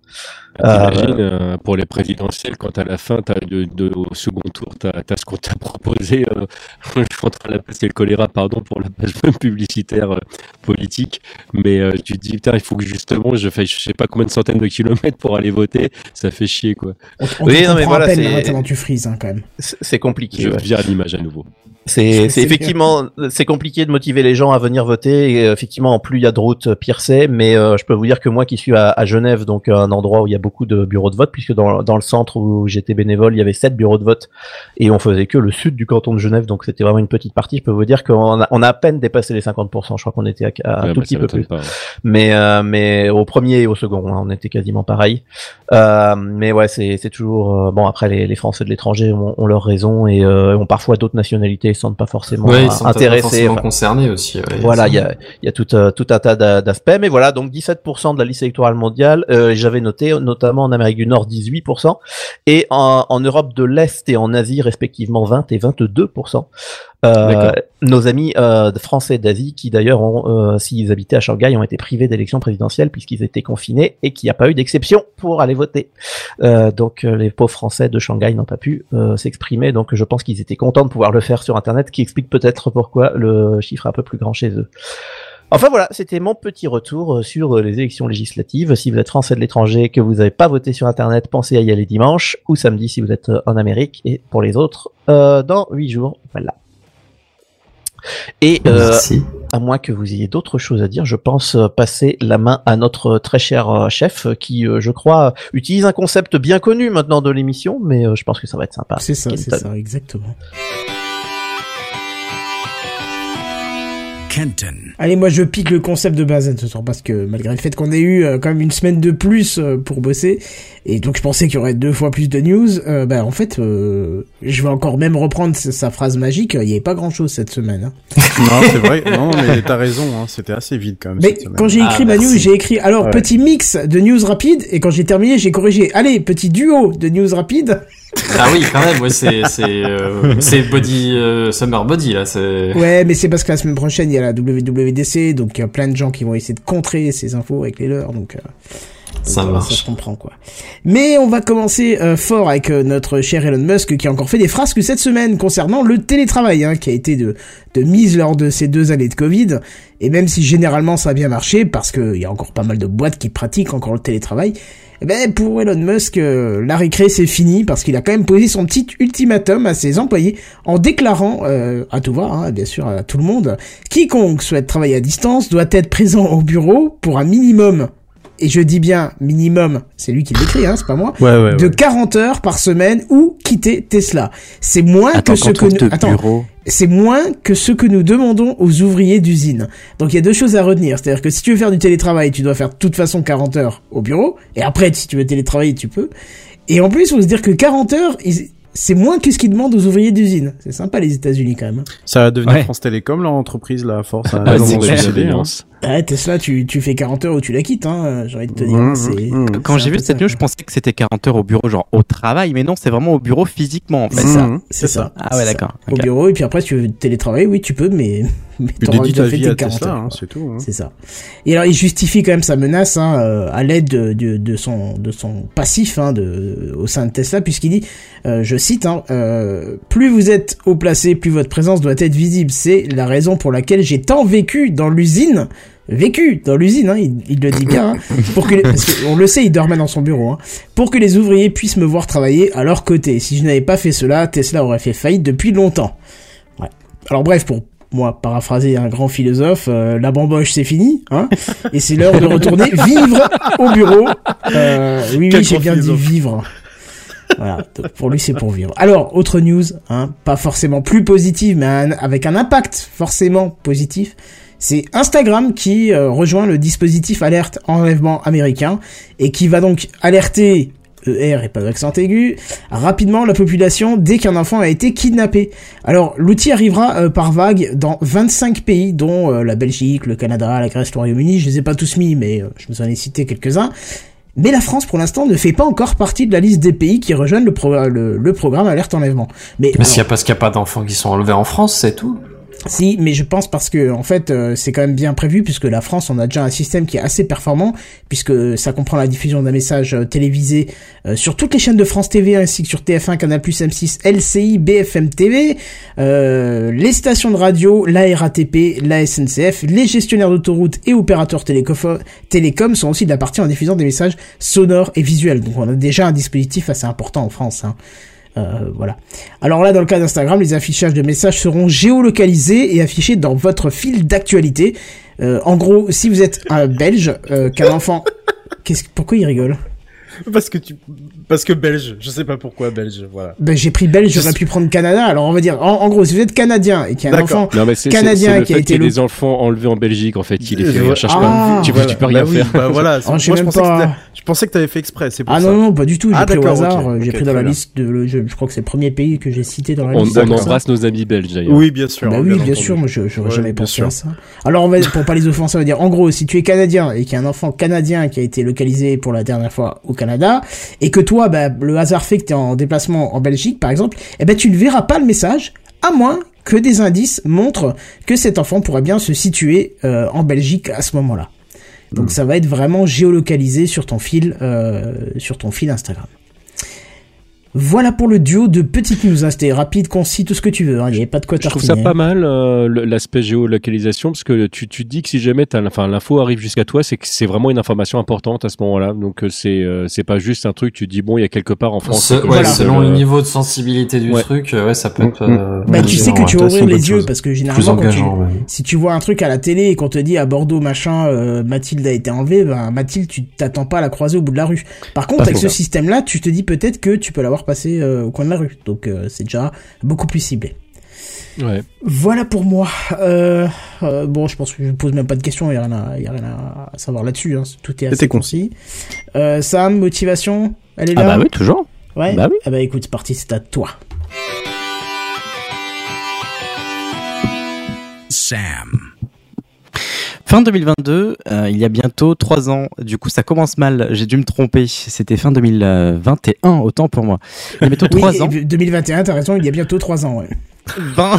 T'imagines, euh, pour les présidentielles, quand à la fin, de, de, au second tour, t'as as ce qu'on t'a [laughs] proposé. Euh, [laughs] je suis en train de passer le choléra, pardon, pour la page [laughs] publicitaire euh, politique. Mais euh, tu te dis, putain, il faut que justement, je fais je sais pas combien de centaines de kilomètres pour aller voter. Ça fait chier, quoi. On, on Oui, non, mais voilà, à c'est- tu frises hein, quand même. c'est compliqué. Je ouais. vire l'image à nouveau. C'est effectivement c'est compliqué de motiver les gens à venir voter et effectivement plus il y a de routes pire c'est mais euh, je peux vous dire que moi qui suis à, à Genève donc un endroit où il y a beaucoup de bureaux de vote puisque dans, dans le centre où j'étais bénévole il y avait sept bureaux de vote et on faisait que le sud du canton de Genève donc c'était vraiment une petite partie je peux vous dire qu'on a, on a à peine dépassé les 50% je crois qu'on était à, à un Ouais, tout bah, petit peu plus pas, ouais. mais euh, mais au premier et au second hein, on était quasiment pareil euh, mais ouais c'est c'est toujours euh, bon après les, les Français de l'étranger ont, ont leur raison et euh, ont parfois d'autres nationalités ils se sentent pas forcément Ouais, ils sont pas intéressés forcément enfin, concernés aussi. ouais, voilà, il y a, il y a tout, euh, tout un tas d'a- d'aspects, mais voilà, donc 17% de la liste électorale mondiale, euh, j'avais noté notamment en Amérique du Nord 18%, et en, en Europe de l'Est et en Asie respectivement 20 et 22%. Euh, nos amis euh, français d'Asie qui d'ailleurs ont, euh, s'ils habitaient à Shanghai, ont été privés d'élections présidentielles puisqu'ils étaient confinés et qu'il n'y a pas eu d'exception pour aller voter. Donc les pauvres Français de Shanghai n'ont pas pu s'exprimer, donc je pense qu'ils étaient contents de pouvoir le faire sur Internet, qui explique peut-être pourquoi le chiffre est un peu plus grand chez eux. Enfin voilà, c'était mon petit retour euh, sur euh, les élections législatives. Si vous êtes français de l'étranger, que vous n'avez pas voté sur Internet, pensez à y aller dimanche ou samedi si vous êtes euh, en Amérique et pour les autres, euh, dans huit jours. Voilà. Et euh, à moins que vous ayez d'autres choses à dire, je pense passer la main à notre très cher chef qui, euh, je crois, utilise un concept bien connu maintenant de l'émission, mais euh, je pense que ça va être sympa. C'est ça, c'est ça, exactement. Kenton. Allez, moi je pique le concept de Bazen ce soir parce que malgré le fait qu'on ait eu euh, quand même une semaine de plus euh, pour bosser et donc je pensais qu'il y aurait deux fois plus de news, euh, bah en fait euh, je vais encore même reprendre sa, sa phrase magique. Il n'y avait pas grand chose cette semaine. hein. [laughs] non, c'est vrai. Non, mais t'as raison. Hein, C'était assez vide quand même. Mais cette quand j'ai Ah, écrit ma merci. news, j'ai écrit alors Ouais. petit mix de news rapides et quand j'ai terminé, j'ai corrigé. Allez, petit duo de news rapides. Ah oui, quand même, euh, c'est body euh, summer body là, Ouais, mais c'est parce que la semaine prochaine il y a la WWDC, donc il y a plein de gens qui vont essayer de contrer ces infos avec les leurs, donc. euh, ça donc, marche. Ça se comprend quoi. Mais on va commencer euh, fort avec euh, notre cher Elon Musk qui a encore fait des frasques cette semaine concernant le télétravail, hein, qui a été de, de mise lors de ces deux années de Covid. Et même si généralement ça a bien marché, parce qu'il y a encore pas mal de boîtes qui pratiquent encore le télétravail, eh ben pour Elon Musk, euh, la récré c'est fini parce qu'il a quand même posé son petit ultimatum à ses employés en déclarant euh, à tout va, hein, bien sûr à tout le monde, quiconque souhaite travailler à distance doit être présent au bureau pour un minimum et je dis bien minimum, c'est lui qui l'écrit, hein, c'est pas moi, Ouais, ouais, de ouais. 40 heures par semaine ou quitter Tesla. C'est moins Attends, que ce que nous... te Attends, c'est moins que ce que nous demandons aux ouvriers d'usine. Donc il y a deux choses à retenir, c'est-à-dire que si tu veux faire du télétravail, tu dois faire de toute façon 40 heures au bureau, et après si tu veux télétravailler, tu peux. Et en plus, faut se dire que 40 heures, ils- c'est moins que ce qu'ils demandent aux ouvriers d'usine. C'est sympa les États-Unis quand même. hein. Ça va devenir Ouais. France Télécom, l'entreprise, la force. à Ah, c'est Ouais, Tesla, tu, tu fais 40 heures ou tu la quittes, hein, j'ai envie de te dire. Mmh, c'est... mmh. Quand j'ai vu cette news, je pensais que c'était 40 heures au bureau, genre au travail, mais non, c'est vraiment au bureau physiquement en fait. C'est ça, Mmh, c'est ça. Ah ouais, d'accord. Au bureau, et puis après, si tu veux télétravailler, oui, tu peux, mais, [laughs] mais Tu t'auras dédies déjà ta fait vie tes à 40 Tesla, heures, hein, c'est tout. hein. C'est ça. Et alors, il justifie quand même sa menace hein, euh, à l'aide de, de, de son, de son passif hein, de, au sein de Tesla, puisqu'il dit, euh, je cite, hein, euh, plus vous êtes haut placé, plus votre présence doit être visible. C'est la raison pour laquelle j'ai tant vécu dans l'usine, vécu dans l'usine, hein, il, il le dit bien, hein, [laughs] pour que, les- parce que on le sait, il dormait dans son bureau, hein, pour que les ouvriers puissent me voir travailler à leur côté. Si je n'avais pas fait cela, Tesla aurait fait faillite depuis longtemps. Ouais. Alors bref, pour moi, paraphraser un grand philosophe, euh, la bamboche c'est fini, hein, et c'est l'heure de retourner [laughs] vivre au bureau. Euh, oui, oui, j'ai bien dit vivre. Voilà, donc pour lui c'est pour vivre. Alors, autre news, hein, pas forcément plus positive, mais un- avec un impact forcément positif, c'est Instagram qui euh, rejoint le dispositif alerte enlèvement américain et qui va donc alerter ER et pas d'accent aigu, rapidement la population dès qu'un enfant a été kidnappé. Alors l'outil arrivera euh, par vague dans 25 pays dont euh, la Belgique, le Canada, la Grèce, le Royaume-Uni, je les ai pas tous mis mais euh, je vous en ai cité quelques-uns. Mais la France, pour l'instant, ne fait pas encore partie de la liste des pays qui rejoignent le, pro- le, le programme Alerte Enlèvement. Mais, Mais s'il y a parce qu'il n'y a pas d'enfants qui sont enlevés en France, c'est tout. Si, mais je pense parce que en fait euh, c'est quand même bien prévu puisque la France on a déjà un système qui est assez performant puisque ça comprend la diffusion d'un message euh, télévisé euh, sur toutes les chaînes de France TV ainsi que sur TF1, Canal+, M6, LCI, BFM TV, euh, les stations de radio, la RATP, la SNCF, les gestionnaires d'autoroutes et opérateurs téléco- télécoms sont aussi de la partie en diffusant des messages sonores et visuels. Donc on a déjà un dispositif assez important en France. Hein. Euh, voilà. Alors là, dans le cas d'Instagram, les affichages de messages seront géolocalisés et affichés dans votre fil d'actualité. Euh, en gros, si vous êtes un Belge, euh, qu'un enfant... Qu'est-ce... Pourquoi il rigole? [laughs] Parce que tu, parce que belge. Je sais pas pourquoi belge. Voilà. Ben j'ai pris Belge, j'aurais pu prendre Canada. Alors on va dire, en, en gros, si vous êtes Canadien et qu'il y a un enfant Non, mais Canadien le qui a été qu'il y le- des enfants enlevés en Belgique, en fait, qui les Euh, fait. voilà. Cherche Ah, pas. Tu, vois, tu peux rien bah oui, faire. Bah voilà. [laughs] Oh, je sais Moi, je pensais, pas. que t'avais- je pensais que t'avais fait exprès. C'est pour Ah ça. non, non, pas du tout, j'ai Ah, pris au hasard, j'ai pris dans la liste de... le- je, je crois que c'est le premier pays que j'ai cité dans la liste. on embrasse nos amis belges, d'ailleurs. Oui, bien sûr. Bah oui, bien, sûr, moi je j'aurais jamais pensé à ça. Alors on va pour [laughs] pas les offenser, on va dire en gros, si tu es canadien et qu'il y a un enfant canadien qui a été localisé pour la dernière fois au Canada et que toi bah, le hasard fait que tu es en déplacement en Belgique par exemple, eh ben tu ne verras pas le message à moins que des indices montrent que cet enfant pourrait bien se situer euh, en Belgique à ce moment-là. Donc ça va être vraiment géolocalisé sur ton fil euh, sur ton fil Instagram. Voilà pour le duo de petites news. hein. C'était rapide, concis, tout ce que tu veux. hein. Il n'y avait pas de quoi Je trouve ça pas mal euh, l'aspect géolocalisation parce que tu, tu te dis que si jamais t'as- enfin l'info arrive jusqu'à toi, c'est que c'est vraiment une information importante à ce moment-là. Donc euh, c'est euh, c'est pas juste un truc tu te dis bon il y a quelque part en France. Ouais, selon euh, le niveau de sensibilité du ouais. truc, euh, ouais, ça peut être. Mm, mm. euh, Bah, tu sais que tu vas ouvrir les yeux chose. parce que généralement quand tu, engageant. ouais. si tu vois un truc à la télé et qu'on te dit à Bordeaux machin euh, Mathilde a été enlevée, ben Mathilde tu t'attends pas à la croiser au bout de la rue. Par contre Pas avec ce système là, tu te dis peut-être que tu peux l'avoir passé euh, au coin de la rue. Donc euh, c'est déjà beaucoup plus ciblé. Ouais. Voilà pour moi. Euh, euh, bon, je pense que je pose même pas de questions, il y a rien à, y a rien à savoir là-dessus. Hein. Tout est assez concis. Euh, Sam, motivation, elle est Ah là. bah oui, toujours. Ouais. Bah oui. Ah bah écoute, c'est parti, c'est à toi. Sam. Fin 2022, euh, il y a bientôt trois ans. Du coup, ça commence mal. J'ai dû me tromper. C'était fin 2021, autant pour moi. Il y a bientôt trois ans. 2021, t'as raison, il y a bientôt trois ans, ouais. 20...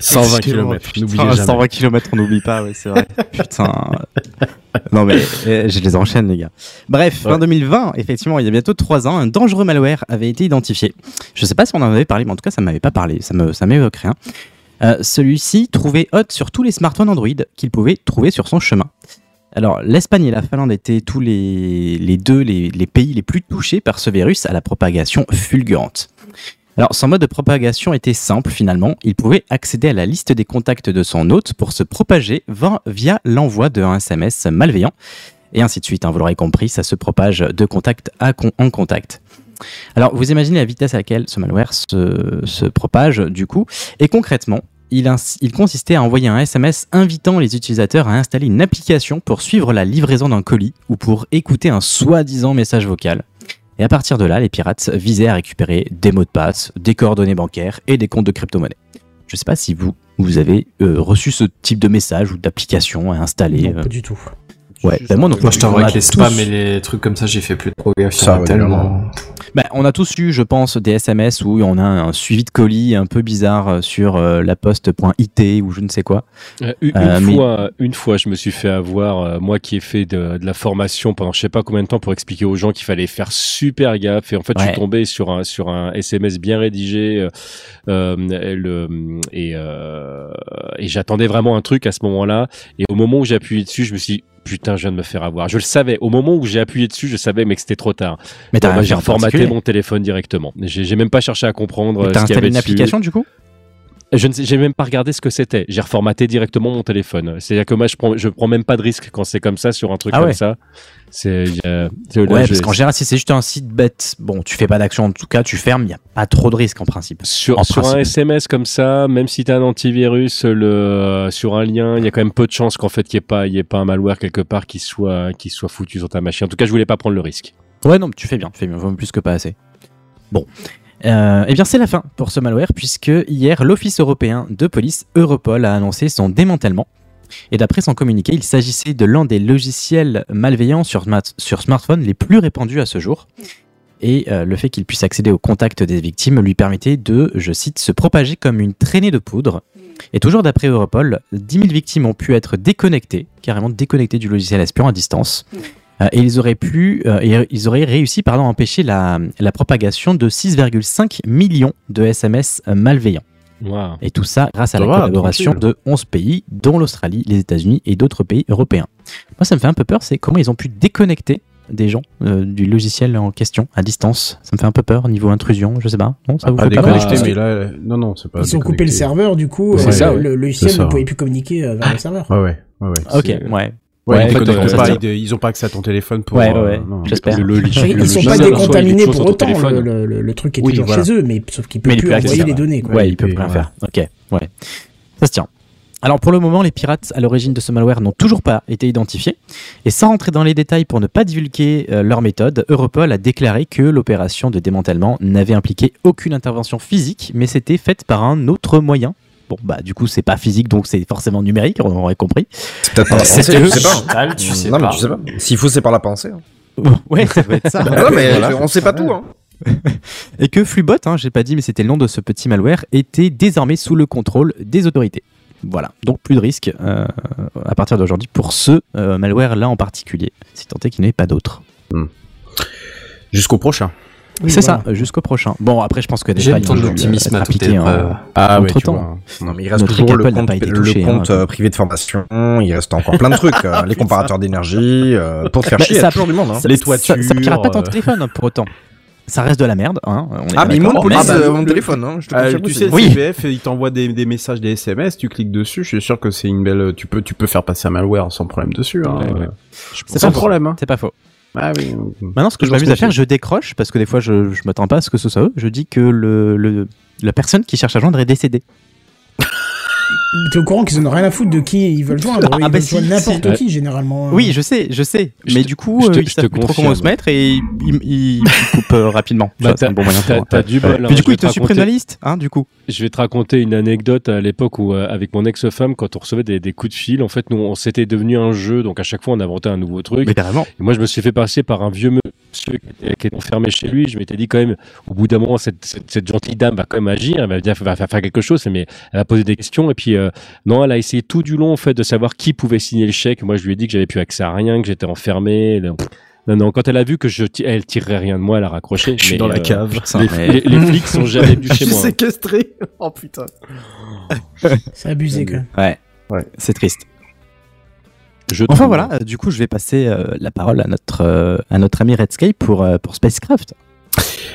120 km. N'oubliez Putain, jamais. 120 km, on n'oublie pas, ouais, c'est vrai. Putain. [laughs] Non mais euh, je les enchaîne les gars. Bref, fin 2020, effectivement, il y a bientôt trois ans, un dangereux malware avait été identifié. Je sais pas si on en avait parlé, mais en tout cas, ça m'avait pas parlé. Ça me, ça m'évoque rien. Euh, Celui-ci trouvait hot sur tous les smartphones Android qu'il pouvait trouver sur son chemin. Alors, l'Espagne et la Finlande étaient tous les, deux les, pays les plus touchés par ce virus à la propagation fulgurante. Alors, son mode de propagation était simple finalement. Il pouvait accéder à la liste des contacts de son hôte pour se propager via l'envoi d'un SMS malveillant. Et ainsi de suite, hein, vous l'aurez compris, ça se propage de contact en contact. Alors, vous imaginez la vitesse à laquelle ce malware se propage, du coup. Et concrètement, il, consistait à envoyer un SMS invitant les utilisateurs à installer une application pour suivre la livraison d'un colis ou pour écouter un soi-disant message vocal. Et à partir de là, les pirates visaient à récupérer des mots de passe, des coordonnées bancaires et des comptes de crypto-monnaie. Je sais pas si vous, vous avez euh, reçu ce type de message ou d'application à installer. Non, euh. pas du tout. Ouais, bah moi plus. Moi, je t'avoue que les tous- spams et les trucs comme ça, j'ai fait plus trop gaffe. Ça, tellement. Bah, on a tous eu, je pense, des SMS où on a un suivi de colis un peu bizarre euh, sur euh, la poste.it ou je ne sais quoi. Euh, une, Euh, mais- fois, une fois, je me suis fait avoir, euh, moi qui ai fait de, de la formation pendant je sais pas combien de temps pour expliquer aux gens qu'il fallait faire super gaffe. Et en fait, je suis tombé sur un sur un SMS bien rédigé et, le- et, euh, et j'attendais vraiment un truc à ce moment-là. Et au moment où j'ai appuyé dessus, je me suis dit, Putain, je viens de me faire avoir. Je le savais. Au moment où j'ai appuyé dessus, je savais, mais que c'était trop tard. Mais t'as bah, j'ai reformaté mon téléphone directement. J'ai même pas cherché à comprendre. Euh, T'as installé avait une dessus. application du coup? Je ne sais, j'ai même pas regardé ce que c'était. J'ai reformaté directement mon téléphone. C'est-à-dire que moi, je prends, je prends même pas de risque quand c'est comme ça sur un truc Ah comme ouais. ça. C'est, a- c'est- là, Ouais, je- parce qu'en général, si c'est juste un site bête, bon, tu fais pas d'action en tout cas, tu fermes, il n'y a pas trop de risques en principe. sur, en sur un. SMS comme ça, même si t'as un antivirus, le, euh, sur un lien, il y a quand même peu de chances qu'en fait, il n'y ait pas, y ait pas un malware quelque part qui soit, qui soit foutu sur ta machine. En tout cas, je voulais pas prendre le risque. Ouais, non, tu fais bien, tu fais bien, vaut plus que pas assez. Bon. Euh, eh bien, c'est la fin pour ce malware, puisque hier, l'Office européen de police Europol a annoncé son démantèlement. Et d'après son communiqué, il s'agissait de l'un des logiciels malveillants sur, sur smartphone les plus répandus à ce jour. Et euh, le fait qu'il puisse accéder au contact des victimes lui permettait de, je cite, se propager comme une traînée de poudre. Et toujours d'après Europol, 10 000 victimes ont pu être déconnectées, carrément déconnectées du logiciel espion à distance. Euh, et ils auraient pu, euh, et ils auraient réussi pardon, à empêcher la, la propagation de 6,5 millions de SMS malveillants. Waouh. Et tout ça grâce à Ça la va, collaboration tranquille. de 11 pays, dont l'Australie, les États-Unis et d'autres pays européens. Moi, ça me fait un peu peur, c'est comment ils ont pu déconnecter des gens euh, du logiciel en question à distance. Ça me fait un peu peur niveau intrusion, je sais pas. Non, ça vous Pas fait pas peur mais là, euh, non, non, c'est pas. Ils ont coupé le serveur, du coup, euh, ça, le, le logiciel ça. ne pouvait plus communiquer euh, vers le serveur. Ouais, ouais, ouais, ouais. Ok, ouais. Ouais, Ouais, ils, en fait, déconnectent ça pas, se ils, ils ont pas accès à ton téléphone pour. Ouais, ouais, euh. J'espère. Le, le, Ils, le ils sont pas décontaminés pour autant, le, le, le- le truc est Oui, toujours voilà. chez eux, mais sauf qu'ils peuvent plus envoyer accéder, les données. Quoi. Ouais, il peut Et plus rien faire. Ok, ouais. Ça se tient. Alors pour le moment, les pirates à l'origine de ce malware n'ont toujours pas été identifiés. Et sans rentrer dans les détails pour ne pas divulguer euh, leur méthode, Europol a déclaré que l'opération de démantèlement n'avait impliqué aucune intervention physique, mais c'était faite par un autre moyen. Bon, bah du coup, c'est pas physique, donc c'est forcément numérique, on aurait compris. C'est peut-être par la pensée, tu sais pas. Tu sais non, pas. mais tu sais pas. S'il faut, c'est par la pensée. hein. ouais, ça doit être ça. [laughs] non, mais Voilà. on sait pas tout. Hein. Et que Flubot, hein, j'ai pas dit, mais c'était le nom de ce petit malware, était désormais sous le contrôle des autorités. Voilà, donc plus de risque euh, à partir d'aujourd'hui pour ce euh, malware-là en particulier, si tant est qu'il n'y en ait pas d'autres. Jusqu'au prochain. Oui, C'est voilà. ça, euh, jusqu'au prochain. Bon, après, je pense que des J'ai failles ton euh, optimisme à toute appliquées en- épreuve. Ah ouais, vois. Non, mais il reste Notre toujours le compte, été le touché, compte hein. euh, privé de formation. Il reste encore plein de trucs. euh, [laughs] les comparateurs d'énergie. euh, pour te faire Bah, chier, il y ça- a toujours du monde. Hein. Ça- Les ça- toitures, Ça, pirate pas ton euh. téléphone hein, pour autant. Ça reste de la merde. Hein, on est Ah, mais il d'accord, monopolise mais- euh, mon téléphone. Hein, je te Ah, tu sais, le c'est- Oui. CPF, il t'envoie des, des messages, des SMS, tu cliques dessus, je suis sûr que c'est une belle, tu peux, tu peux faire passer un malware sans problème dessus, hein. Ouais, ouais. C'est Sans problème, hein. C'est pas faux. Ah oui. Maintenant, ce que je m'amuse à faire, je décroche parce que des fois, je, je m'attends pas à ce que ce soit eux. Je dis que le, le- la personne qui cherche à joindre est décédée. T'es au courant qu'ils en ont rien à foutre de qui ils veulent joindre. Ah, ils bah veulent si, joindre n'importe si. qui, généralement. Oui, je sais, je sais. Je mais te- du coup, je te- euh, ils je savent plus trop comment se mettre et ils, ils, ils [laughs] coupent euh, rapidement. Bah, Ça, c'est un bon moyen T'as t'as du bol. hein, Puis je du coup, ils te te suppriment la liste, hein, du coup. Je vais te raconter une anecdote à l'époque où, euh, avec mon ex-femme, quand on recevait des, des coups de fil, en fait, nous, on s'était devenu un jeu, donc à chaque fois, on inventait un nouveau truc. Mais carrément. Et moi, je me suis fait passer par un vieux monsieur qui était, qui était enfermé chez lui. Je m'étais dit quand même, au bout d'un moment, cette, cette, cette gentille dame va quand même agir, elle va, dire, va faire faire quelque chose. Mais elle va poser des questions. Et puis, euh, non, elle a essayé tout du long, en fait, de savoir qui pouvait signer le chèque. Moi, je lui ai dit que j'avais plus accès à rien, que j'étais enfermé. Le- Non, non, quand elle a vu que je, elle tirerait rien de moi, elle a raccroché. Je suis Mais, dans la euh, cave. Les, mais- les- les flics sont jamais venus [laughs] Je chez suis moi. séquestré. Oh putain. C'est abusé, quand même. Ouais. Ouais. C'est triste. Je Enfin trouve. voilà, euh, du coup, je vais passer euh, la parole à notre, euh, à notre ami Redscape pour, euh, pour Spacecraft.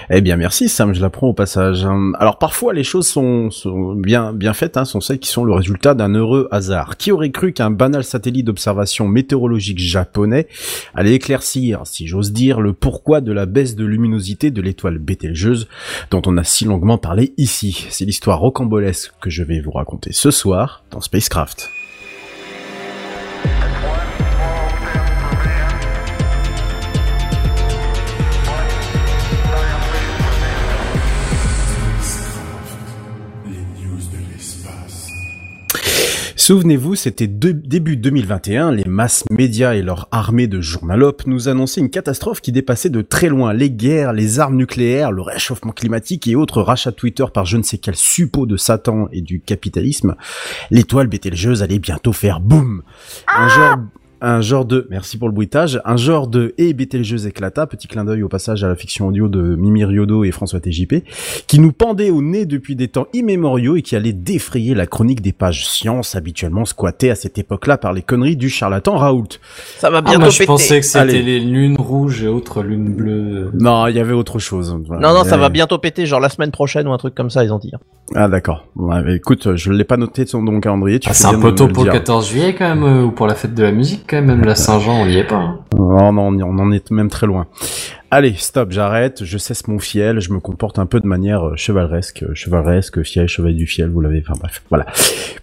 Eh bien, merci Sam, je l'apprends au passage. Alors parfois les choses sont, sont bien bien faites, hein, sont celles qui sont le résultat d'un heureux hasard. Qui aurait cru qu'un banal satellite d'observation météorologique japonais allait éclaircir, si j'ose dire, le pourquoi de la baisse de luminosité de l'étoile Bételgeuse dont on a si longuement parlé ici? C'est l'histoire rocambolesque que je vais vous raconter ce soir dans Spacecraft. Souvenez-vous, c'était début 2021, les masses médias et leur armée de journalopes nous annonçaient une catastrophe qui dépassait de très loin les guerres, les armes nucléaires, le réchauffement climatique et autres rachats de Twitter par je ne sais quel suppôt de Satan et du capitalisme. L'étoile Bételgeuse allait bientôt faire boum. Un genre un genre de, merci pour le bruitage, un genre de et Bételgeuse éclata, petit clin d'œil au passage à la fiction audio de Mimi Riodo et François TJP, qui nous pendait au nez depuis des temps immémoriaux et qui allait défrayer la chronique des pages science habituellement squattées à cette époque-là par les conneries du charlatan Raoult. Ça va Ah, bientôt moi, je péter. pensais que c'était les lunes rouges et autres lunes bleues. Non, il y avait autre chose. Voilà. Non, non, ça va bientôt péter, genre la semaine prochaine ou un truc comme ça, ils ont dit. Ah d'accord. Ouais, écoute, je l'ai pas noté dans mon calendrier. Tu Ah, c'est un peu de tôt pour le dire. 14 juillet quand même, euh, ou pour la fête de la musique même, la Saint-Jean, on y est pas. hein. Non, non, on y- on en est même très loin. Allez, stop, j'arrête, je cesse mon fiel, je me comporte un peu de manière euh, chevaleresque, euh, chevaleresque, fiel, chevalier du fiel, vous l'avez, enfin bref, voilà.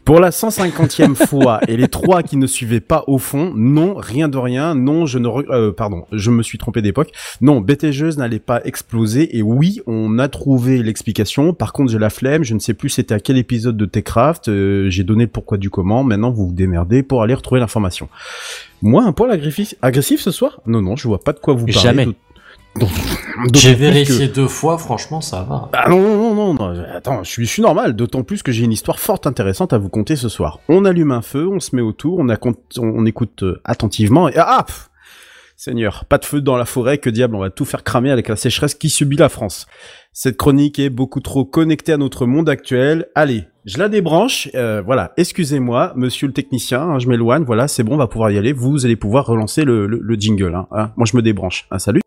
Pour la 150e [laughs] fois, et les trois qui ne suivaient pas au fond, non, rien de rien, non, je ne, re- euh, pardon, je me suis trompé d'époque, non, BTGeuse n'allait pas exploser, et oui, on a trouvé l'explication, par contre j'ai la flemme, je ne sais plus c'était à quel épisode de Techcraft, euh, j'ai donné le pourquoi du comment, maintenant vous vous démerdez pour aller retrouver l'information. Moi, un poil agressif, agressif ce soir? Non, non, je vois pas de quoi vous parlez. Jamais. J'ai vérifié que- deux fois, franchement, ça va. Ah non, non, non, non, non, attends, je suis, je suis normal, d'autant plus que j'ai une histoire forte intéressante à vous conter ce soir. On allume un feu, on se met autour, on, a, on, écoute euh, attentivement, et ah, pff, Seigneur, pas de feu dans la forêt, que diable, on va tout faire cramer avec la sécheresse qui subit la France. Cette chronique est beaucoup trop connectée à notre monde actuel. Allez, je la débranche, euh, voilà, excusez-moi, monsieur le technicien, hein, je m'éloigne, voilà, c'est bon, on va pouvoir y aller, vous allez pouvoir relancer le, le, le jingle, hein, hein. moi je me débranche, hein, salut.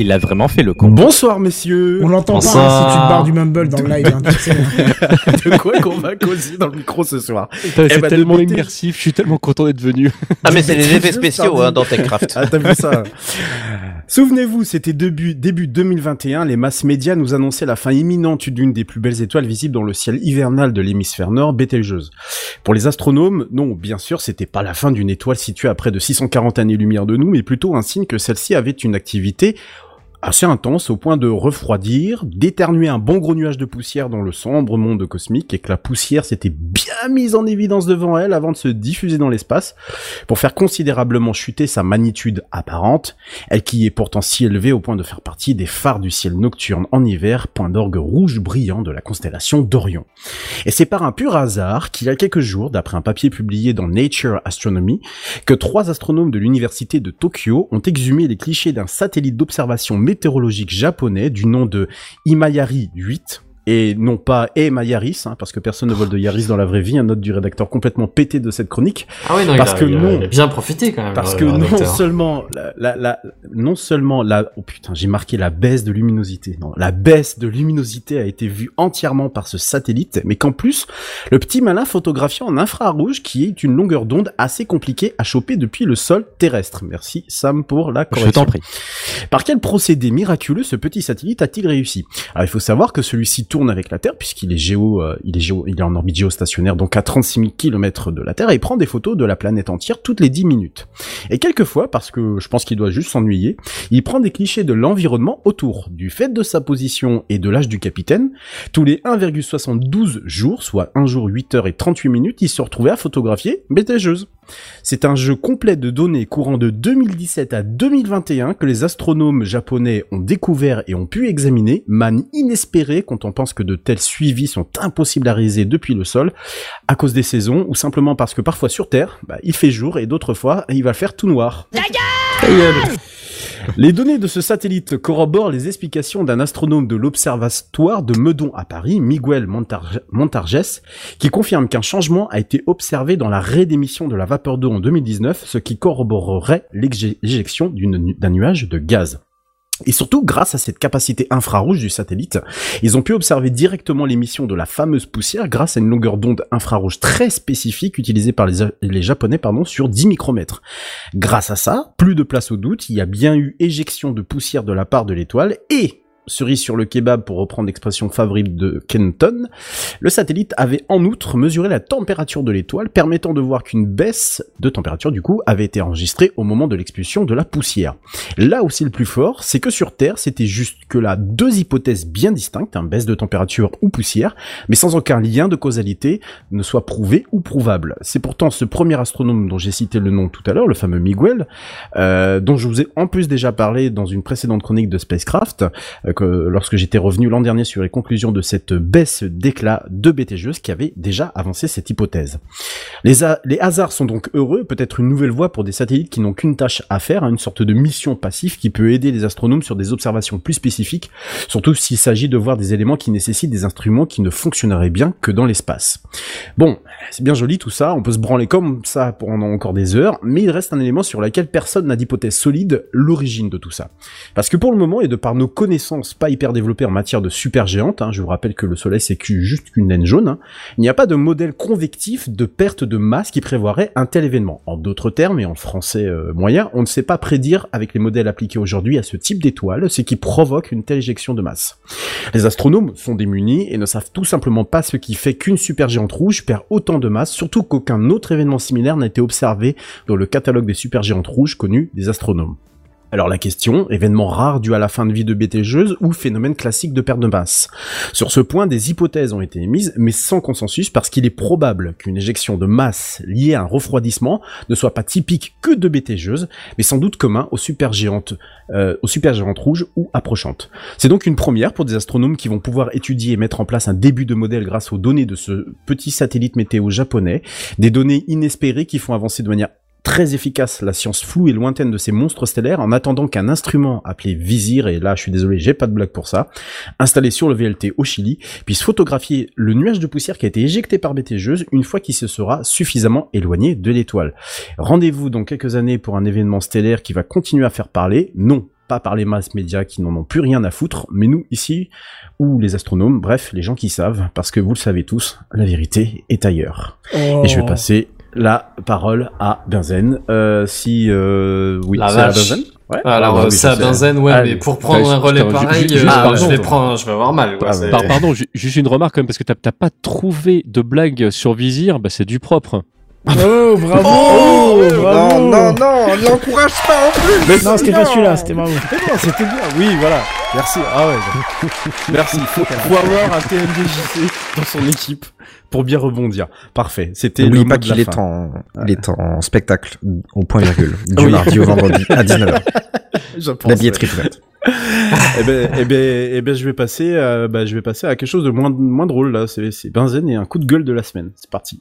Il a vraiment fait le con. Bonsoir messieurs On l'entend pas hein, si tu te barres du mumble dans le live. Hein, tu sais. [laughs] De quoi qu'on va causer dans le micro ce soir Eh C'est ben, tellement immersif, je suis tellement content d'être venu. [laughs] Ah mais c'est les effets spéciaux hein, dans Techcraft. [laughs] Ah, t'as vu ça Souvenez-vous, c'était début, début 2021, les masses médias nous annonçaient la fin imminente d'une des plus belles étoiles visibles dans le ciel hivernal de l'hémisphère nord, Betelgeuse. Pour les astronomes, non, bien sûr, c'était pas la fin d'une étoile située à près de 640 années-lumière de nous, mais plutôt un signe que celle-ci avait une activité assez intense au point de refroidir, d'éternuer un bon gros nuage de poussière dans le sombre monde cosmique et que la poussière s'était bien mise en évidence devant elle avant de se diffuser dans l'espace pour faire considérablement chuter sa magnitude apparente, elle qui est pourtant si élevée au point de faire partie des phares du ciel nocturne en hiver, point d'orgue rouge brillant de la constellation d'Orion. Et c'est par un pur hasard qu'il y a quelques jours, d'après un papier publié dans Nature Astronomy, que trois astronomes de l'université de Tokyo ont exhumé les clichés d'un satellite d'observation météorologique japonais du nom de Imayari 8, et non pas Emma Yaris, hein, parce que personne ne vole de Yaris dans la vraie vie, un note du rédacteur complètement pété de cette chronique. Ah oui, non, Parce il, a, que il a- non. il a bien profité quand même. Parce le que non seulement la, la, la- non seulement la oh putain j'ai marqué la baisse de luminosité non la baisse de luminosité a été vue entièrement par ce satellite mais qu'en plus le petit malin photographié en infrarouge qui est une longueur d'onde assez compliquée à choper depuis le sol terrestre merci Sam pour la Je correction t'en prie. par quel procédé miraculeux ce petit satellite a-t-il réussi? Alors il faut savoir que celui-ci tourne avec la Terre puisqu'il est géo, euh, il est géo, il est en orbite géostationnaire donc à 36 000 km de la Terre et il prend des photos de la planète entière toutes les 10 minutes. Et quelquefois, parce que je pense qu'il doit juste s'ennuyer, il prend des clichés de l'environnement autour. Du fait de sa position et de l'âge du capitaine, tous les 1,72 jours, soit 1 jour 8 heures et 38 minutes, il se retrouvait à photographier Betelgeuse. C'est un jeu complet de données courant de 2017 à 2021 que les astronomes japonais ont découvert et ont pu examiner, manne inespérée quand on pense que de tels suivis sont impossibles à réaliser depuis le sol, à cause des saisons, ou simplement parce que parfois sur Terre, bah, il fait jour et d'autres fois, il va faire tout noir. [laughs] Les données de ce satellite corroborent les explications d'un astronome de l'Observatoire de Meudon à Paris, Miguel Montar- Montargès, qui confirme qu'un changement a été observé dans la raie d'émission de la vapeur d'eau en 2019, ce qui corroborerait l'éjection d'un nuage de gaz. Et surtout, grâce à cette capacité infrarouge du satellite, ils ont pu observer directement l'émission de la fameuse poussière grâce à une longueur d'onde infrarouge très spécifique utilisée par les, Japonais pardon, sur 10 micromètres. Grâce à ça, plus de place au doute, il y a bien eu éjection de poussière de la part de l'étoile et cerise sur le kebab pour reprendre l'expression favorite de Kenton, le satellite avait en outre mesuré la température de l'étoile, permettant de voir qu'une baisse de température du coup avait été enregistrée au moment de l'expulsion de la poussière. Là aussi le plus fort, c'est que sur Terre, c'était juste que là deux hypothèses bien distinctes, un baisse de température ou poussière, mais sans aucun lien de causalité ne soit prouvé ou prouvable. C'est pourtant ce premier astronome dont j'ai cité le nom tout à l'heure, le fameux Miguel, euh, dont je vous ai en plus déjà parlé dans une précédente chronique de Spacecraft, euh, euh, lorsque j'étais revenu l'an dernier sur les conclusions de cette baisse d'éclat de BTGeuse qui avait déjà avancé cette hypothèse. Les hasards sont donc heureux, peut-être une nouvelle voie pour des satellites qui n'ont qu'une tâche à faire, hein, une sorte de mission passive qui peut aider les astronomes sur des observations plus spécifiques, surtout s'il s'agit de voir des éléments qui nécessitent des instruments qui ne fonctionneraient bien que dans l'espace. Bon, c'est bien joli tout ça, on peut se branler comme ça pendant encore des heures, mais il reste un élément sur lequel personne n'a d'hypothèse solide, l'origine de tout ça. Parce que pour le moment, et de par nos connaissances pas hyper développées en matière de supergéante, hein, je vous rappelle que le Soleil c'est juste qu'une naine jaune, hein, il n'y a pas de modèle convectif de perte de masse qui prévoirait un tel événement. En d'autres termes, et en français euh, moyen, on ne sait pas prédire avec les modèles appliqués aujourd'hui à ce type d'étoile ce qui provoque une telle éjection de masse. Les astronomes sont démunis et ne savent tout simplement pas ce qui fait qu'une supergéante rouge perd autant de masse, surtout qu'aucun autre événement similaire n'a été observé dans le catalogue des supergéantes rouges connus des astronomes. Alors la question, événement rare dû à la fin de vie de BTGeuse ou phénomène classique de perte de masse? Sur ce point, des hypothèses ont été émises, mais sans consensus parce qu'il est probable qu'une éjection de masse liée à un refroidissement ne soit pas typique que de BTGeuse, mais sans doute commun aux supergéantes, euh, aux supergéantes rouges ou approchantes. C'est donc une première pour des astronomes qui vont pouvoir étudier et mettre en place un début de modèle grâce aux données de ce petit satellite météo japonais, des données inespérées qui font avancer de manière très efficace la science floue et lointaine de ces monstres stellaires en attendant qu'un instrument appelé Visir, et là je suis désolé, j'ai pas de blague pour ça, installé sur le VLT au Chili, puisse photographier le nuage de poussière qui a été éjecté par BTGeuse une fois qu'il se sera suffisamment éloigné de l'étoile. Rendez-vous dans quelques années pour un événement stellaire qui va continuer à faire parler, non pas par les masses médias qui n'en ont plus rien à foutre, mais nous ici, ou les astronomes, bref, les gens qui savent, parce que vous le savez tous, la vérité est ailleurs. Oh. Et je vais passer la parole à Benzen. Euh, si euh, oui, La c'est à. Benzen. Ouais. Alors, Ah, bah oui, c'est à je. Benzen, ouais, Allez. mais pour prendre un relais pareil, euh, juste je pardon. vais prendre, je vais avoir mal, quoi. Ah, pardon, ju- juste une remarque quand même, parce que t'as t'as pas trouvé de blague sur Vizir, bah c'est du propre. Oh, bravo Oh, bravo non, non, non, l'encourage pas en plus. Non, c'était pas celui-là, c'était bravo. Mais non, c'était bien. Oui, voilà. Merci. Ah ouais. [laughs] Merci. Faut, faut avoir un TMDJC dans son équipe pour bien rebondir. Parfait. C'était le N'oublie pas qu'il est en, il est en spectacle au point virgule [laughs] du Oui. mardi au vendredi à [laughs] 19h. Je pense, La billetterie ouais. ouverte. eh ben, eh ben, eh ben, je vais passer, euh, bah, je vais passer à quelque chose de moins, moins drôle là. C'est, c'est Benzen et un coup de gueule de la semaine. C'est parti.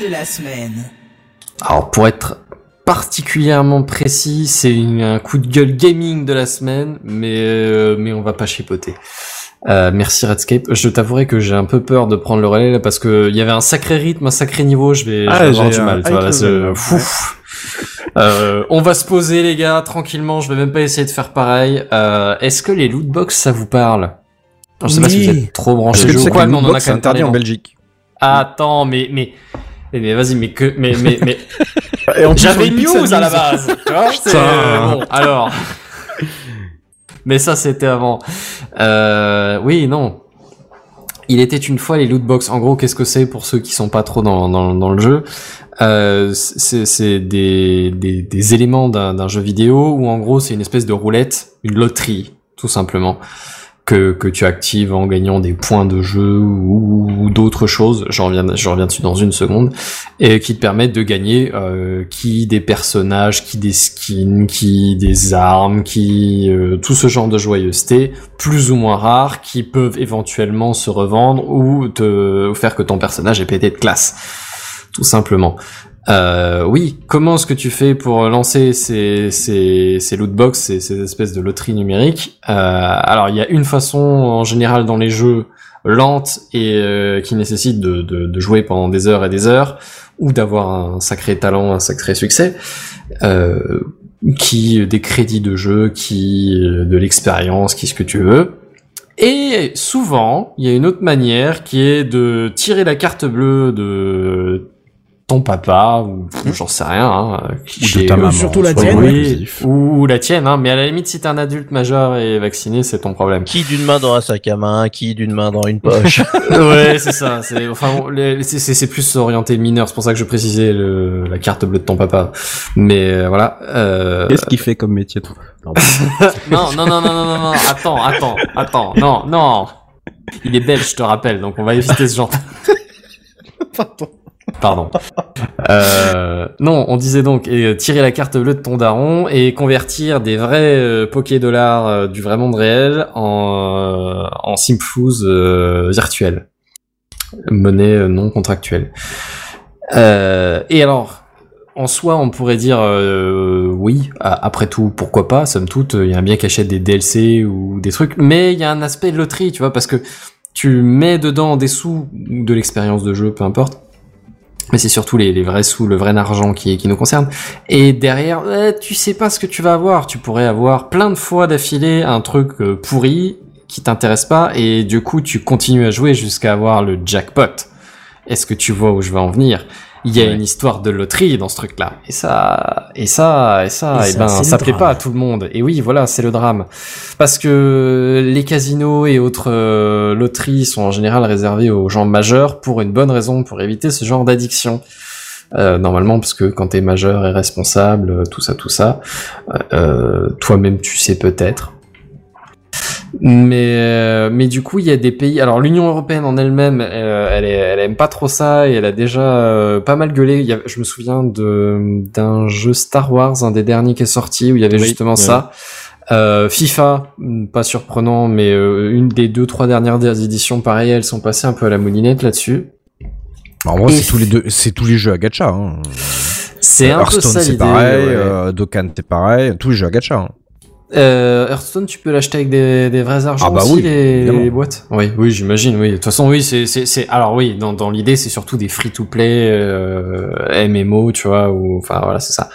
De la semaine. Alors, pour être particulièrement précis, c'est un coup de gueule gaming de la semaine, mais, euh, mais on va pas chipoter. Euh, merci Redscape. Je t'avouerai que j'ai un peu peur de prendre le relais là parce que il y avait un sacré rythme, un sacré niveau. Je vais, je Ah, vais avoir j'ai du mal. Euh, on va se poser les gars tranquillement. Je vais même pas essayer de faire pareil. Euh, Est-ce que les lootbox ça vous parle? Je sais pas si vous êtes trop Parce branché que tu jeu sais ou que quoi, mais on en a quand c'est même parlé en Belgique. Attends, mais mais mais, mais vas-y, mais que mais mais mais [laughs] j'avais news à la base. Tu vois, c'est Putain. bon. Alors, mais ça c'était avant. Euh, oui, non. Il était une fois les lootbox. En gros, qu'est-ce que c'est pour ceux qui sont pas trop dans dans, dans le jeu? Euh, C'est c'est des, des des éléments d'un d'un jeu vidéo où en gros c'est une espèce de roulette, une loterie, tout simplement que, tu actives en gagnant des points de jeu ou, d'autres choses, j'en reviens, dessus dans une seconde, et qui te permettent de gagner euh, qui des personnages, qui des skins, qui des armes, qui euh, tout ce genre de joyeuseté, plus ou moins rares, qui peuvent éventuellement se revendre ou te faire que ton personnage est pété de classe, tout simplement. Euh, oui, comment est-ce que tu fais pour lancer ces, ces, ces lootbox, ces, ces espèces de loteries numériques euh, Alors, il y a une façon en général dans les jeux lente et euh, qui nécessite de, de, de jouer pendant des heures et des heures, ou d'avoir un sacré talent, un sacré succès, euh, qui des crédits de jeu, qui euh, de l'expérience, qui ce que tu veux. Et souvent, il y a une autre manière qui est de tirer la carte bleue de ton papa ou j'en sais rien hein, qui Ou de ta Ou maman. surtout la tienne. oui, ou la tienne, hein, mais à la limite, si t'es un adulte majeur et vacciné, c'est ton problème. Qui d'une main dans un sac à main, qui d'une main dans une poche. [laughs] ouais, c'est ça. C'est enfin, c'est- c'est c'est plus orienté mineur. C'est pour ça que je précisais le, la carte bleue de ton papa. Mais euh, voilà. Euh... Qu'est-ce qu'il fait comme métier toi? Non, [laughs] non, non, non, non, non, non, non. Attends, attends, attends. Non, non. Il est belge, je te rappelle. Donc on va éviter ce genre. Pardon. Euh, non, on disait donc euh, tirer la carte bleue de ton daron et convertir des vrais euh, poké dollars euh, du vrai monde réel en en simflouz virtuel, monnaie non contractuelle. Et alors, en soi, on pourrait dire oui. Après tout, pourquoi pas Somme toute, il y a un bien qui achète des DLC ou des trucs, mais il y a un aspect de loterie, tu vois, parce que tu mets dedans des sous ou de l'expérience de jeu, peu importe. Mais c'est surtout les, vrais sous, le vrai argent qui, qui nous concerne. Et derrière, eh, tu sais pas ce que tu vas avoir. Tu pourrais avoir plein de fois d'affilée un truc euh, pourri qui t'intéresse pas, et du coup tu continues à jouer jusqu'à avoir le jackpot. Est-ce que tu vois où je veux en venir? Il y a Ouais. une histoire de loterie dans ce truc-là. Et ça, et ça, et ça, Et et, ça, ben, ça plaît drame. pas à tout le monde. Et oui, voilà, c'est le drame. Parce que les casinos et autres euh, loteries sont en général réservés aux gens majeurs pour une bonne raison, pour éviter ce genre d'addiction. Euh, normalement, parce que quand t'es majeur et responsable, tout ça, tout ça, euh, euh, toi-même tu sais peut-être. Mais euh, mais du coup, il y a des pays. Alors l'Union européenne en elle-même, euh, elle, est, elle aime pas trop ça et elle a déjà euh, pas mal gueulé. Il y a- je me souviens de d'un jeu Star Wars, un des derniers qui est sorti où il y avait Oui, justement ouais. ça. Euh, FIFA, hmm, pas surprenant, mais euh, une des deux trois dernières éditions, pareil, elles sont passées un peu à la moulinette là-dessus. En gros, Et- c'est tous les deux, c'est tous les jeux à gacha. Hein. C'est un peu ça c'est l'idée. pareil. ouais. euh, Dokkan, c'est pareil. Tous les jeux à gacha. Hein. Euh, Hearthstone, tu peux l'acheter avec des, des vrais argents Ah bah aussi, oui, les, les boîtes. Oui, oui, j'imagine. Oui, de toute façon, oui, c'est, c'est, c'est. Alors oui, dans, dans l'idée, c'est surtout des free-to-play euh, MMO, tu vois, ou enfin voilà, c'est ça.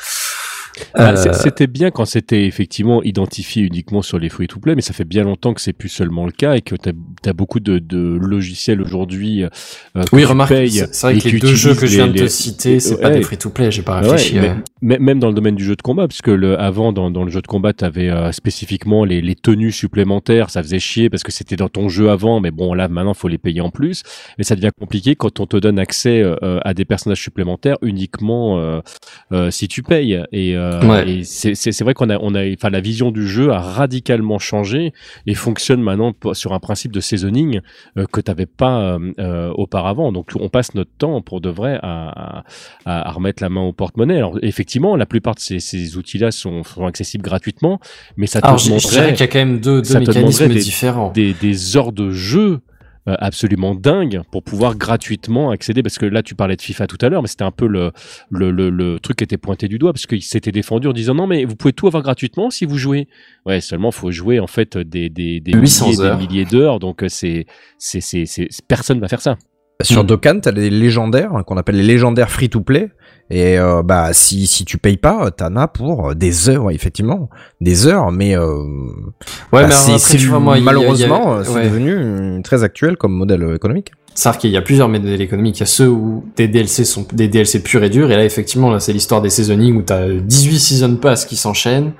Ah, Euh, C'était bien quand c'était effectivement identifié uniquement sur les free-to-play, mais ça fait bien longtemps que c'est plus seulement le cas et que tu as, beaucoup de, de logiciels aujourd'hui euh, que oui, remarque, c'est vrai que les deux jeux que je viens de les- te citer, c'est pas Ouais. des free-to-play. J'ai pas réfléchi. ouais. mais- même dans le domaine du jeu de combat, parce que le, avant, dans, dans le jeu de combat, tu avais spécifiquement les, les tenues supplémentaires, ça faisait chier parce que c'était dans ton jeu avant, mais bon, là, maintenant, faut les payer en plus. Mais ça devient compliqué quand on te donne accès euh, à des personnages supplémentaires uniquement euh, euh, si tu payes. Et, euh, Ouais. et c'est c'est- c'est vrai qu'on a, on a, enfin, la vision du jeu a radicalement changé et fonctionne maintenant sur un principe de seasoning euh, que tu n'avais pas euh, euh, auparavant. Donc, on passe notre temps pour de vrai à, à, à remettre la main au porte-monnaie. Alors, effectivement, la plupart de ces, ces outils-là sont, sont accessibles gratuitement, mais ça te Alors, je, je qu'il y a quand même deux, deux mécanismes des- différents. des, des heures de jeu absolument dingues pour pouvoir gratuitement accéder parce que là tu parlais de FIFA tout à l'heure mais c'était un peu le, le, le, le truc qui était pointé du doigt parce qu'il s'était défendu en disant non mais vous pouvez tout avoir gratuitement si vous jouez ouais seulement faut jouer en fait des, des, des 800 milliers heures. des milliers d'heures donc euh, c'est c'est personne va faire ça Sur Mm. Dokkan, t'as les légendaires hein, qu'on appelle les légendaires free-to-play. Et euh, bah si si tu payes pas, t'en as pour des heures, effectivement, des heures. Mais euh, Ouais, bah, mais après, c'est tu vois, moi, il y a- malheureusement il y a- c'est ouais. devenu euh, très actuel comme modèle euh, économique. C'est-à-dire qu'il y a plusieurs modèles économiques. Il y a ceux où des DLC sont des DLC purs et durs. Et là, effectivement, là, c'est l'histoire des seasonings où t'as 18 season pass qui s'enchaînent.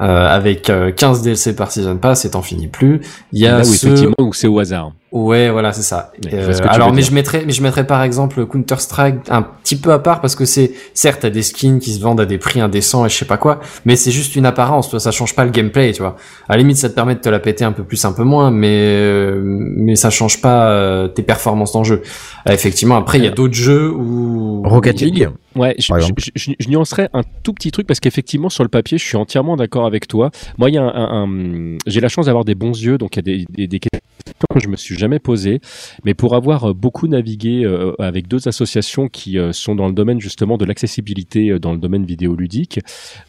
Euh, avec euh, 15 DLC par season pass et t'en finis plus. Il y a là où ceux... effectivement où c'est au hasard Ouais, voilà, c'est ça. Euh, alors, mais dire. je mettrais, mais je mettrais par exemple Counter Strike un petit peu à part parce que c'est, certes, t'as des skins qui se vendent à des prix indécents et je sais pas quoi, mais c'est juste une apparence, tu vois, ça change pas le gameplay, tu vois. À la limite, ça te permet de te la péter un peu plus, un peu moins, mais, euh, mais ça change pas euh, tes performances dans le jeu. Euh, effectivement, après, il y a d'autres jeux où... Rocket League. Ouais, je, je, je- je nuancerais un tout petit truc parce qu'effectivement sur le papier, je suis entièrement d'accord avec toi. Moi, il y a un, un- un- j'ai la chance d'avoir des bons yeux, donc il y a des, des, des questions que je me suis jamais posées. Mais pour avoir euh, beaucoup navigué euh, avec deux associations qui euh, sont dans le domaine justement de l'accessibilité euh, dans le domaine vidéoludique,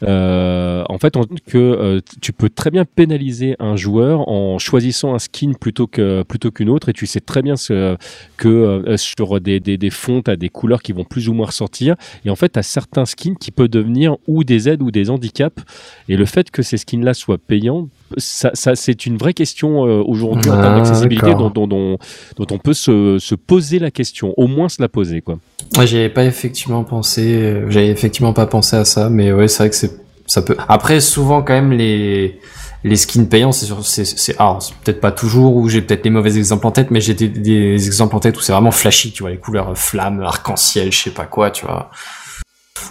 euh, en fait, on que euh, tu peux très bien pénaliser un joueur en choisissant un skin plutôt que plutôt qu'une autre, et tu sais très bien ce, que euh, sur des, des, des fontes à des couleurs qui vont plus ou moins ressortir. Et en fait, as certains skins qui peuvent devenir ou des aides ou des handicaps. Et le fait que ces skins-là soient payants, ça, ça c'est une vraie question euh, aujourd'hui en termes Ah, d'accessibilité dont, d'accord. dont, dont, dont on peut se, se poser la question, au moins se la poser. quoi. Ouais, j'avais pas effectivement pensé, euh, j'avais effectivement pas pensé à ça, mais ouais, c'est vrai que c'est, ça peut. Après, souvent quand même les les skins payants, c'est c'est, c'est, alors c'est peut-être pas toujours ou j'ai peut-être les mauvais exemples en tête, mais j'ai des, des exemples en tête où c'est vraiment flashy, tu vois, les couleurs flammes, arc-en-ciel, je sais pas quoi, tu vois.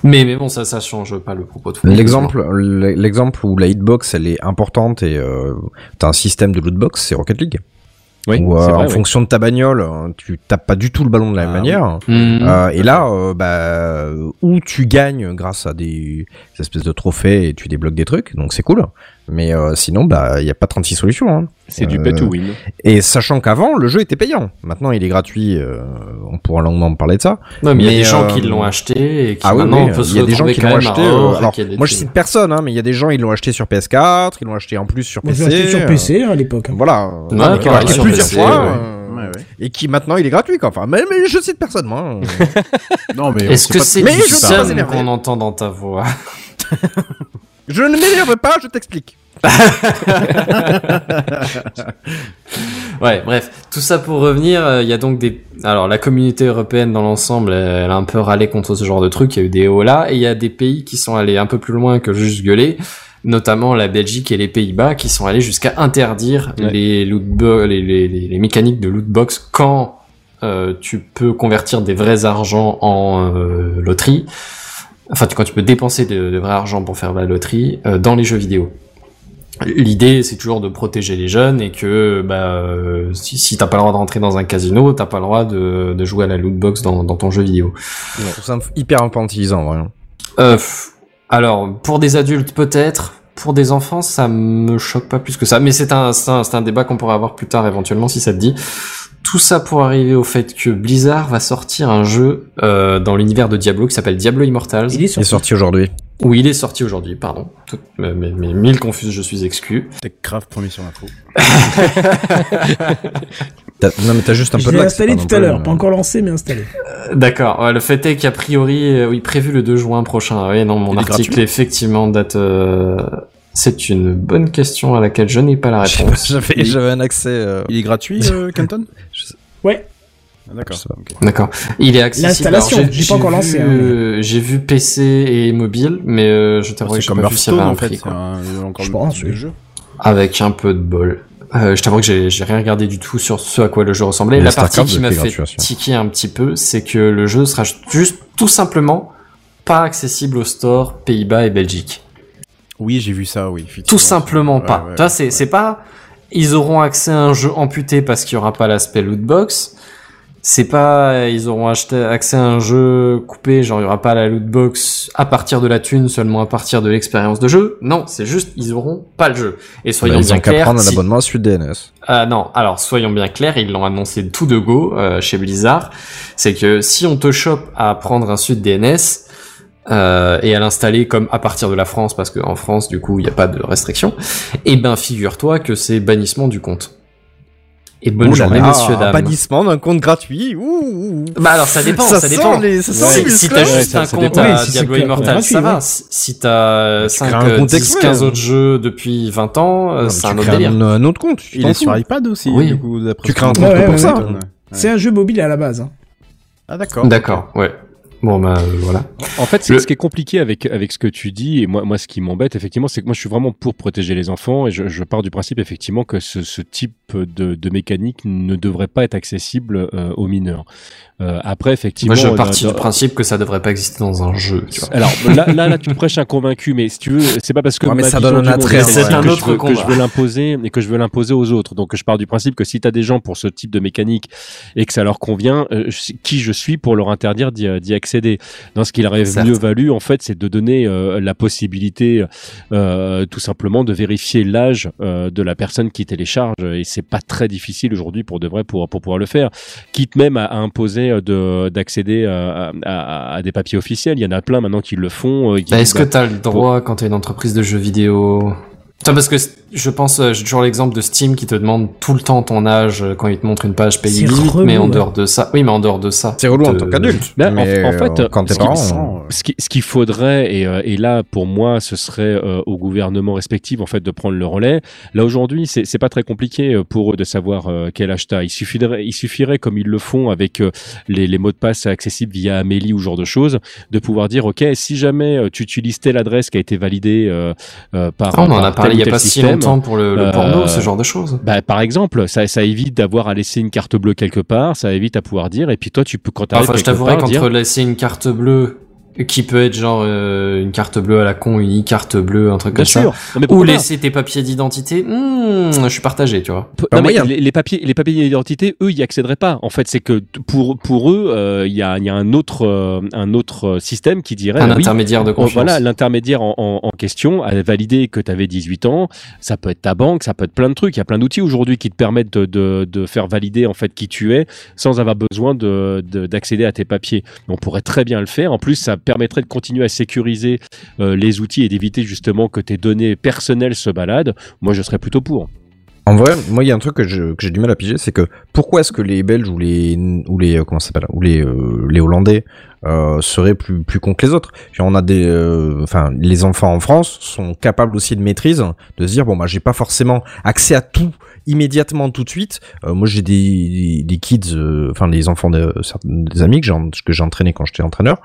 Mais mais bon, ça ça change pas le propos de fond. L'exemple, l'exemple où la hitbox elle est importante et euh, t'as un système de lootbox, c'est Rocket League. Oui, Ou euh, vrai, en oui. fonction de ta bagnole, euh, tu tapes pas du tout le ballon de la même Ah, manière. Mhm. Euh, et là, euh, bah, où tu gagnes grâce à des, des espèces de trophées et tu débloques des trucs, donc c'est cool. Mais euh, sinon, bah, il y a pas 36 solutions. Hein. C'est du Euh, pay to win. Et sachant qu'avant, le jeu était payant. Maintenant, il est gratuit. euh, on pourra longuement parler de ça. Non, mais il y a des gens euh, qui l'ont acheté et qui Ah oui, maintenant il y a des gens qui l'ont acheté. euh, alors, moi, je cite personne, hein, mais il y a des gens, ils l'ont acheté sur PS4, ils l'ont acheté en plus sur Moi, PC. acheté sur euh, PC à l'époque. Voilà. Ouais, qui l'ont pareil, acheté sur plusieurs PC, fois. ouais. euh, Ouais, ouais. Et qui maintenant il est gratuit quoi. Enfin, mais, mais je cite personne moi. [laughs] Non, mais Est-ce que c'est Mais qu'on entend dans ta voix? [laughs] je ne m'énerve pas, je t'explique. [laughs] Ouais, bref, tout ça pour revenir, euh, il y a donc des... Alors, la communauté européenne dans l'ensemble, elle, elle a un peu râlé contre ce genre de truc, il y a eu des hauts là, et il y a des pays qui sont allés un peu plus loin que juste gueuler, notamment la Belgique et les Pays-Bas, qui sont allés jusqu'à interdire Ouais. les, loot bo- les, les, les, les mécaniques de lootbox quand euh, tu peux convertir des vrais argents en euh, loterie, enfin quand tu peux dépenser de, de vrai argent pour faire de la loterie euh, dans les jeux vidéo. L'idée, c'est toujours de protéger les jeunes et que bah, euh, si, si t'as pas le droit de rentrer dans un casino, t'as pas le droit de, de jouer à la loot box dans, dans ton jeu vidéo. Je trouve ça hyper infantilisant vraiment. Euh, alors, pour des adultes peut-être, pour des enfants, ça me choque pas plus que ça. Mais c'est un, c'est un, c'est un débat qu'on pourrait avoir plus tard éventuellement si ça te dit. Tout ça pour arriver au fait que Blizzard va sortir un jeu euh, dans l'univers de Diablo qui s'appelle Diablo Immortals. Il est sorti. sorti aujourd'hui. Oui, il est sorti aujourd'hui, pardon. Tout- mais, mais, mais mille confuses, je suis exclu. Techcraft premier sur l'info. [laughs] Non mais t'as juste un Je peu de installé tout à l'heure, pas encore lancé mais installé. Euh, D'accord. Ouais, le fait est qu'a priori, euh, oui, prévu le 2 juin prochain. Oui, non, mon Il article effectivement date. euh, C'est une bonne question à laquelle je n'ai pas la [laughs] réponse. J'avais j'avais un accès. euh, Il est gratuit, [laughs] euh, Canton Ouais. Ah, D'accord. D'accord. Il est accessible. L'installation, j'ai pas encore lancé, vu, hein, euh, J'ai vu PC et mobile, mais euh, je t'avoue que C'est j'ai comme pas vu s'il y avait un en prix. Quoi. un, encore Je le pense, de jeu. Avec un peu de bol. Euh, je t'avoue que j'ai j'ai rien regardé du tout sur ce à quoi le jeu ressemblait. Mais La partie qui m'a fait aussi. tiquer un petit peu, c'est que le jeu sera juste tout simplement pas accessible au store Pays-Bas et Belgique. Oui, j'ai vu ça, oui. Tout simplement pas. ouais, tu vois, c'est ouais. c'est pas ils auront accès à un jeu amputé parce qu'il y aura pas l'aspect lootbox. C'est pas ils auront acheté accès à un jeu coupé, genre il y aura pas la lootbox à partir de la thune, seulement à partir de l'expérience de jeu. Non, c'est juste ils auront pas le jeu. Et Bah, soyons ils bien ont qu'à clairs. prendre un si- abonnement à Suite DNS. ah non, alors soyons bien clairs, ils l'ont annoncé tout de go euh, chez Blizzard. C'est que si on te chope à prendre un suite DNS euh, et à l'installer comme à partir de la France, parce qu'en France du coup il n'y a pas de restriction, eh ben figure-toi que c'est bannissement du compte. Et bonne journée messieurs dames. bannissement d'un compte gratuit. Ouh. Bah alors ça dépend, ça, dépend. les- ça sent si les si t'as juste Ouais, ça- un ça compte dépend. à Oui, Diablo que un compte Immortal, gratuit, ça va. ouais. Si t'as tu 5, crées un compte 10, exprès, 15 hein. autres jeux depuis 20 ans, c'est un autre délire. Un, un autre compte. Il est sur iPad aussi, Oui. du coup, d'après Tu crées un compte pour ça. C'est un jeu mobile à la base. hein. Ah, d'accord. D'accord, ouais. Bon bah euh, voilà. En fait, c'est Le- ce qui est compliqué avec avec ce que tu dis et moi moi ce qui m'embête effectivement, c'est que moi je suis vraiment pour protéger les enfants et je, je pars du principe effectivement que ce, ce type de, de mécanique ne devrait pas être accessible euh, aux mineurs. Euh, après effectivement, Moi je partis du principe que ça devrait pas exister dans un jeu. Tu vois. alors là, là, là, tu prêches un convaincu, mais si tu veux, c'est pas parce que Ouais, mais ma ça donne un attrait, est c'est un que, autre je veux, que je veux l'imposer et que je veux l'imposer aux autres. Donc je pars du principe que si t'as des gens pour ce type de mécanique et que ça leur convient, euh, qui je suis pour leur interdire d'y d'y accéder Dans ce qu'il aurait mieux valu, en fait, c'est de donner euh, la possibilité, euh, tout simplement, de vérifier l'âge euh, de la personne qui télécharge. Et c'est pas très difficile aujourd'hui pour de vrai pour pour pouvoir le faire. Quitte même à, à imposer de d'accéder à, à, à des papiers officiels. Il y en a plein maintenant qui le font. Bah, Est-ce que bah, t'as le droit quand t'es une entreprise de jeux vidéo Putain, parce que je pense, euh, j'ai toujours l'exemple de Steam qui te demande tout le temps ton âge euh, quand il te montre une page pays limite, mais en ouais. dehors de ça, oui, mais en dehors de ça, C'est relou en tant qu'adulte. Ben, en- mais, en fait, euh, quand t'es ce parent, euh, qu'il faudrait et, euh, et là pour moi ce serait euh, au gouvernement respectif en fait de prendre le relais là aujourd'hui c'est c'est pas très compliqué euh, pour eux de savoir euh, quel âge t'as il suffirait il suffirait comme ils le font avec euh, les, les mots de passe accessibles via Amélie ou ce genre de choses de pouvoir dire ok si jamais euh, tu utilises telle adresse qui a été validée euh, euh, par Ah, on en a parlé tel il y ou a pas si longtemps pour le, le Euh, porno, ce genre de choses. bah, par exemple, ça, ça évite d'avoir à laisser une carte bleue quelque part, ça évite à pouvoir dire, et puis toi, tu peux, quand t'arrives Enfin, je t'avouerai part, dire, qu'entre laisser une carte bleue qui peut être genre euh, une carte bleue à la con, une e-carte bleue, un truc Bien comme ça. sûr. Non, mais Ou laisser tes papiers d'identité. Hmm, je suis partagé, tu vois. P- non, mais moyen. les, les papiers, les papiers d'identité, eux, y accéderaient pas. En fait, c'est que pour pour eux, euh, il y a il y a un autre euh, un autre euh, système qui dirait Un oui, intermédiaire de confiance. Voilà, l'intermédiaire en, en, en question a validé que tu avais 18 ans. Ça peut être ta banque, ça peut être plein de trucs. Il y a plein d'outils aujourd'hui qui te permettent de, de, de faire valider en fait qui tu es sans avoir besoin de de- d'accéder à tes papiers. On pourrait très bien le faire. En plus, ça permettrait de continuer à sécuriser euh, les outils et d'éviter justement que tes données personnelles se baladent. Moi, je serais plutôt pour. En vrai, moi, il y a un truc que je- que j'ai du mal à piger, c'est que pourquoi est-ce que les Belges ou les ou les euh, comment ça s'appelle ou les euh, les Hollandais euh, seraient plus plus cons que les autres? On a des, euh, enfin, les enfants en France sont capables aussi de maîtrise, de se dire bon bah j'ai pas forcément accès à tout immédiatement tout de suite. Moi, j'ai des, des kids, enfin des enfants de certains des amis que j'ai que j'ai entraîné quand j'étais entraîneur,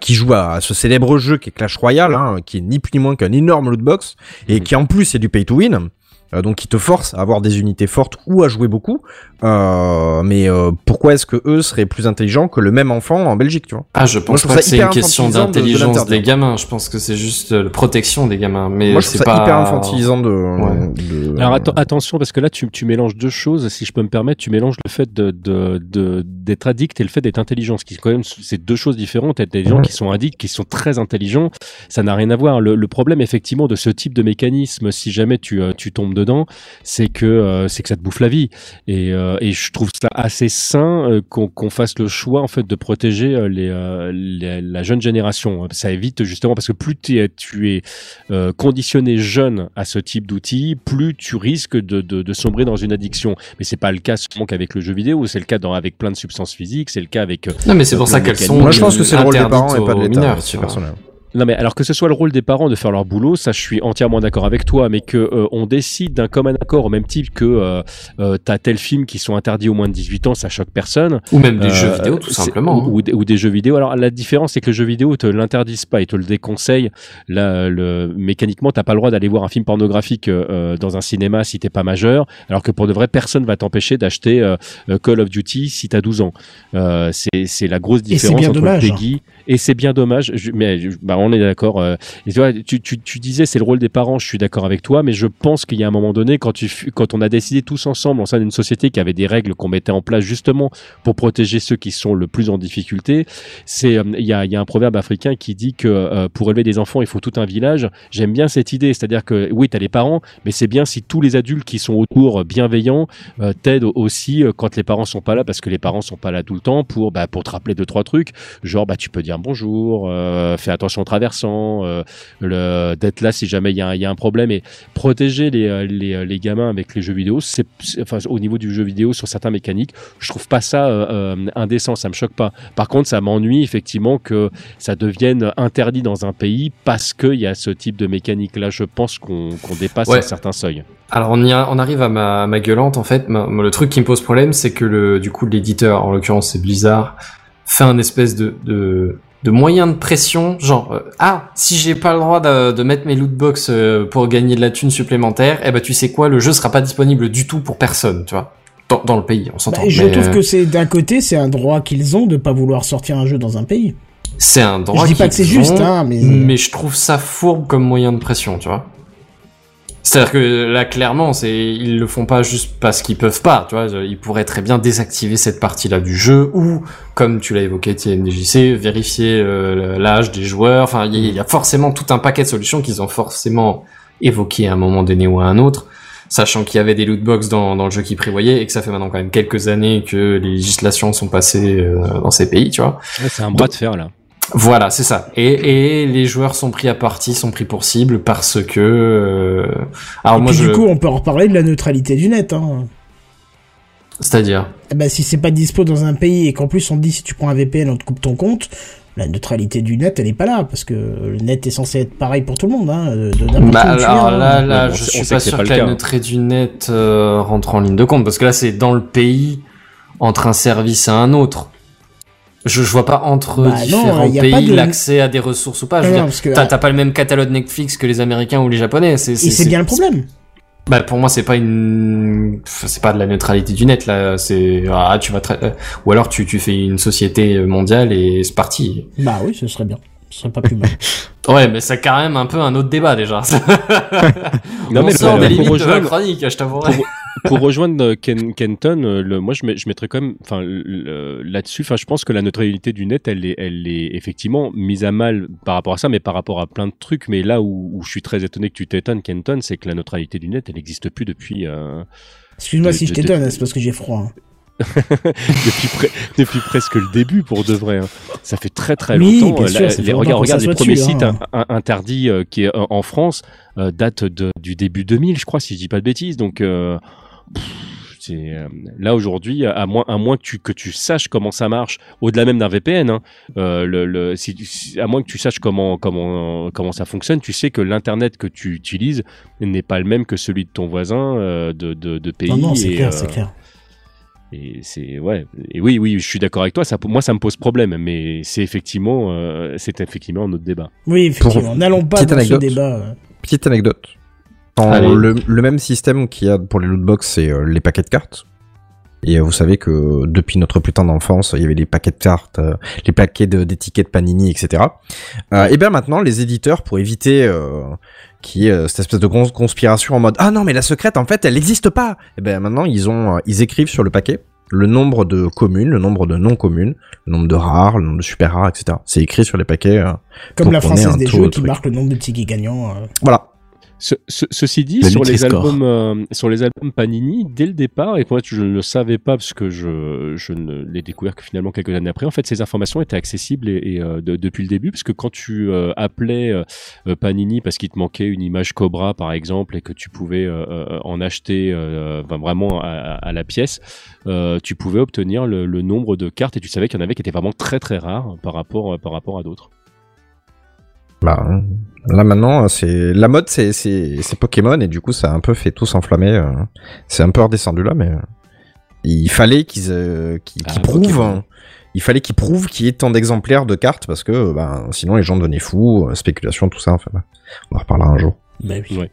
qui jouent à, ce célèbre jeu qui est Clash Royale, hein, qui est ni plus ni moins qu'un énorme lootbox et qui en plus est du pay to win. Euh, donc qui te force à avoir des unités fortes ou à jouer beaucoup. Euh, mais euh, pourquoi est-ce que eux seraient plus intelligents que le même enfant en Belgique, tu vois? Ah, je Moi, pense je pas que c'est une question infantilisant de- de d'intelligence des gamins. Je pense que c'est juste euh, la protection des gamins. Mais Moi, je trouve c'est ça pas hyper infantilisant de. Ouais. de- Alors atten- attention parce que là tu, tu mélanges deux choses, si je peux me permettre, tu mélanges le fait de de- de- d'être addict et le fait d'être intelligent, ce qui quand même c'est deux choses différentes. Être des gens qui sont addicts, qui sont très intelligents, ça n'a rien à voir. Le, le problème effectivement de ce type de mécanisme, si jamais tu euh, tu tombes dedans, c'est que euh, c'est que ça te bouffe la vie. Et, euh, et je trouve ça assez sain euh, qu'on fasse le choix en fait de protéger euh, les, euh, les- la jeune génération. Ça évite justement parce que plus tu es, tu es euh, conditionné jeune à ce type d'outils, plus tu risques de, de, de sombrer dans une addiction. Mais c'est pas le cas seulement qu'avec le jeu vidéo, c'est le cas dans, avec plein de substances physiques, c'est le cas avec. euh, Non, mais c'est pour ça qu'elles sont Moi, je pense que c'est le rôle des parents et pas de l'État, Non mais alors que ce soit le rôle des parents de faire leur boulot, ça je suis entièrement d'accord avec toi, mais que euh, on décide d'un commun accord au même type que euh, euh, t'as tel film qui sont interdits au moins de 18 ans, ça choque personne. Ou même des Euh, jeux vidéo, tout simplement. hein. Ou, ou des- ou des jeux vidéo. Alors la différence c'est que le jeu vidéo te l'interdisent pas, ils te le déconseillent. Là, le, mécaniquement, t'as pas le droit d'aller voir un film pornographique euh, euh, dans un cinéma si t'es pas majeur, alors que pour de vrai, personne va t'empêcher d'acheter Call of Duty si t'as 12 ans. Euh, c'est c'est la grosse Et c'est différence bien entre dommage. le PEGI et c'est bien dommage. Mais bah, on est d'accord. euh, tu disais c'est le rôle des parents. Je suis d'accord avec toi, mais je pense qu'il y a un moment donné quand on a décidé tous ensemble en sein d'une société qui avait des règles qu'on mettait en place justement pour protéger ceux qui sont le plus en difficulté. Euh, il y a un proverbe africain qui dit que euh, pour élever des enfants il faut tout un village. J'aime bien cette idée, c'est-à-dire que oui t'as les parents, mais c'est bien si tous les adultes qui sont autour bienveillants t'aident aussi quand les parents sont pas là parce que les parents sont pas là tout le temps pour bah, te rappeler deux trois trucs genre bah tu peux dire bonjour euh, fais attention en traversant euh, le d'être là si jamais il y a, un- il y a un problème et protéger les, euh, les, les gamins avec les jeux vidéo c'est enfin au niveau du jeu vidéo sur certains mécaniques je trouve pas ça indécent ça me choque pas par contre ça m'ennuie effectivement que ça devienne interdit dans un pays parce qu'il y a ce type de mécanique là je pense qu'on qu'on dépasse Ouais. un certain seuil Alors on, y a- on arrive à ma, ma gueulante en fait. Ma- le truc qui me pose problème, c'est que le du coup l'éditeur, en l'occurrence c'est Blizzard, fait un espèce de de, de moyen de pression, genre euh, ah si j'ai pas le droit de, de mettre mes lootbox euh, pour gagner de la thune supplémentaire, eh ben tu sais quoi, le jeu sera pas disponible du tout pour personne, tu vois, dans, dans le pays, on s'entend. Bah, je Mais, trouve euh, que c'est d'un côté, c'est un droit qu'ils ont de pas vouloir sortir un jeu dans un pays. c'est un droit. Je dis pas que c'est juste, hein, mais- mais je trouve ça fourbe comme moyen de pression, tu vois. C'est-à-dire que là, clairement, c'est ils le font pas juste parce qu'ils peuvent pas, tu vois. Ils pourraient très bien désactiver cette partie-là du jeu ou, comme tu l'as évoqué, TMDJC, vérifier euh, l'âge des joueurs. Enfin, il y, a- il y a forcément tout un paquet de solutions qu'ils ont forcément évoqué à un moment donné ou à un autre. Sachant qu'il y avait des lootbox dans, dans le jeu qui prévoyait et que ça fait maintenant quand même quelques années que les législations sont passées euh, dans ces pays, tu vois. Ouais, c'est un bras de fer là Voilà, c'est ça. Et, et les joueurs sont pris à partie, sont pris pour cible parce que. euh, Alors Et moi puis je. du coup, on peut reparler de la neutralité du net. Hein. C'est-à-dire. Eh ben, si c'est pas dispo dans un pays et qu'en plus on te dit si tu prends un VPN on te coupe ton compte, la neutralité du net elle est pas là parce que le net est censé être pareil pour tout le monde. Hein, de n'importe Bah, alors là, hein. là, je suis pas sûr pas que la neutralité du net euh, rentre en ligne de compte parce que là c'est dans le pays entre un service et un autre. Je, je vois pas entre Bah différents pays de- l'accès à des ressources ou pas. Je Non, veux non, dire, parce que- t'as t'as pas le même catalogue Netflix que les Américains ou les Japonais. C'est Et c'est bien le problème. Bah pour moi c'est pas une c'est pas de la neutralité du net là c'est ah tu vas tra- euh, ou alors tu tu fais une société mondiale et c'est parti. Bah oui, ce serait bien. Ce serait pas plus mal. [laughs] Ouais, mais c'est quand même un peu un autre débat déjà. [laughs] Non, On mais sort des limites de la chronique, je t'avouerai. pour, pour rejoindre euh, Ken, Kenton, euh, le, moi je, je mettrais quand même, enfin là-dessus, enfin je pense que la neutralité du net, elle est, elle est effectivement mise à mal par rapport à ça, mais par rapport à plein de trucs. Mais là où, où je suis très étonné que tu t'étonnes, Kenton, c'est que la neutralité du net, elle n'existe plus depuis. euh, Excuse-moi de- si je de- t'étonne, de- c'est parce que j'ai froid. hein. [laughs] depuis, pre- depuis presque le début, pour de vrai. hein. Ça fait très très Oui, longtemps. Euh, sûr, la- les, regarde, regarde les premiers dessus, sites hein. in- in- interdits euh, qui est en France euh, datent de, du début 2000, je crois, si je dis pas de bêtises. Donc euh, c'est euh, là aujourd'hui, à moins à moins que tu que tu saches comment ça marche, au-delà même d'un VPN, hein, euh, le, le, si, si- à moins que tu saches comment comment comment ça fonctionne, tu sais que l'internet que tu utilises n'est pas le même que celui de ton voisin euh, de, de, de pays. Non, non, c'est et, clair, euh, c'est clair. et c'est ouais. Et oui, oui, je suis d'accord avec toi. Ça, moi, ça me pose problème, mais c'est effectivement, euh, c'est effectivement un autre débat. Oui, effectivement. N'allons pas dans anecdote. ce débat. Petite anecdote. Le, le même système qu'il y a pour les lootbox, c'est euh, les paquets de cartes. Et euh, vous savez que depuis notre putain d'enfance, il y avait les paquets de cartes, euh, les paquets de- d'étiquettes Panini, etc. Euh, et bien maintenant, les éditeurs, pour éviter euh, qu'il y ait euh, cette espèce de grosse conspiration en mode ah non mais la secrète en fait elle n'existe pas. Et ben maintenant ils ont, euh, ils écrivent sur le paquet le nombre de communes, le nombre de non communes, le nombre de rares, le nombre de super rares, etc. C'est écrit sur les paquets. euh, Comme la française des jeux qui truc. marque le nombre de tickets gagnants. euh. Voilà. Ce- ce- ceci dit, Le sur les albums, euh, sur les albums Panini, dès le départ, et moi je ne le savais pas parce que je, je ne l'ai découvert que finalement quelques années après. En fait, ces informations étaient accessibles et, et, euh, de- depuis le début, parce que quand tu euh, appelais euh, euh, Panini parce qu'il te manquait une image Cobra par exemple et que tu pouvais euh, en acheter euh, enfin, vraiment à, à la pièce, euh, tu pouvais obtenir le, le nombre de cartes et tu savais qu'il y en avait qui étaient vraiment très très rares par rapport par rapport à d'autres. Bah, là maintenant, c'est la mode, c'est c'est c'est Pokémon et du coup, ça a un peu fait tout s'enflammer. euh. C'est un peu redescendu là, mais euh, il fallait qu'ils euh, qu'ils qu'ils Ah, prouvent. Pokémon. hein. Il fallait qu'ils prouvent qu'il y ait tant d'exemplaires de cartes parce que ben, sinon les gens devenaient fous, spéculation, tout ça. Enfin, bah, on en reparlera un jour. Bah oui. Ouais.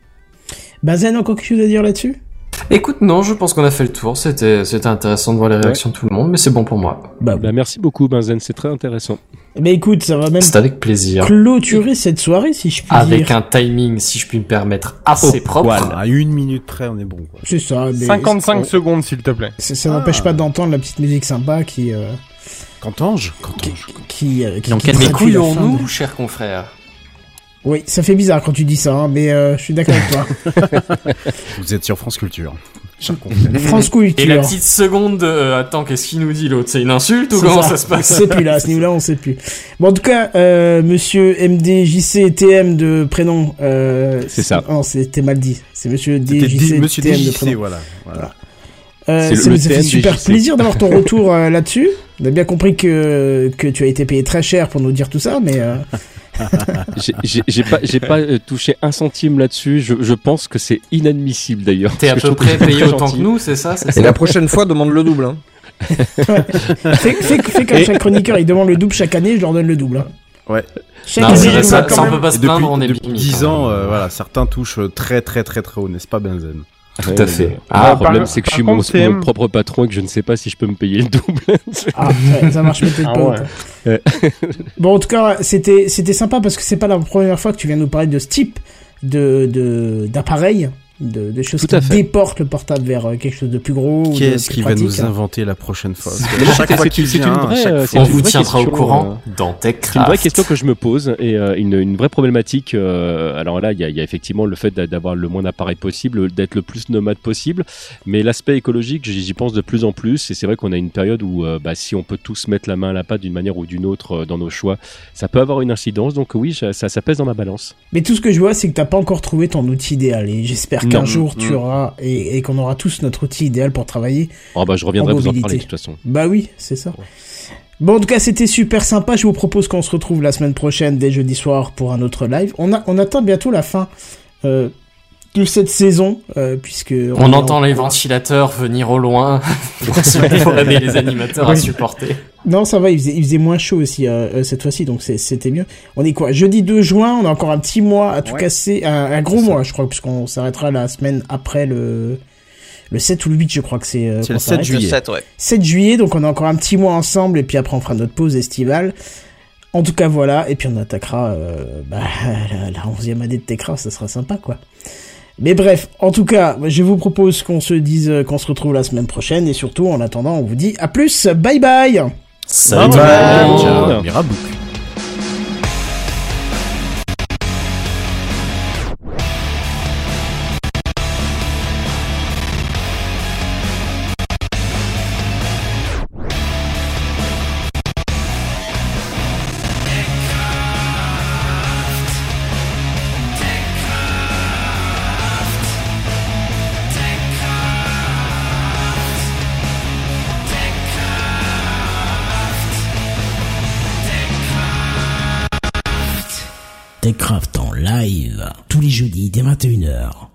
Bazen, encore quelque chose à dire là-dessus? Écoute, non, je pense qu'on a fait le tour. C'était, c'était intéressant de voir les réactions de tout le monde, mais c'est bon pour moi. Bah, Bah, merci beaucoup Benzen, c'est très intéressant. Bah écoute, ça va même C'est avec plaisir. clôturer cette soirée, si je puis Avec dire. un timing, si je puis me permettre, assez propre. À une minute près, on est bon. Quoi. C'est ça. mais 55 on- secondes, s'il te plaît. Ça, ça n'empêche pas d'entendre la petite musique sympa qui... Euh, Cantange Cantange. qui, euh, qui, Dans qui Mais traduit la fin couillons-nous, de- chers confrères Oui, ça fait bizarre quand tu dis ça, hein, mais euh, je suis d'accord avec toi. [laughs] [laughs] Vous êtes sur France Culture. Confrère. France Culture. Et la petite seconde, de, euh, attends, qu'est-ce qu'il nous dit l'autre? C'est une insulte ou comment ça, se passe? On sait plus là, à ce niveau-là, on sait plus. Bon, en tout cas, euh, monsieur MDJCTM de prénom. Euh, C'est ça. Non, c'était mal dit. C'est monsieur DJCTM de prénom. voilà. voilà. Euh, ça le nous a fait TM super plaisir d'avoir ton [laughs] retour euh, là-dessus. On a bien compris que que tu as été payé très cher pour nous dire tout ça, mais euh, [laughs] J'ai- pas, j'ai pas euh, touché un centime là-dessus. Je, je pense que c'est inadmissible d'ailleurs. T'es à peu près ça payé autant gentil. que nous, c'est ça, c'est Et ça la prochaine fois, demande le double. Hein. [laughs] fais, fais, fais comme chaque chroniqueur, il demande le double chaque année, je leur donne le double. Hein. Ouais. Chaque Non, année, c'est ça, quand ça, on peut pas se depuis, plaindre, on est depuis bien mis, 10 quand ans, euh, voilà, certains touchent très très très très haut, n'est-ce pas, Benzen? Tout Ouais, à fait. Ah, le problème, c'est que je suis mon, propre patron et que je ne sais pas si je peux me payer le double. Ah, ça, ça marche peut-être Ah pas. ouais. bon, en tout cas, c'était c'était sympa parce que c'est pas la première fois que tu viens nous parler de ce type de de d'appareil, de, de choses Tout qui fait. déportent le portable vers euh, quelque chose de plus gros. Qu'est-ce qui va nous inventer la prochaine fois chaque c'est- fois qu'il une- c'est une vient, vraie, chaque euh, fois- On vous tiendra au question, courant dans C'est une vraie TechCraft. question que je me pose et euh, une, une vraie problématique. euh, alors là, il y a, il y a effectivement le fait d'a- d'avoir le moins d'appareils possible, d'être le plus nomade possible, mais l'aspect écologique, j'y pense de plus en plus. Et c'est vrai qu'on a une période où, euh, bah, si on peut tous mettre la main à la pâte d'une manière ou d'une autre euh, dans nos choix, ça peut avoir une incidence. Donc oui, ça, ça, ça pèse dans ma balance. Mais tout ce que je vois, c'est que t'as pas encore trouvé ton outil idéal. Et j'espère qu'un Non. jour tu Mm. auras et, et qu'on aura tous notre outil idéal pour travailler. Oh, bah, je reviendrai En vous en parler de toute façon. Bah oui, c'est ça. Bon, en tout cas, c'était super sympa. Je vous propose qu'on se retrouve la semaine prochaine, dès jeudi soir, pour un autre live. On, a, on atteint bientôt la fin euh, de cette saison, euh, puisque... On entend en- les ventilateurs venir au loin [laughs] pour aider les animateurs à supporter. Non, ça va, il faisait, il faisait moins chaud aussi euh, euh, cette fois-ci, donc c'est- c'était mieux. On est quoi Jeudi 2 juin, on a encore un petit mois à tout Ouais. casser, un, un gros mois, je crois, puisqu'on s'arrêtera la semaine après le... Le 7 ou le 8, je crois que c'est... euh, C'est le 7 s'arrête. juillet. 7, ouais. 7 juillet, donc on a encore un petit mois ensemble, et puis après on fera notre pause estivale. En tout cas, voilà. Et puis on attaquera euh, bah, [laughs] la, la 11e année de Techcraft, ça sera sympa, quoi. Mais bref, en tout cas, je vous propose qu'on se dise euh, qu'on se retrouve la semaine prochaine. Et surtout, en attendant, on vous dit à plus. Bye bye Salut. Techcraft en live 21h.